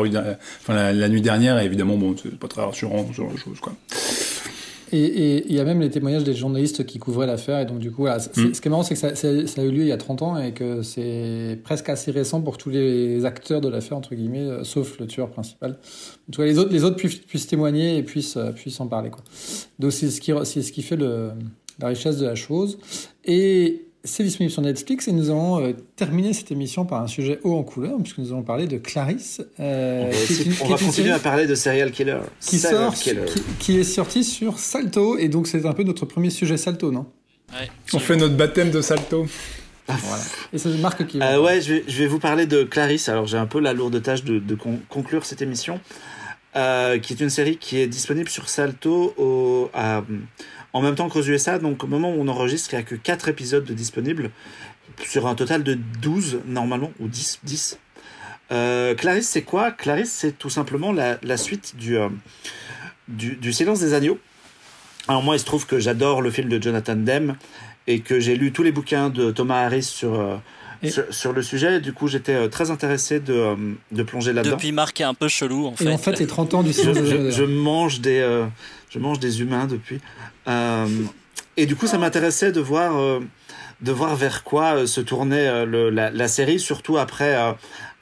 enfin la, nuit dernière. Et évidemment, bon, c'est pas très rassurant ce genre de choses, quoi. Et il y a même les témoignages des journalistes qui couvraient l'affaire. Et donc, du coup, voilà, mm. ce qui est marrant, c'est que ça, ça, a eu lieu il y a 30 ans et que c'est presque assez récent pour tous les acteurs de l'affaire, entre guillemets, euh, sauf le tueur principal. En tout cas, les autres, les autres puissent, puissent témoigner et puissent, euh, puissent en parler. Quoi. Donc, c'est ce qui, c'est ce qui fait le, la richesse de la chose. Et c'est disponible sur Netflix et nous allons euh, terminer cette émission par un sujet haut en couleur puisque nous allons parler de Clarisse. Euh, on va, continuer à parler de serial killer. Qui sort, Qui, est sorti sur Salto et donc c'est un peu notre premier sujet Salto, non? On fait notre baptême de Salto. Ah. voilà. Et c'est Marc qui. Euh, ouais, je vais, je vais, vous parler de Clarisse. Alors j'ai un peu la lourde tâche de, de conclure cette émission, euh, qui est une série qui est disponible sur Salto au, à en même temps qu'aux USA. Donc au moment où on enregistre, il n'y a que 4 épisodes de disponibles sur un total de 12 normalement, ou 10. 10. Euh, Clarisse, c'est quoi? Clarisse, c'est tout simplement la, la suite du, euh, du, du, Silence des Agneaux. Alors moi, il se trouve que j'adore le film de Jonathan Demme et que j'ai lu tous les bouquins de Thomas Harris sur, euh, sur, le sujet. Du coup, j'étais très intéressé de, de plonger là-dedans. Depuis Marc est un peu chelou, en fait. Et en fait, les 30 ans du Silence des Agneaux. Je, mange des, je mange des humains depuis. Euh, et du coup, ça m'intéressait de voir, euh, de voir vers quoi euh, se tournait la, série, surtout après,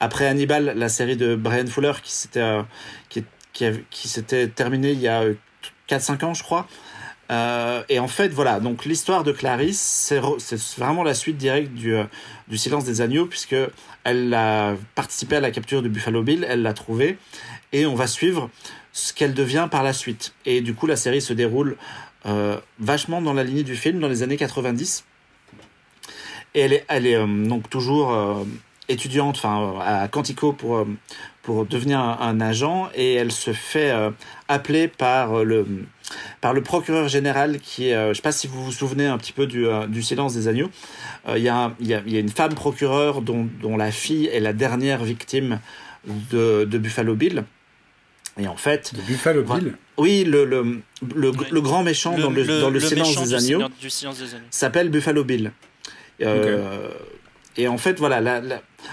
après Hannibal, la série de Brian Fuller qui s'était qui, qui, s'était terminée il y a 4-5 ans, je crois. Et en fait, voilà, donc l'histoire de Clarisse, c'est vraiment la suite directe du, du Silence des Agneaux, puisque elle a participé à la capture de Buffalo Bill, elle l'a trouvé, et on va suivre ce qu'elle devient par la suite. Et du coup, la série se déroule euh, vachement dans la lignée du film, dans les années 90. Et elle est, elle est euh, donc toujours euh, étudiante enfin, à Quantico pour, pour devenir un, agent et elle se fait appeler par le, par le procureur général qui est, je ne sais pas si vous vous souvenez un petit peu du, du silence des agneaux, il y, a, y, a, y, a, une femme procureur dont, dont, la fille est la dernière victime de, de Buffalo Bill. Et en fait. De Buffalo Bill Oui, le, le, le, grand méchant dans le, dans le silence, des agneaux s'appelle Buffalo Bill. Euh, et en fait, voilà. La,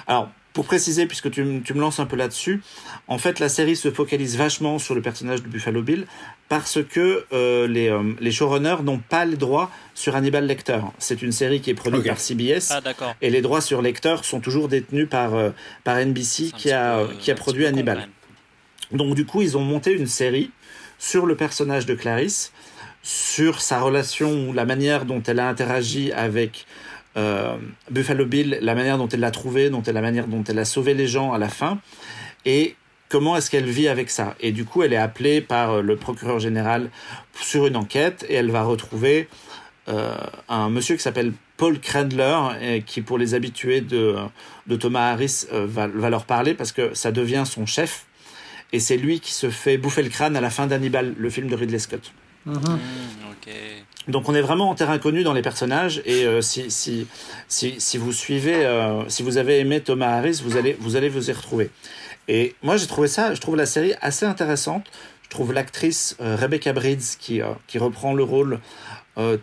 Alors, pour préciser, puisque tu, tu me lances un peu là-dessus, en fait, la série se focalise vachement sur le personnage de Buffalo Bill parce que euh, les, euh, les showrunners n'ont pas les droits sur Hannibal Lecter. C'est une série qui est produite par CBS. Ah, et les droits sur Lecter sont toujours détenus par, par NBC qui a, qui a produit Hannibal. Donc du coup, ils ont monté une série sur le personnage de Clarisse, sur sa relation, la manière dont elle a interagi avec euh, Buffalo Bill, la manière dont elle l'a trouvé, la manière dont elle a sauvé les gens à la fin, et comment est-ce qu'elle vit avec ça. Et du coup, elle est appelée par euh, le procureur général sur une enquête, et elle va retrouver euh, un monsieur qui s'appelle Paul Krendler, et qui pour les habitués de, Thomas Harris va leur parler parce que ça devient son chef et c'est lui qui se fait bouffer le crâne à la fin d'Hannibal, le film de Ridley Scott. Mhm. Hmm, Donc on est vraiment en terrain connu dans les personnages et euh, si, si, si, si, vous suivez, euh, si vous avez aimé Thomas Harris, vous allez, vous allez vous y retrouver. Et moi j'ai trouvé ça, je trouve la série assez intéressante. Je trouve l'actrice euh, Rebecca Bridges qui, qui reprend le rôle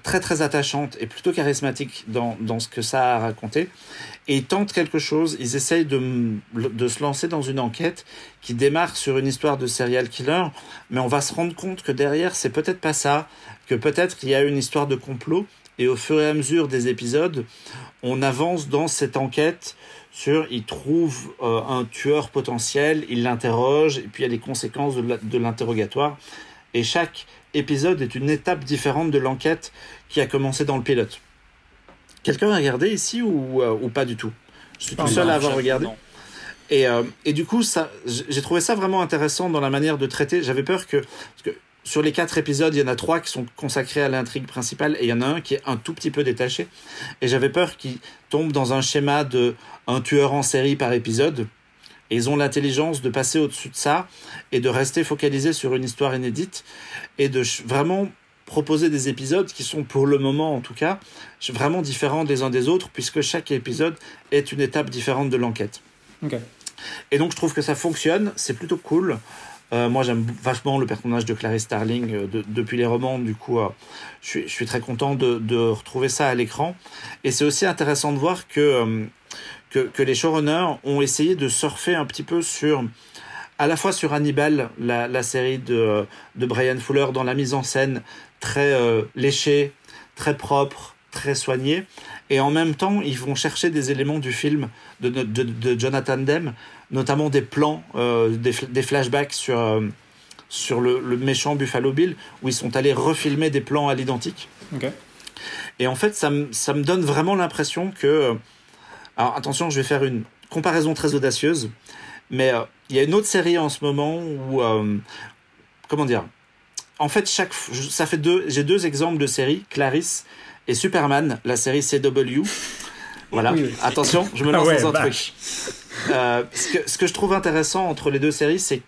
très très attachante et plutôt charismatique dans, dans ce que ça a raconté. Et ils tentent quelque chose, ils essayent de, de, se lancer dans une enquête qui démarre sur une histoire de serial killer, mais on va se rendre compte que derrière, c'est peut-être pas ça, que peut-être qu'il y a une histoire de complot, et au fur et à mesure des épisodes, on avance dans cette enquête sur, il trouve euh, un tueur potentiel, il l'interroge, et puis il y a les conséquences de l'interrogatoire, et chaque épisode est une étape différente de l'enquête qui a commencé dans le pilote. Quelqu'un a regardé ici ou, euh, ou pas du tout? Je suis tout seul à avoir regardé. Et, euh, et, du coup, ça, j'ai trouvé ça vraiment intéressant dans la manière de traiter. J'avais peur que, parce que sur les quatre épisodes, il y en a trois qui sont consacrés à l'intrigue principale et il y en a un qui est un tout petit peu détaché. Et j'avais peur qu'il tombe dans un schéma de un tueur en série par épisode. Et ils ont l'intelligence de passer au-dessus de ça et de rester focalisé sur une histoire inédite et de vraiment proposer des épisodes qui sont pour le moment en tout cas vraiment différents des uns des autres puisque chaque épisode est une étape différente de l'enquête. Et donc je trouve que ça fonctionne, c'est plutôt cool. Euh, moi j'aime vachement le personnage de Clarice Starling euh, depuis les romans, du coup je, suis, très content de, retrouver ça à l'écran. Et c'est aussi intéressant de voir que, que, les showrunners ont essayé de surfer un petit peu sur à la fois sur Hannibal, la, série de, de, Brian Fuller, dans la mise en scène très léchée, très propre, très soignée, et en même temps, ils vont chercher des éléments du film de, de, Jonathan Demme, notamment des plans, euh, des, flashbacks sur, euh, sur le, méchant Buffalo Bill, où ils sont allés refilmer des plans à l'identique. Et en fait, ça, ça me donne vraiment l'impression que... Euh, alors attention, je vais faire une comparaison très audacieuse, mais il y a une autre série en ce moment où... comment dire? En fait, chaque, ça fait deux, j'ai deux exemples de séries, Clarisse et Superman, la série CW. Voilà, attention, je me lance ah dans un truc. Euh, ce, que, ce que je trouve intéressant entre les deux séries, c'est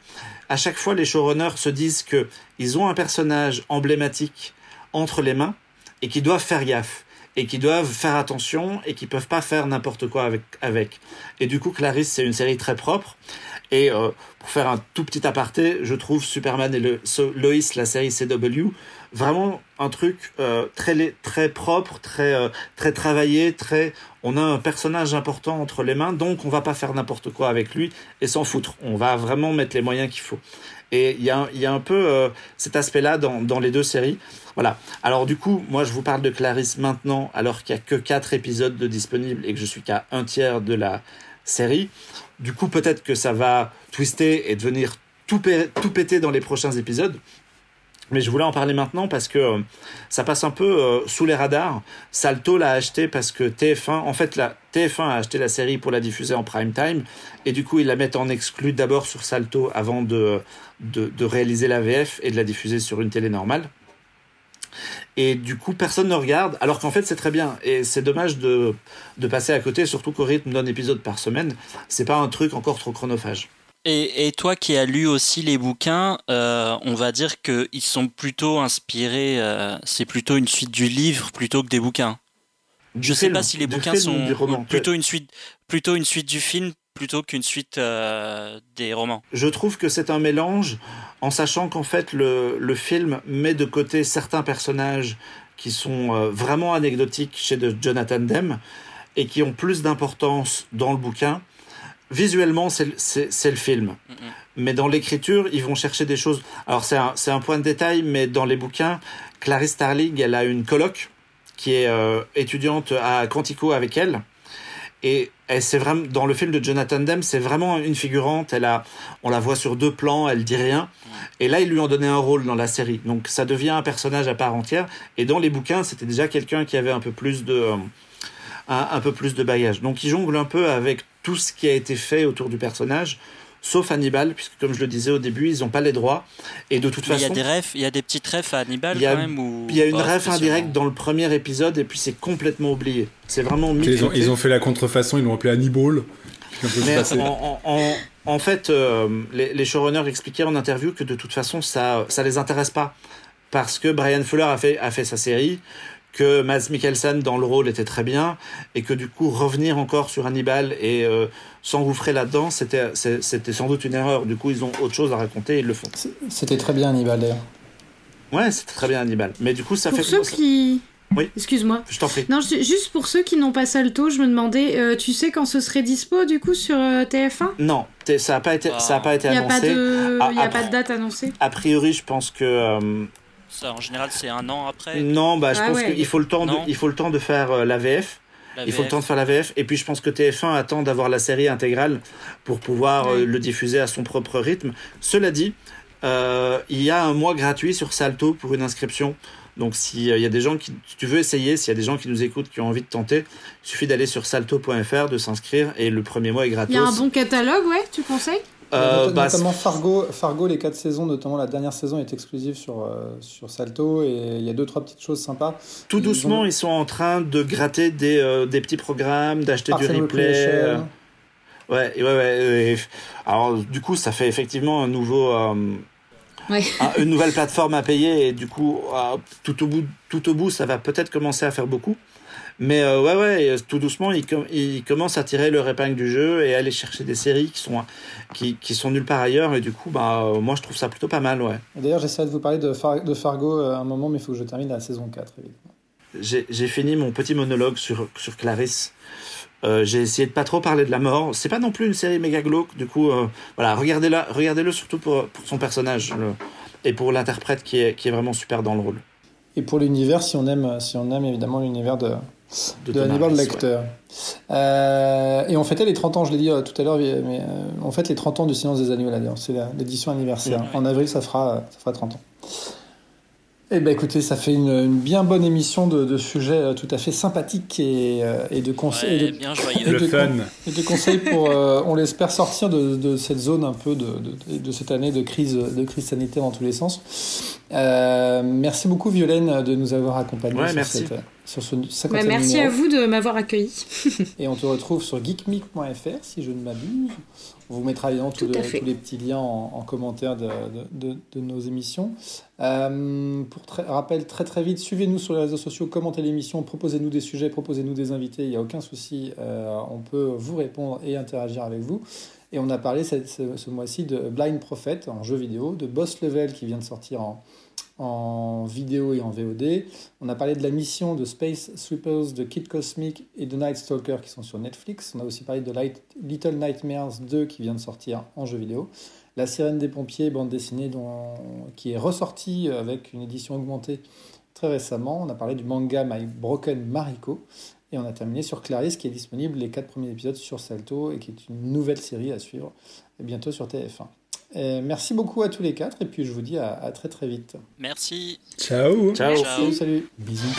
à chaque fois les showrunners se disent que ils ont un personnage emblématique entre les mains et qu'ils doivent faire gaffe et qui doivent faire attention et qui peuvent pas faire n'importe quoi avec. Et du coup, Clarisse, c'est une série très propre. Et euh, pour faire un tout petit aparté, je trouve Superman et le, Lois, la série CW, vraiment un truc euh, très très propre, très euh, très travaillé. On a un personnage important entre les mains, donc on va pas faire n'importe quoi avec lui et s'en foutre. On va vraiment mettre les moyens qu'il faut. Et il y a, un peu cet aspect-là dans, les deux séries. Voilà. Alors du coup, moi je vous parle de Clarisse maintenant, alors qu'il y a que quatre épisodes de disponibles et que je suis qu'à un tiers de la série. Du coup, peut-être que ça va twister et devenir tout, tout péter dans les prochains épisodes. Mais je voulais en parler maintenant parce que euh, ça passe un peu euh, sous les radars. Salto l'a acheté parce que TF1, en fait, la TF1 a acheté la série pour la diffuser en prime time et du coup ils la mettent en exclu d'abord sur Salto avant de, de, de réaliser la VF et de la diffuser sur une télé normale. Et du coup, personne ne regarde, alors qu'en fait, c'est très bien. Et c'est dommage de, de passer à côté, surtout qu'au rythme d'un épisode par semaine, c'est pas un truc encore trop chronophage. Et, et, toi qui as lu aussi les bouquins, euh, on va dire qu'ils sont plutôt inspirés, euh, c'est plutôt une suite du livre plutôt que des bouquins. Je sais pas si les bouquins sont plutôt une suite, plutôt une suite du film plutôt qu'une suite euh, des romans. Je trouve que c'est un mélange, en sachant qu'en fait le, le, film met de côté certains personnages qui sont vraiment anecdotiques chez de Jonathan Demme et qui ont plus d'importance dans le bouquin. Visuellement, c'est le film. Mais dans l'écriture, ils vont chercher des choses. Alors, c'est un, un, point de détail, mais dans les bouquins, Clarice Starling, elle a une coloc qui est euh, étudiante à Quantico avec elle. Et c'est vraiment dans le film de Jonathan Demme, c'est vraiment une figurante. Elle a, on la voit sur deux plans, elle dit rien. Et là, ils lui ont donné un rôle dans la série. Donc, ça devient un personnage à part entière. Et dans les bouquins, c'était déjà quelqu'un qui avait un peu plus de, euh, un, peu plus de bagage. Donc, il jongle un peu avec tout ce qui a été fait autour du personnage sauf Hannibal, puisque comme je le disais au début, ils n'ont pas les droits. Et de toute façon. Il y a des refs, il y a des petites refs à Hannibal quand même Il y a une ref indirecte dans le premier épisode, et puis c'est complètement oublié. C'est vraiment ils ont, ils ont, fait la contrefaçon, ils l'ont appelé Hannibal. en, fait, euh, les, showrunners expliquaient en interview que de toute façon, ça ça les intéresse pas. Parce que Brian Fuller a fait, a fait sa série, que Mads Mikkelsen dans le rôle était très bien et que du coup revenir encore sur Hannibal et euh, s'engouffrer là-dedans c'était c'était sans doute une erreur du coup ils ont autre chose à raconter et ils le font c'était très bien Hannibal d'ailleurs ouais c'était très bien Hannibal mais du coup ça pour fait ceux qui oui. Excuse-moi. Je t'en prie. Non, juste pour ceux qui n'ont pas Salto, je me demandais, euh, tu sais quand ce serait dispo du coup sur euh, TF1 Non, ça n'a pas été, ça a pas été annoncé. Il n'y a, pas de date annoncée? A priori, je pense que ça, en général, c'est un an après. Non, bah, je ah pense qu'il faut le temps de, il faut le temps de faire euh, la VF. il faut le temps de faire la VF. Et puis, je pense que TF1 attend d'avoir la série intégrale pour pouvoir euh, le diffuser à son propre rythme. Cela dit, euh, il y a un mois gratuit sur Salto pour une inscription. Donc, s'il y a des gens qui, tu veux essayer, s'il y a des gens qui nous écoutent, qui ont envie de tenter, il suffit d'aller sur salto.fr, de s'inscrire et le premier mois est gratuit. Il y a un bon catalogue, ouais, tu conseilles? Euh, bah, notamment Fargo, Fargo, les quatre saisons, notamment la dernière saison est exclusive sur, euh, sur Salto et il y a deux trois petites choses sympas. Tout doucement, ils sont en train de gratter des, euh, des petits programmes, d'acheter du replay. Ouais, ouais, ouais. alors du coup, ça fait effectivement un nouveau. une nouvelle plateforme à payer et du coup tout au bout tout au bout ça va peut-être commencer à faire beaucoup Mais euh, ouais, ouais, tout doucement, il, il, commence à tirer le épingle du jeu et aller chercher des séries qui sont, qui, qui sont nulle part ailleurs. Et du coup, bah, euh, moi, je trouve ça plutôt pas mal, ouais. D'ailleurs, j'essaie de vous parler de, de Fargo à un moment, mais il faut que je termine la saison 4, évidemment. J'ai fini mon petit monologue sur, sur Clarisse. Euh, j'ai essayé de pas trop parler de la mort. C'est pas non plus une série méga glauque, du coup, euh, voilà, regardez-la, regardez-le surtout pour, pour son personnage et pour l'interprète qui est, qui est vraiment super dans le rôle. Et pour l'univers, si on aime, si on aime évidemment l'univers de, de, de Hannibal Lecter. Euh, et on fêtait les 30 ans, je l'ai dit tout à l'heure, mais on fête les 30 ans du Silence des Agneaux là C'est l'édition anniversaire. En avril, ça fera, ça fera 30 ans. Eh ben écoutez, ça fait une, bien bonne émission de, sujets euh, tout à fait sympathiques et, euh, de conseils. Ouais, bien joyeux. Le fun. Et de conseils pour, euh, on l'espère, sortir de, cette zone un peu de, de, cette année de crise, de crise sanitaire dans tous les sens. merci beaucoup Violaine de nous avoir accompagnés sur, merci. Sur ce 50 bah, Merci à vous de m'avoir accueilli. <laughs> et on te retrouve sur geekmic.fr si je ne m'abuse. On vous mettra évidemment tous, les petits liens en, commentaire de, nos émissions. Euh, pour rappel, très très vite, suivez-nous sur les réseaux sociaux, commentez l'émission, proposez-nous des sujets, proposez-nous des invités, il n'y a aucun souci, euh, on peut vous répondre et interagir avec vous. Et on a parlé ce, ce mois-ci de Blind Prophet en jeu vidéo, de Boss Level qui vient de sortir en, en vidéo et en VOD. On a parlé de la mission de Space Sweepers, de Kid Cosmic et de Night Stalker qui sont sur Netflix. On a aussi parlé de Little Nightmares 2 qui vient de sortir en jeu vidéo. La Sirène des Pompiers, bande dessinée qui est ressortie avec une édition augmentée très récemment. On a parlé du manga My Broken Mariko. Et on a terminé sur Clarisse qui est disponible les quatre premiers épisodes sur Salto et qui est une nouvelle série à suivre bientôt sur TF1. Euh, merci beaucoup à tous les quatre et puis je vous dis à, très très vite. Merci. Ciao. Ciao. Salut, salut. Bisous.